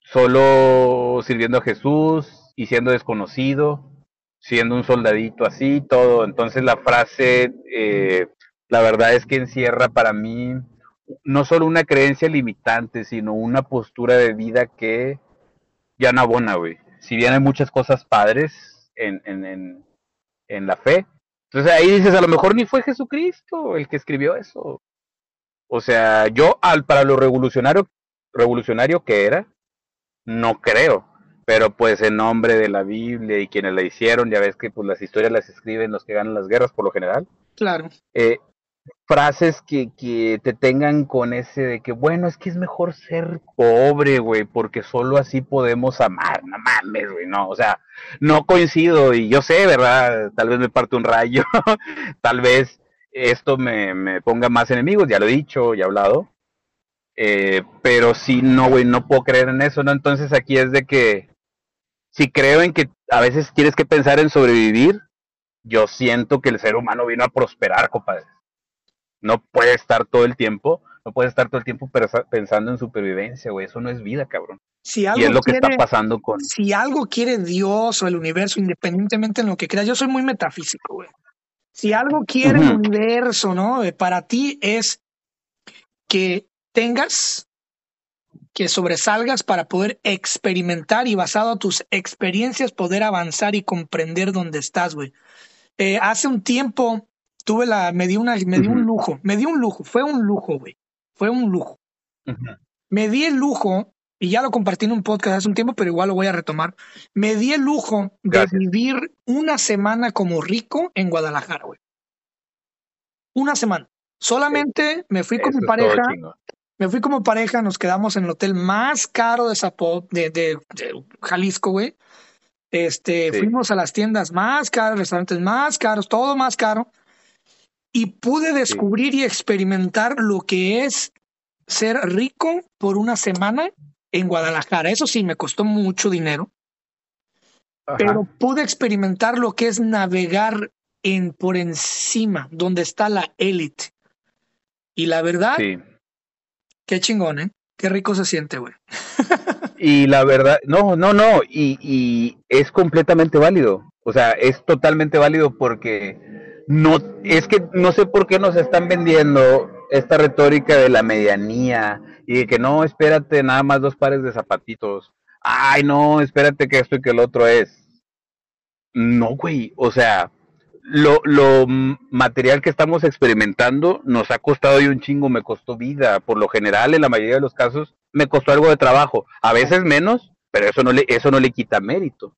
solo sirviendo a Jesús y siendo desconocido, siendo un soldadito así, todo. Entonces la frase, eh, la verdad es que encierra para mí no solo una creencia limitante, sino una postura de vida que ya no abona, güey si bien hay muchas cosas padres en, en, en, en, la fe, entonces ahí dices, a lo mejor ni fue Jesucristo el que escribió eso. O sea, yo al para lo revolucionario, revolucionario que era, no creo. Pero pues en nombre de la Biblia y quienes la hicieron, ya ves que pues las historias las escriben los que ganan las guerras por lo general. Claro. Eh, frases que, que te tengan con ese de que, bueno, es que es mejor ser pobre, güey, porque solo así podemos amar. No mames, güey, no, o sea, no coincido y yo sé, ¿verdad? Tal vez me parte un rayo, tal vez esto me, me, ponga más enemigos, ya lo he dicho, ya he hablado. Eh, pero sí, no, güey, no puedo creer en eso, ¿no? Entonces aquí es de que, si creo en que a veces tienes que pensar en sobrevivir, yo siento que el ser humano vino a prosperar, compadre no puede estar todo el tiempo, no puede estar todo el tiempo pensando en supervivencia, güey. Eso no es vida, cabrón. Si algo y es lo quiere, que está pasando con. Si algo quiere Dios o el universo, independientemente en lo que creas, yo soy muy metafísico, güey. Si algo quiere uh -huh. el universo, ¿no? Eh, para ti es que tengas, que sobresalgas para poder experimentar y basado a tus experiencias poder avanzar y comprender dónde estás, güey. Eh, hace un tiempo tuve la, me di una, me di uh -huh. un lujo, me di un lujo, fue un lujo, güey, fue un lujo. Uh -huh. Me di el lujo, y ya lo compartí en un podcast hace un tiempo, pero igual lo voy a retomar. Me di el lujo Gracias. de vivir una semana como rico en Guadalajara, güey. Una semana. Solamente me fui con mi pareja, me fui como pareja, nos quedamos en el hotel más caro de Zapot, de, de, Jalisco, güey. Este, fuimos a las tiendas más caras, restaurantes más caros, todo más caro. Y pude descubrir y experimentar lo que es ser rico por una semana en Guadalajara. Eso sí, me costó mucho dinero. Pero pude experimentar lo que es navegar en por encima, donde está la élite. Y la verdad, qué chingón, ¿eh? Qué rico se siente, güey. y la verdad, no, no, no, y, y es completamente válido. O sea, es totalmente válido porque no, es que no sé por qué nos están vendiendo esta retórica de la medianía y de que no, espérate, nada más dos pares de zapatitos. Ay, no, espérate que esto y que el otro es. No, güey, o sea, lo, lo material que estamos experimentando nos ha costado y un chingo, me costó vida. Por lo general, en la mayoría de los casos, me costó algo de trabajo. A veces menos, pero eso no le, eso no le quita mérito.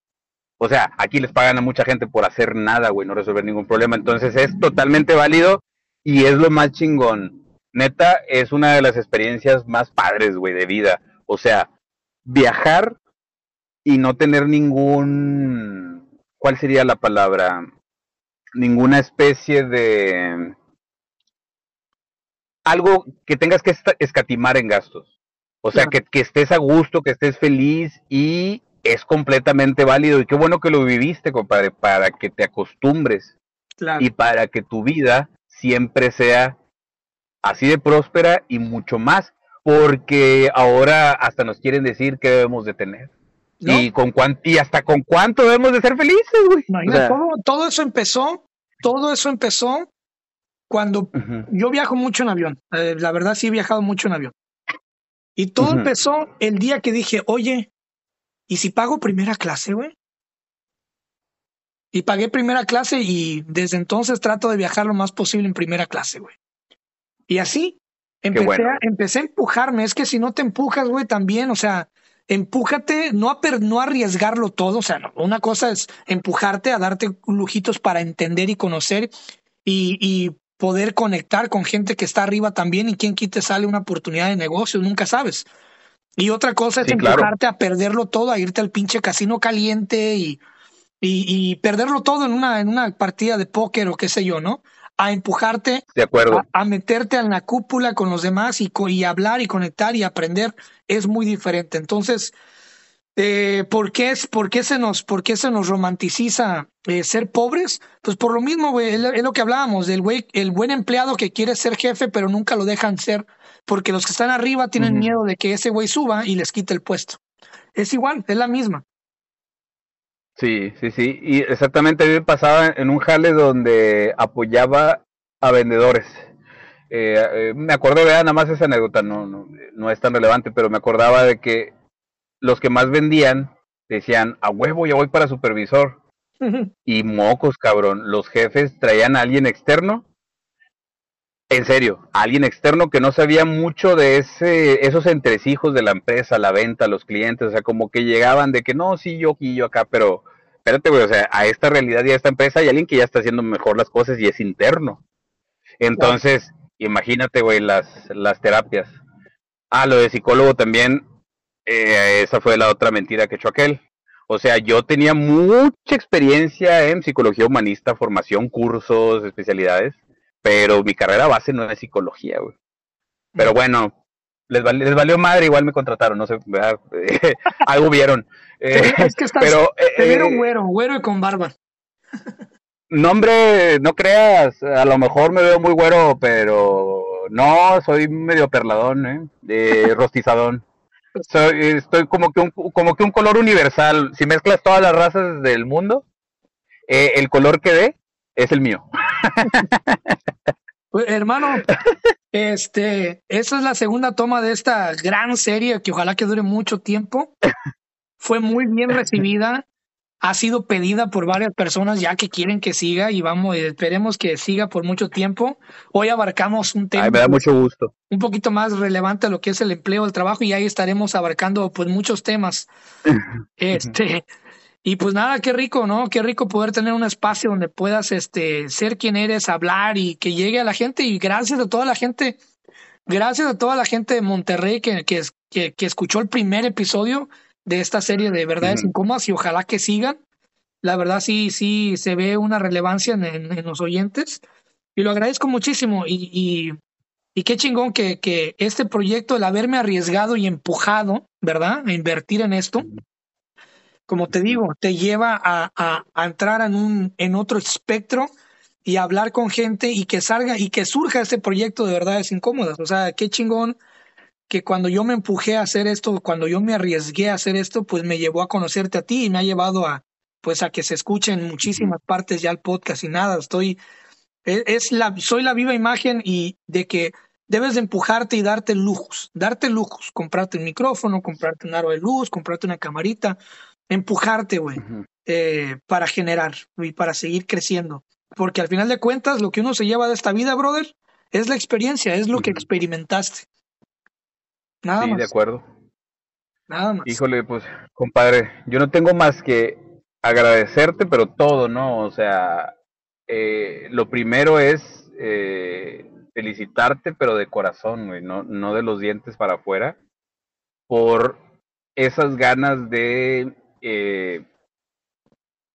O sea, aquí les pagan a mucha gente por hacer nada, güey, no resolver ningún problema. Entonces es totalmente válido y es lo más chingón. Neta, es una de las experiencias más padres, güey, de vida. O sea, viajar y no tener ningún... ¿Cuál sería la palabra? ninguna especie de algo que tengas que escatimar en gastos. O sea, que, que, estés a gusto, que estés feliz y es completamente válido. Y qué bueno que lo viviste, compadre, para que te acostumbres y para que tu vida siempre sea así de próspera y mucho más, porque ahora hasta nos quieren decir qué debemos de tener. Y con y hasta con cuánto debemos de ser felices, güey. todo, eso empezó, todo eso empezó cuando yo viajo mucho en avión. Eh, la verdad sí he viajado mucho en avión. Y todo empezó el día que dije, oye, ¿y si pago primera clase, güey? Y pagué primera clase y desde entonces trato de viajar lo más posible en primera clase, güey. Y así empecé, a, empecé a empujarme. Es que si no te empujas, güey, también, o sea, empújate, no a, no arriesgarlo todo, o sea, una cosa es empujarte a darte lujitos para entender y conocer y, poder conectar con gente que está arriba también y quien quite sale una oportunidad de negocio, nunca sabes. Y otra cosa es empujarte a perderlo todo, a irte al pinche casino caliente y, y, perderlo todo en una, en una partida de póker o qué sé yo, ¿no? A empujarte de acuerdo. A, meterte en la cúpula con los demás y, y hablar y conectar y aprender es muy diferente. Entonces, eh, ¿por, qué es, por, qué se nos, ¿por qué se nos romanticiza eh, ser pobres? Pues por lo mismo, güey, es, lo que hablábamos, del güey, el buen empleado que quiere ser jefe, pero nunca lo dejan ser, porque los que están arriba tienen miedo de que ese güey suba y les quite el puesto. Es igual, es la misma. Sí, sí, sí. Y exactamente a mí me pasaba en un jale donde apoyaba a vendedores. Eh, eh, me acuerdo de nada más esa anécdota, no, no, no es tan relevante, pero me acordaba de que los que más vendían decían, a huevo, ya voy para supervisor. y mocos, cabrón, los jefes traían a alguien externo. En serio, alguien externo que no sabía mucho de ese, esos entresijos de la empresa, la venta, los clientes, o sea, como que llegaban de que no, sí, yo aquí, yo acá, pero espérate, güey, o sea, a esta realidad y a esta empresa hay alguien que ya está haciendo mejor las cosas y es interno. Entonces, Imagínate, güey, las, las terapias. Ah, lo de psicólogo también, eh, esa fue la otra mentira que echó aquel. O sea, yo tenía mucha experiencia en psicología humanista, formación, cursos, especialidades, pero mi carrera base no es psicología, güey. Pero bueno, les, les valió madre, igual me contrataron, no sé, algo vieron. es que estás, pero, te vieron eh, güero, güero y con barba. No, hombre, no creas, a lo mejor me veo muy güero, pero no, soy medio perladón, ¿eh? De rostizadón. Soy, estoy como que, un, como que un color universal. Si mezclas todas las razas del mundo, eh, el color que dé es el mío. Pues, hermano, este, esa es la segunda toma de esta gran serie que ojalá que dure mucho tiempo. Fue muy bien recibida ha sido pedida por varias personas ya que quieren que siga y vamos, esperemos que siga por mucho tiempo. Hoy abarcamos un tema me da mucho gusto. un poquito más relevante a lo que es el empleo, el trabajo y ahí estaremos abarcando pues muchos temas. este Y pues nada, qué rico, ¿no? Qué rico poder tener un espacio donde puedas este, ser quien eres, hablar y que llegue a la gente. Y gracias a toda la gente, gracias a toda la gente de Monterrey que, que, que, escuchó el primer episodio de esta serie de Verdades Incómodas y ojalá que sigan. La verdad sí, sí, se ve una relevancia en, en, los oyentes y lo agradezco muchísimo. Y, y, y qué chingón que, que, este proyecto, el haberme arriesgado y empujado, ¿verdad? A invertir en esto, como te digo, te lleva a, a, entrar en, un, en otro espectro y hablar con gente y que salga y que surja este proyecto de verdades incómodas. O sea, qué chingón que cuando yo me empujé a hacer esto, cuando yo me arriesgué a hacer esto, pues me llevó a conocerte a ti y me ha llevado a, pues a que se escuche en muchísimas partes ya el podcast y nada, estoy, e, es, la, soy la viva imagen y de que debes de empujarte y darte lujos, darte lujos, comprarte un micrófono, comprarte un aro de luz, comprarte una camarita, empujarte, güey, eh, para generar y para seguir creciendo. Porque al final de cuentas, lo que uno se lleva de esta vida, brother, es la experiencia, es lo que experimentaste. Nada sí, más. de acuerdo. Nada más. Híjole, pues, compadre, yo no tengo más que agradecerte, pero todo, ¿no? O sea, eh, lo primero es eh, felicitarte, pero de corazón, güey, no, no de los dientes para afuera, por esas ganas de eh,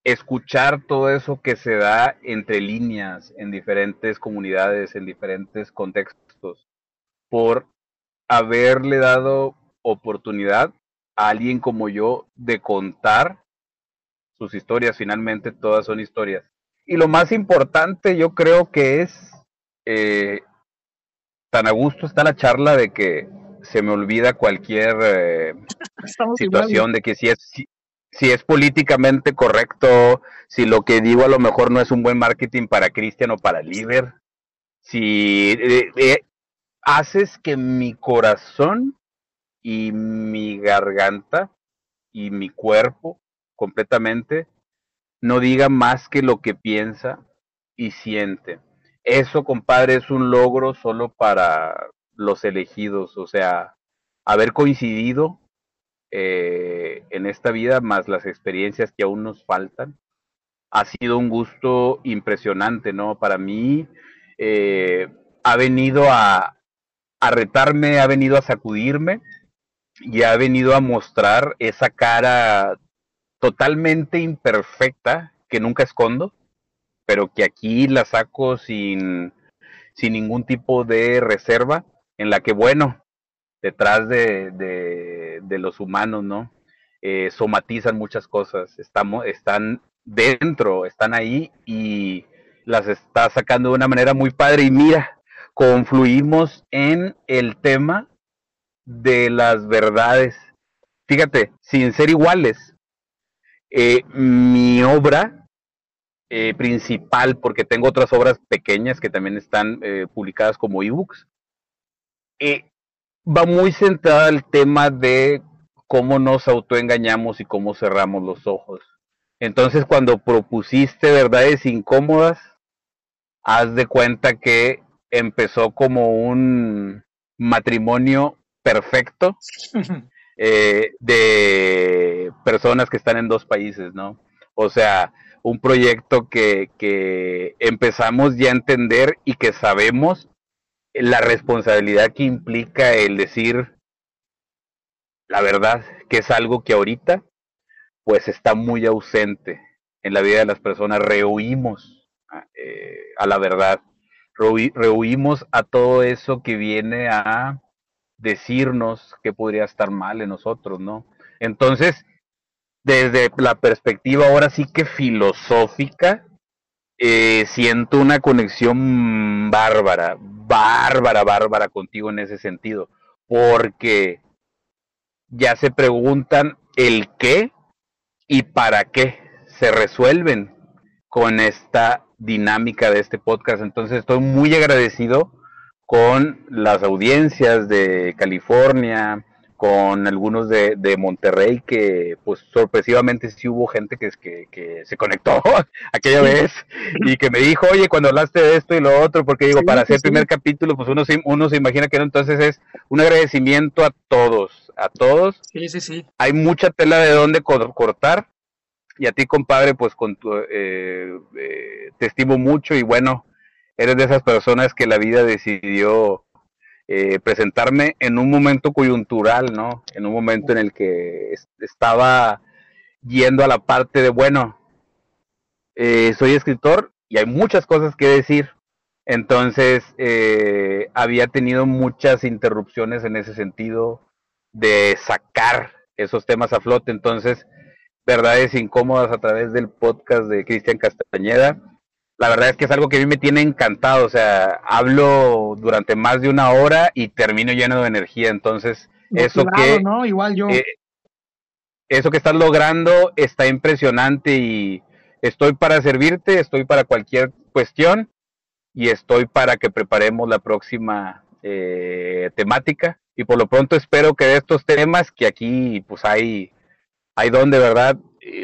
escuchar todo eso que se da entre líneas en diferentes comunidades, en diferentes contextos, por haberle dado oportunidad a alguien como yo de contar sus historias, finalmente todas son historias. Y lo más importante yo creo que es, eh, tan a gusto está la charla de que se me olvida cualquier eh, situación de que si es, si, es políticamente correcto, si lo que digo a lo mejor no es un buen marketing para Cristian o para Liber, si eh, haces que mi corazón y mi garganta y mi cuerpo completamente no diga más que lo que piensa y siente. Eso, compadre, es un logro solo para los elegidos, o sea, haber coincidido eh, en esta vida más las experiencias que aún nos faltan, ha sido un gusto impresionante, ¿no? Para mí eh, ha venido a, a retarme, ha venido a sacudirme y ha venido a mostrar esa cara totalmente imperfecta que nunca escondo, pero que aquí la saco sin, sin ningún tipo de reserva, en la que, bueno, detrás de, de, los humanos, ¿no? Eh, somatizan muchas cosas, estamos, están dentro, están ahí y las está sacando de una manera muy padre. Y mira, confluimos en el tema de las verdades. Fíjate, sin ser iguales, eh, mi obra eh, principal, porque tengo otras obras pequeñas que también están publicadas como ebooks, va muy centrada al tema de cómo nos autoengañamos y cómo cerramos los ojos. Entonces, cuando propusiste verdades incómodas, haz de cuenta que empezó como un matrimonio perfecto eh, de personas que están en dos países, ¿no? O sea, un proyecto que, que empezamos ya a entender y que sabemos la responsabilidad que implica el decir la verdad, que es algo que ahorita pues está muy ausente en la vida de las personas, rehuimos eh, a la verdad rehuimos a todo eso que viene a decirnos que podría estar mal en nosotros, ¿no? Entonces, desde la perspectiva ahora sí que filosófica, eh, siento una conexión bárbara, bárbara, bárbara contigo en ese sentido, porque ya se preguntan el qué y para qué se resuelven con esta dinámica de este podcast. Entonces estoy muy agradecido con las audiencias de California, con algunos de, de Monterrey, que pues sorpresivamente sí hubo gente que, que, que se conectó aquella vez y que me dijo, oye, cuando hablaste de esto y lo otro, porque digo, para hacer el primer capítulo, pues uno se, uno se imagina que no, entonces es un agradecimiento a todos, a todos. Sí, sí, sí. Hay mucha tela de dónde cortar y a ti, compadre, pues con tu, eh, eh, te estimo mucho y bueno, eres de esas personas que la vida decidió eh, presentarme en un momento coyuntural, ¿no? En un momento en el que estaba yendo a la parte de, bueno, soy escritor y hay muchas cosas que decir. Entonces, había tenido muchas interrupciones en ese sentido de sacar esos temas a flote. Entonces, verdades incómodas a través del podcast de Cristian Castañeda. La verdad es que es algo que a mí me tiene encantado, o sea, hablo durante más de una hora y termino lleno de energía, entonces eso que ¿no? igual yo eh, eso que estás logrando está impresionante y estoy para servirte, estoy para cualquier cuestión y estoy para que preparemos la próxima eh, temática y por lo pronto espero que de estos temas que aquí pues hay hay donde, ¿verdad?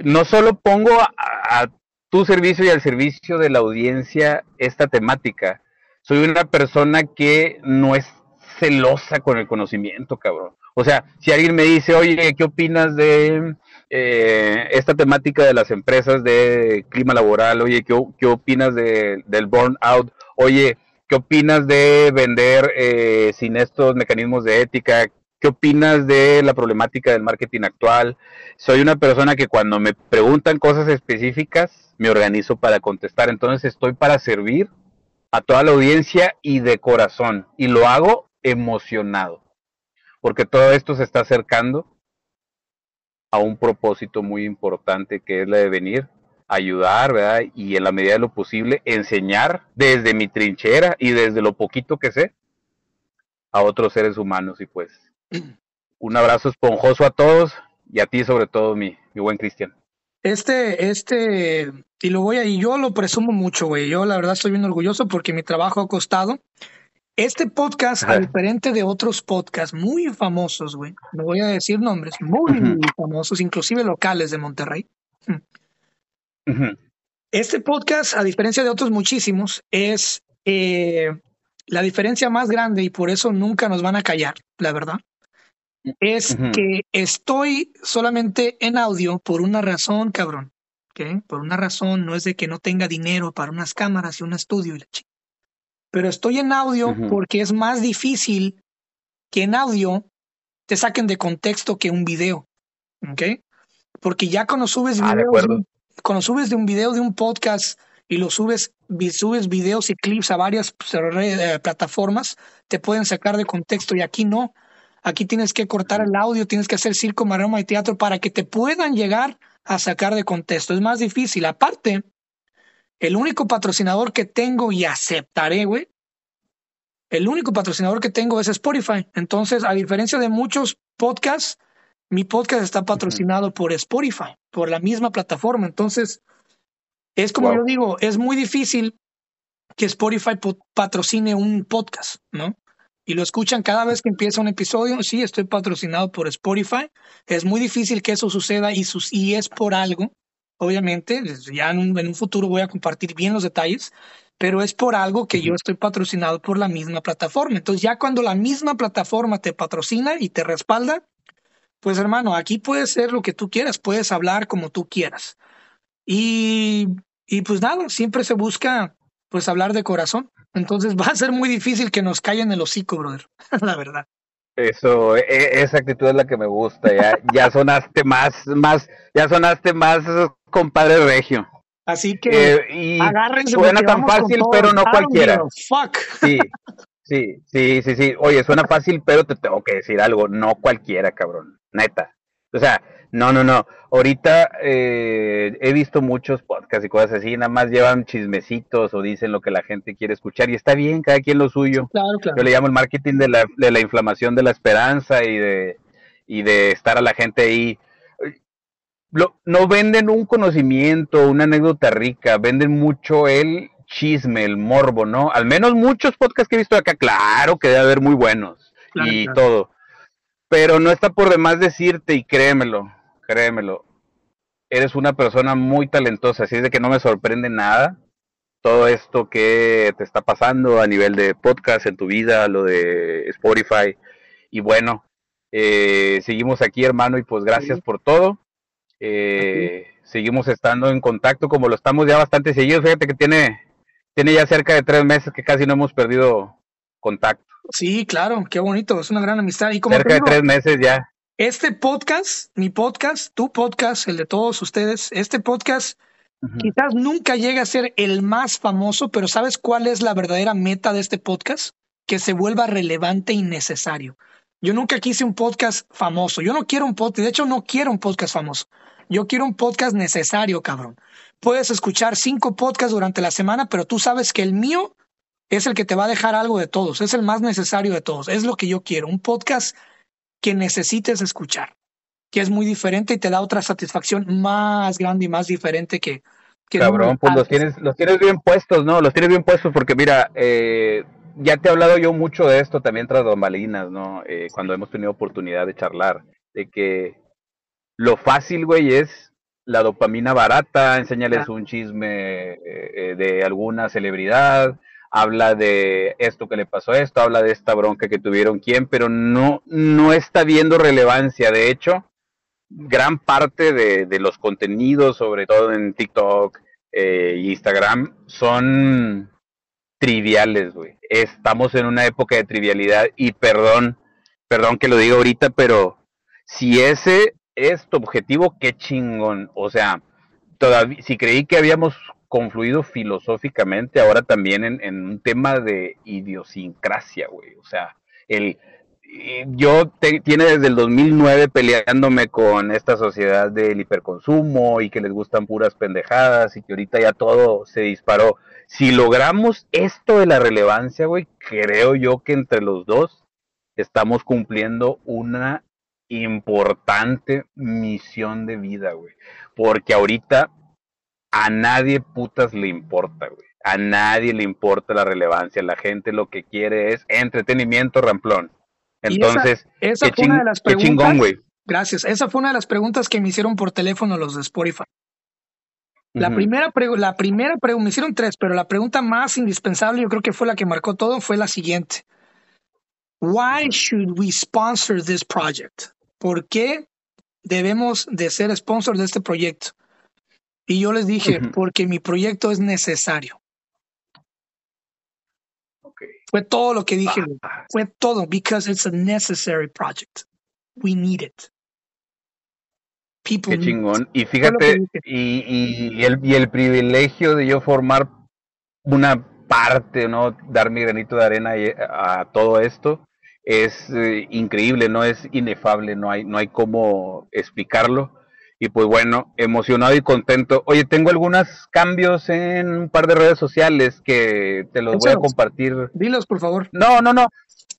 No solo pongo a, tu servicio y al servicio de la audiencia esta temática, soy una persona que no es celosa con el conocimiento, cabrón. O sea, si alguien me dice, oye, ¿qué opinas de eh, esta temática de las empresas de clima laboral? Oye, ¿qué, qué opinas de, del burnout? Oye, ¿qué opinas de vender eh, sin estos mecanismos de ética? ¿Qué opinas de la problemática del marketing actual? Soy una persona que cuando me preguntan cosas específicas, me organizo para contestar. Entonces estoy para servir a toda la audiencia y de corazón. Y lo hago emocionado. Porque todo esto se está acercando a un propósito muy importante que es la de venir, ayudar, ¿verdad? Y en la medida de lo posible enseñar desde mi trinchera y desde lo poquito que sé a otros seres humanos y pues un abrazo esponjoso a todos y a ti sobre todo, mi, mi buen Cristian. Este, este, y lo voy a, y yo lo presumo mucho, güey. Yo la verdad estoy bien orgulloso porque mi trabajo ha costado. Este podcast, a diferente de otros podcasts muy famosos, güey, no voy a decir nombres, muy, famosos, inclusive locales de Monterrey. Este podcast, a diferencia de otros muchísimos, es eh, la diferencia más grande y por eso nunca nos van a callar, la verdad es que estoy solamente en audio por una razón, cabrón. ¿okay? Por una razón, no es de que no tenga dinero para unas cámaras y un estudio y la chica. Pero estoy en audio porque es más difícil que en audio te saquen de contexto que un video. ¿Ok? Porque ya cuando subes ah, videos, cuando subes de un video de un podcast y lo subes, subes videos y clips a varias pues, eh, plataformas, te pueden sacar de contexto y aquí no Aquí tienes que cortar el audio, tienes que hacer circo, maroma y teatro para que te puedan llegar a sacar de contexto. Es más difícil. Aparte, el único patrocinador que tengo y aceptaré, güey, el único patrocinador que tengo es Spotify. Entonces, a diferencia de muchos podcasts, mi podcast está patrocinado por Spotify, por la misma plataforma. Entonces, es como yo digo, es muy difícil que Spotify patrocine un podcast, ¿no? Y lo escuchan cada vez que empieza un episodio. Sí, estoy patrocinado por Spotify. Es muy difícil que eso suceda y, sus, y es por algo. Obviamente, ya en un, futuro voy a compartir bien los detalles, pero es por algo que yo estoy patrocinado por la misma plataforma. Entonces, ya cuando la misma plataforma te patrocina y te respalda, pues hermano, aquí puedes ser lo que tú quieras, puedes hablar como tú quieras. Y, y pues nada, siempre se busca pues hablar de corazón. Entonces va a ser muy difícil que nos callen el hocico, brother, la verdad. Eso, e, e, esa actitud es la que me gusta, ya, ya sonaste más, más, ya sonaste más compadre regio. Así que eh, y Suena tan fácil, pero no cualquiera. Fuck. Sí, sí, sí, sí, sí. Oye, suena fácil, pero te tengo que decir algo, no cualquiera, cabrón. Neta. O sea, no, no, no. Ahorita eh, he visto muchos podcasts y cosas así, nada más llevan chismecitos o dicen lo que la gente quiere escuchar y está bien, cada quien lo suyo. Claro, claro. Yo le llamo el marketing de la, de la inflamación de la esperanza y de, y de estar a la gente ahí. no venden un conocimiento, una anécdota rica, venden mucho el chisme, el morbo, ¿no? Al menos muchos podcasts que he visto acá, claro que debe haber muy buenos y todo. Pero no está por demás decirte, y créemelo, créemelo, eres una persona muy talentosa, así es de que no me sorprende nada todo esto que te está pasando a nivel de podcast en tu vida, lo de Spotify. Y bueno, eh, seguimos aquí, hermano, y pues gracias por todo. Eh, seguimos estando en contacto como lo estamos ya bastante seguidos. Fíjate que tiene, tiene ya cerca de tres meses que casi no hemos perdido contacto. Sí, claro, qué bonito, es una gran amistad. Y como cerca de tres meses ya. Este podcast, mi podcast, tu podcast, el de todos ustedes, este podcast quizás nunca llegue a ser el más famoso, pero ¿sabes cuál es la verdadera meta de este podcast? Que se vuelva relevante y necesario. Yo nunca quise un podcast famoso. Yo no quiero un podcast, de hecho no quiero un podcast famoso. Yo quiero un podcast necesario, cabrón. Puedes escuchar cinco podcasts durante la semana, pero tú sabes que el mío es el que te va a dejar algo de todos, es el más necesario de todos. Es lo que yo quiero, un podcast que necesites escuchar, que es muy diferente y te da otra satisfacción más grande y más diferente que... que Cabrón, pues los tienes, los tienes bien puestos, ¿no? Los tienes bien puestos porque mira, eh, ya te he hablado yo mucho de esto también tras bambalinas, ¿no? Eh, cuando hemos tenido oportunidad de charlar, de que lo fácil, güey, es la dopamina barata, enséñales un chisme eh, eh, de alguna celebridad, habla de esto que le pasó a esto, habla de esta bronca que tuvieron quién, pero no, no está viendo relevancia. De hecho, gran parte de, de los contenidos, sobre todo en TikTok e Instagram, son triviales, güey. Estamos en una época de trivialidad y perdón, perdón que lo diga ahorita, pero si ese es tu objetivo, qué chingón. O sea, todavía, si creí que habíamos confluido filosóficamente, ahora también en, un tema de idiosincrasia, güey. O sea, el, yo tiene desde el 2009 peleándome con esta sociedad del hiperconsumo y que les gustan puras pendejadas y que ahorita ya todo se disparó. Si logramos esto de la relevancia, güey, creo yo que entre los dos estamos cumpliendo una importante misión de vida, güey. Porque ahorita a nadie putas le importa, güey. A nadie le importa la relevancia. La gente lo que quiere es entretenimiento ramplón. Entonces, esa, fue una de las chingón, güey. Gracias. Esa fue una de las preguntas que me hicieron por teléfono los de Spotify. La primera, la primera pregunta, me hicieron tres, pero la pregunta más indispensable, yo creo que fue la que marcó todo, fue la siguiente. Why should we sponsor this project? ¿por qué debemos de ser sponsor de este proyecto? Y yo les dije, porque mi proyecto es necesario. Fue todo lo que dije. Ah. Fue todo, because it's a necessary project. We need it. People Qué chingón. Y fíjate, y, y, el, y el privilegio de yo formar una parte, ¿no? Dar mi granito de arena a todo esto es eh, increíble, no es inefable, no hay, no hay cómo explicarlo. Y pues bueno, emocionado y contento. Oye, tengo algunos cambios en un par de redes sociales que te los voy a compartir. Dilos, por favor. No, no, no.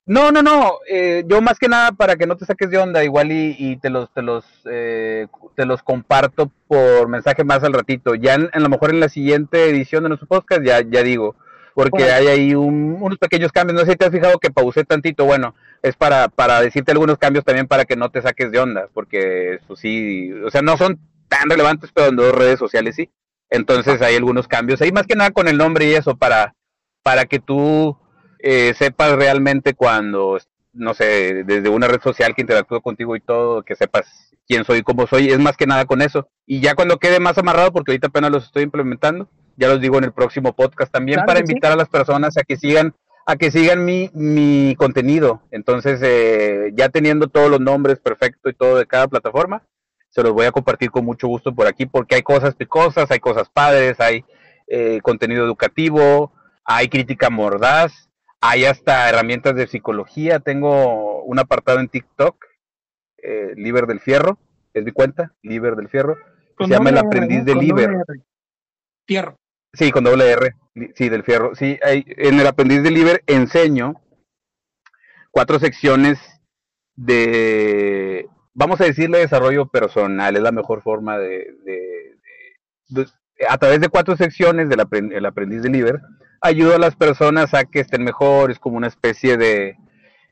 No, no, no. Eh, yo más que nada para que no te saques de onda, igual y, y te los, te los, eh, te los comparto por mensaje más al ratito. Ya en, a lo mejor en la siguiente edición de nuestro podcast ya, ya digo porque hay ahí unos pequeños cambios. No sé si te has fijado que pausé tantito. Bueno, es para, para decirte algunos cambios también para que no te saques de onda, porque eso sí, o sea, no son tan relevantes, pero en dos redes sociales sí. Entonces hay algunos cambios ahí, más que nada con el nombre y eso, para, para que tú eh, sepas realmente cuando, no sé, desde una red social que interactúo contigo y todo, que sepas quién soy y cómo soy, es más que nada con eso. Y ya cuando quede más amarrado, porque ahorita apenas los estoy implementando, ya los digo en el próximo podcast también para invitar a las personas a que sigan a que sigan mi, mi contenido. Entonces, eh, ya teniendo todos los nombres perfecto y todo de cada plataforma, se los voy a compartir con mucho gusto por aquí porque hay cosas picosas, hay cosas padres, hay eh, contenido educativo, hay crítica mordaz, hay hasta herramientas de psicología. Tengo un apartado en TikTok, eh, Liber del Fierro, es mi cuenta, Liber del Fierro, se llama El Aprendiz de Liber. Fierro. Sí, con doble R, sí, del fierro. Sí, hay, en el aprendiz de Liber enseño cuatro secciones de, vamos a decirle desarrollo personal, es la mejor forma de, de, a través de cuatro secciones del el aprendiz de Liber, ayudo a las personas a que estén mejor, es como una especie de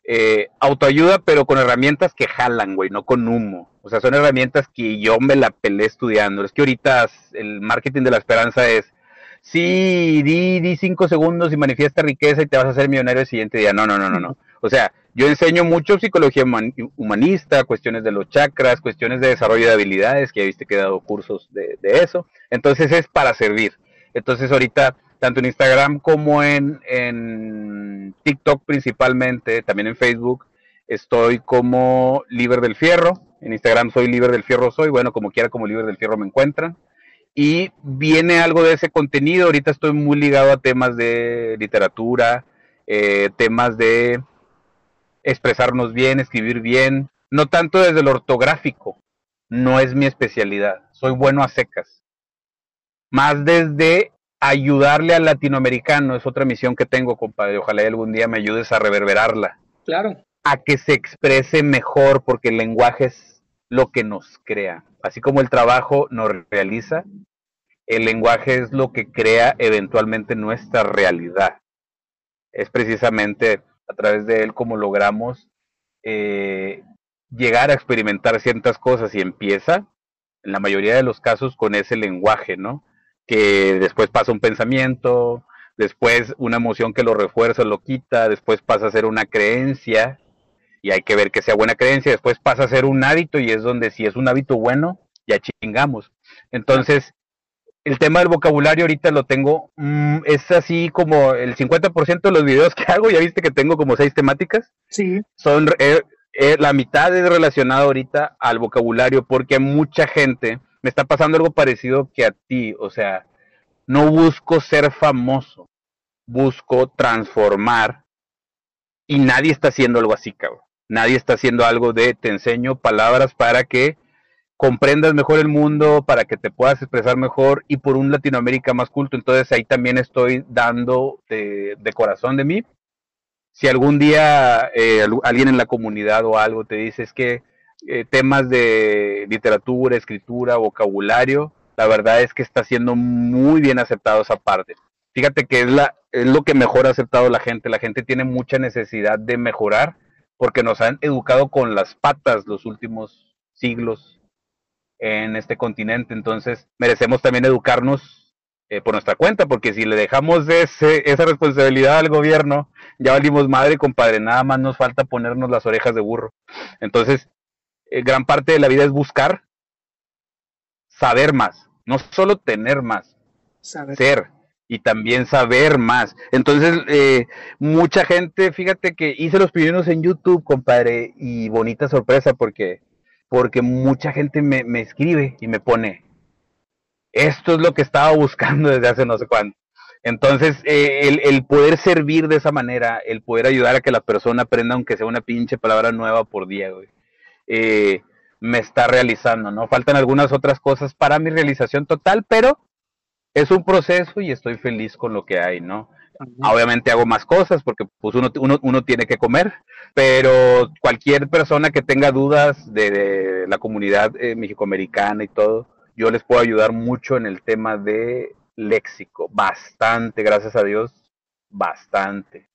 eh, autoayuda, pero con herramientas que jalan, güey, no con humo. O sea, son herramientas que yo me la pelé estudiando. Es que ahorita el marketing de la esperanza es sí, di, di cinco segundos y manifiesta riqueza y te vas a hacer millonario el siguiente día. No, no, no, no, no. O sea, yo enseño mucho psicología humanista, cuestiones de los chakras, cuestiones de desarrollo de habilidades, que ya viste que he dado cursos de, eso. Entonces es para servir. Entonces ahorita, tanto en Instagram como en, en TikTok principalmente, también en Facebook, estoy como Liber del Fierro. En Instagram soy Liber del Fierro soy, bueno, como quiera como Liber del Fierro me encuentran. Y viene algo de ese contenido. Ahorita estoy muy ligado a temas de literatura, eh, temas de expresarnos bien, escribir bien, no tanto desde lo ortográfico, no es mi especialidad, soy bueno a secas. Más desde ayudarle al latinoamericano, es otra misión que tengo, compadre, ojalá algún día me ayudes a reverberarla. Claro. A que se exprese mejor, porque el lenguaje es lo que nos crea. Así como el trabajo nos realiza, el lenguaje es lo que crea eventualmente nuestra realidad. Es precisamente a través de él como logramos eh, llegar a experimentar ciertas cosas y empieza, en la mayoría de los casos, con ese lenguaje, ¿no? Que después pasa un pensamiento, después una emoción que lo refuerza, lo quita, después pasa a ser una creencia, y hay que ver que sea buena creencia, después pasa a ser un hábito, y es donde si es un hábito bueno, ya chingamos. Entonces, el tema del vocabulario ahorita lo tengo, mm, es así como el 50% de los videos que hago, ya viste que tengo como seis temáticas. Sí. Son, eh, eh, la mitad es relacionada ahorita al vocabulario, porque mucha gente, me está pasando algo parecido que a ti, o sea, no busco ser famoso, busco transformar y nadie está haciendo algo así, cabrón. Nadie está haciendo algo de te enseño palabras para que comprendas mejor el mundo, para que te puedas expresar mejor y por un Latinoamérica más culto. Entonces ahí también estoy dando de, corazón de mí. Si algún día eh, alguien en la comunidad o algo te dice es que eh, temas de literatura, escritura, vocabulario, la verdad es que está siendo muy bien aceptado esa parte. Fíjate que es, la, es lo que mejor ha aceptado la gente. La gente tiene mucha necesidad de mejorar porque nos han educado con las patas los últimos siglos en este continente. Entonces, merecemos también educarnos eh, por nuestra cuenta, porque si le dejamos ese, esa responsabilidad al gobierno, ya valimos madre, compadre, nada más nos falta ponernos las orejas de burro. Entonces, eh, gran parte de la vida es buscar saber más, no solo tener más, ser y también saber más. Entonces, eh, mucha gente, fíjate que hice los primeros en YouTube, compadre, y bonita sorpresa porque porque mucha gente me, me escribe y me pone, esto es lo que estaba buscando desde hace no sé cuánto. Entonces, eh, el, el, poder servir de esa manera, el poder ayudar a que la persona aprenda, aunque sea una pinche palabra nueva por día, güey, eh, me está realizando, ¿no? Faltan algunas otras cosas para mi realización total, pero es un proceso y estoy feliz con lo que hay, ¿no? Obviamente hago más cosas porque pues uno, uno, uno tiene que comer, pero cualquier persona que tenga dudas de, la comunidad eh, mexicoamericana y todo, yo les puedo ayudar mucho en el tema de léxico, bastante, gracias a Dios, bastante.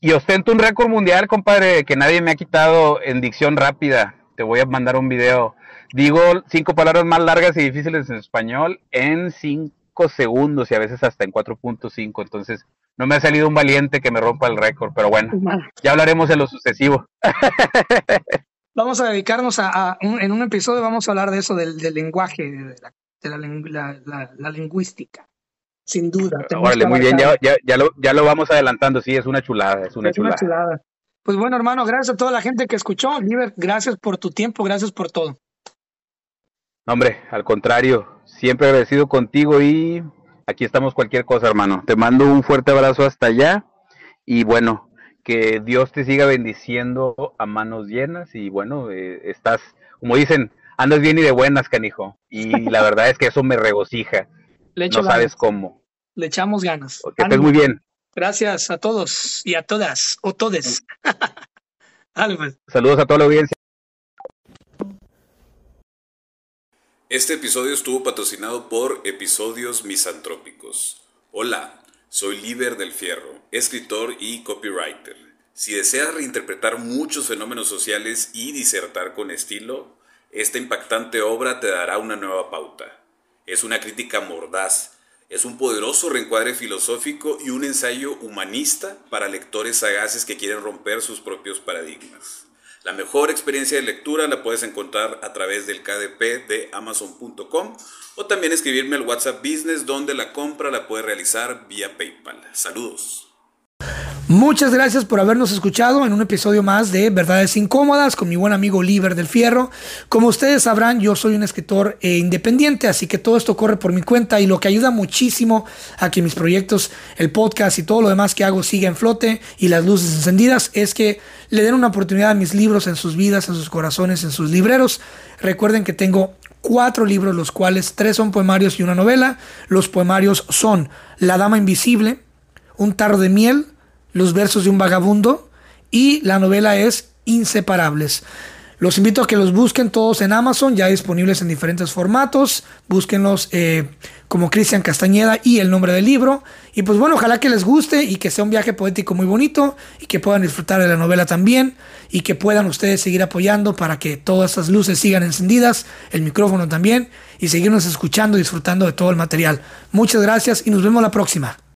Y ostento un récord mundial, compadre, que nadie me ha quitado en dicción rápida. Te voy a mandar un video. Digo cinco palabras más largas y difíciles en español en cinco segundos y a veces hasta en 4.5. Entonces, no me ha salido un valiente que me rompa el récord, pero bueno, ya hablaremos de lo sucesivo. Vamos a dedicarnos a, en un episodio, vamos a hablar de eso, del, lenguaje, de, la, lingüística. Sin duda. muy bien, ya, ya, lo, ya lo vamos adelantando, sí, es una chulada, es una, chulada. una chulada. Pues bueno, hermano, gracias a toda la gente que escuchó. Liber, gracias por tu tiempo, gracias por todo. Hombre, al contrario, Siempre agradecido contigo y aquí estamos cualquier cosa, hermano. Te mando un fuerte abrazo hasta allá y bueno, que Dios te siga bendiciendo a manos llenas y bueno, eh, estás, como dicen, andas bien y de buenas, canijo. Y la verdad es que eso me regocija. Le no sabes cómo. Le echamos ganas. Que estés muy bien. Gracias a todos y a todas o todes. Saludos a toda la audiencia. Este episodio estuvo patrocinado por Episodios Misantrópicos. Hola, soy Líder del Fierro, escritor y copywriter. Si deseas reinterpretar muchos fenómenos sociales y disertar con estilo, esta impactante obra te dará una nueva pauta. Es una crítica mordaz Es un poderoso reencuadre filosófico y un ensayo humanista para lectores sagaces que quieren romper sus propios paradigmas. La mejor experiencia de lectura la puedes encontrar a través del KDP de amazon.com o también escribirme al WhatsApp Business donde la compra la puedes realizar vía PayPal. Saludos. Muchas gracias por habernos escuchado en un episodio más de Verdades Incómodas con mi buen amigo Oliver del Fierro. Como ustedes sabrán, yo soy un escritor eh, independiente, así que todo esto corre por mi cuenta y lo que ayuda muchísimo a que mis proyectos, el podcast y todo lo demás que hago siga en flote y las luces encendidas es que le den una oportunidad a mis libros en sus vidas, en sus corazones, en sus libreros. Recuerden que tengo cuatro libros, los cuales tres son poemarios y una novela. Los poemarios son La Dama Invisible, Un Tarro de Miel, los versos de un vagabundo y la novela es Inseparables. Los invito a que los busquen todos en Amazon, ya disponibles en diferentes formatos. Búsquenlos eh, como Cristian Castañeda y el nombre del libro. Y pues bueno, ojalá que les guste y que sea un viaje poético muy bonito y que puedan disfrutar de la novela también y que puedan ustedes seguir apoyando para que todas estas luces sigan encendidas, el micrófono también y seguirnos escuchando y disfrutando de todo el material. Muchas gracias y nos vemos la próxima.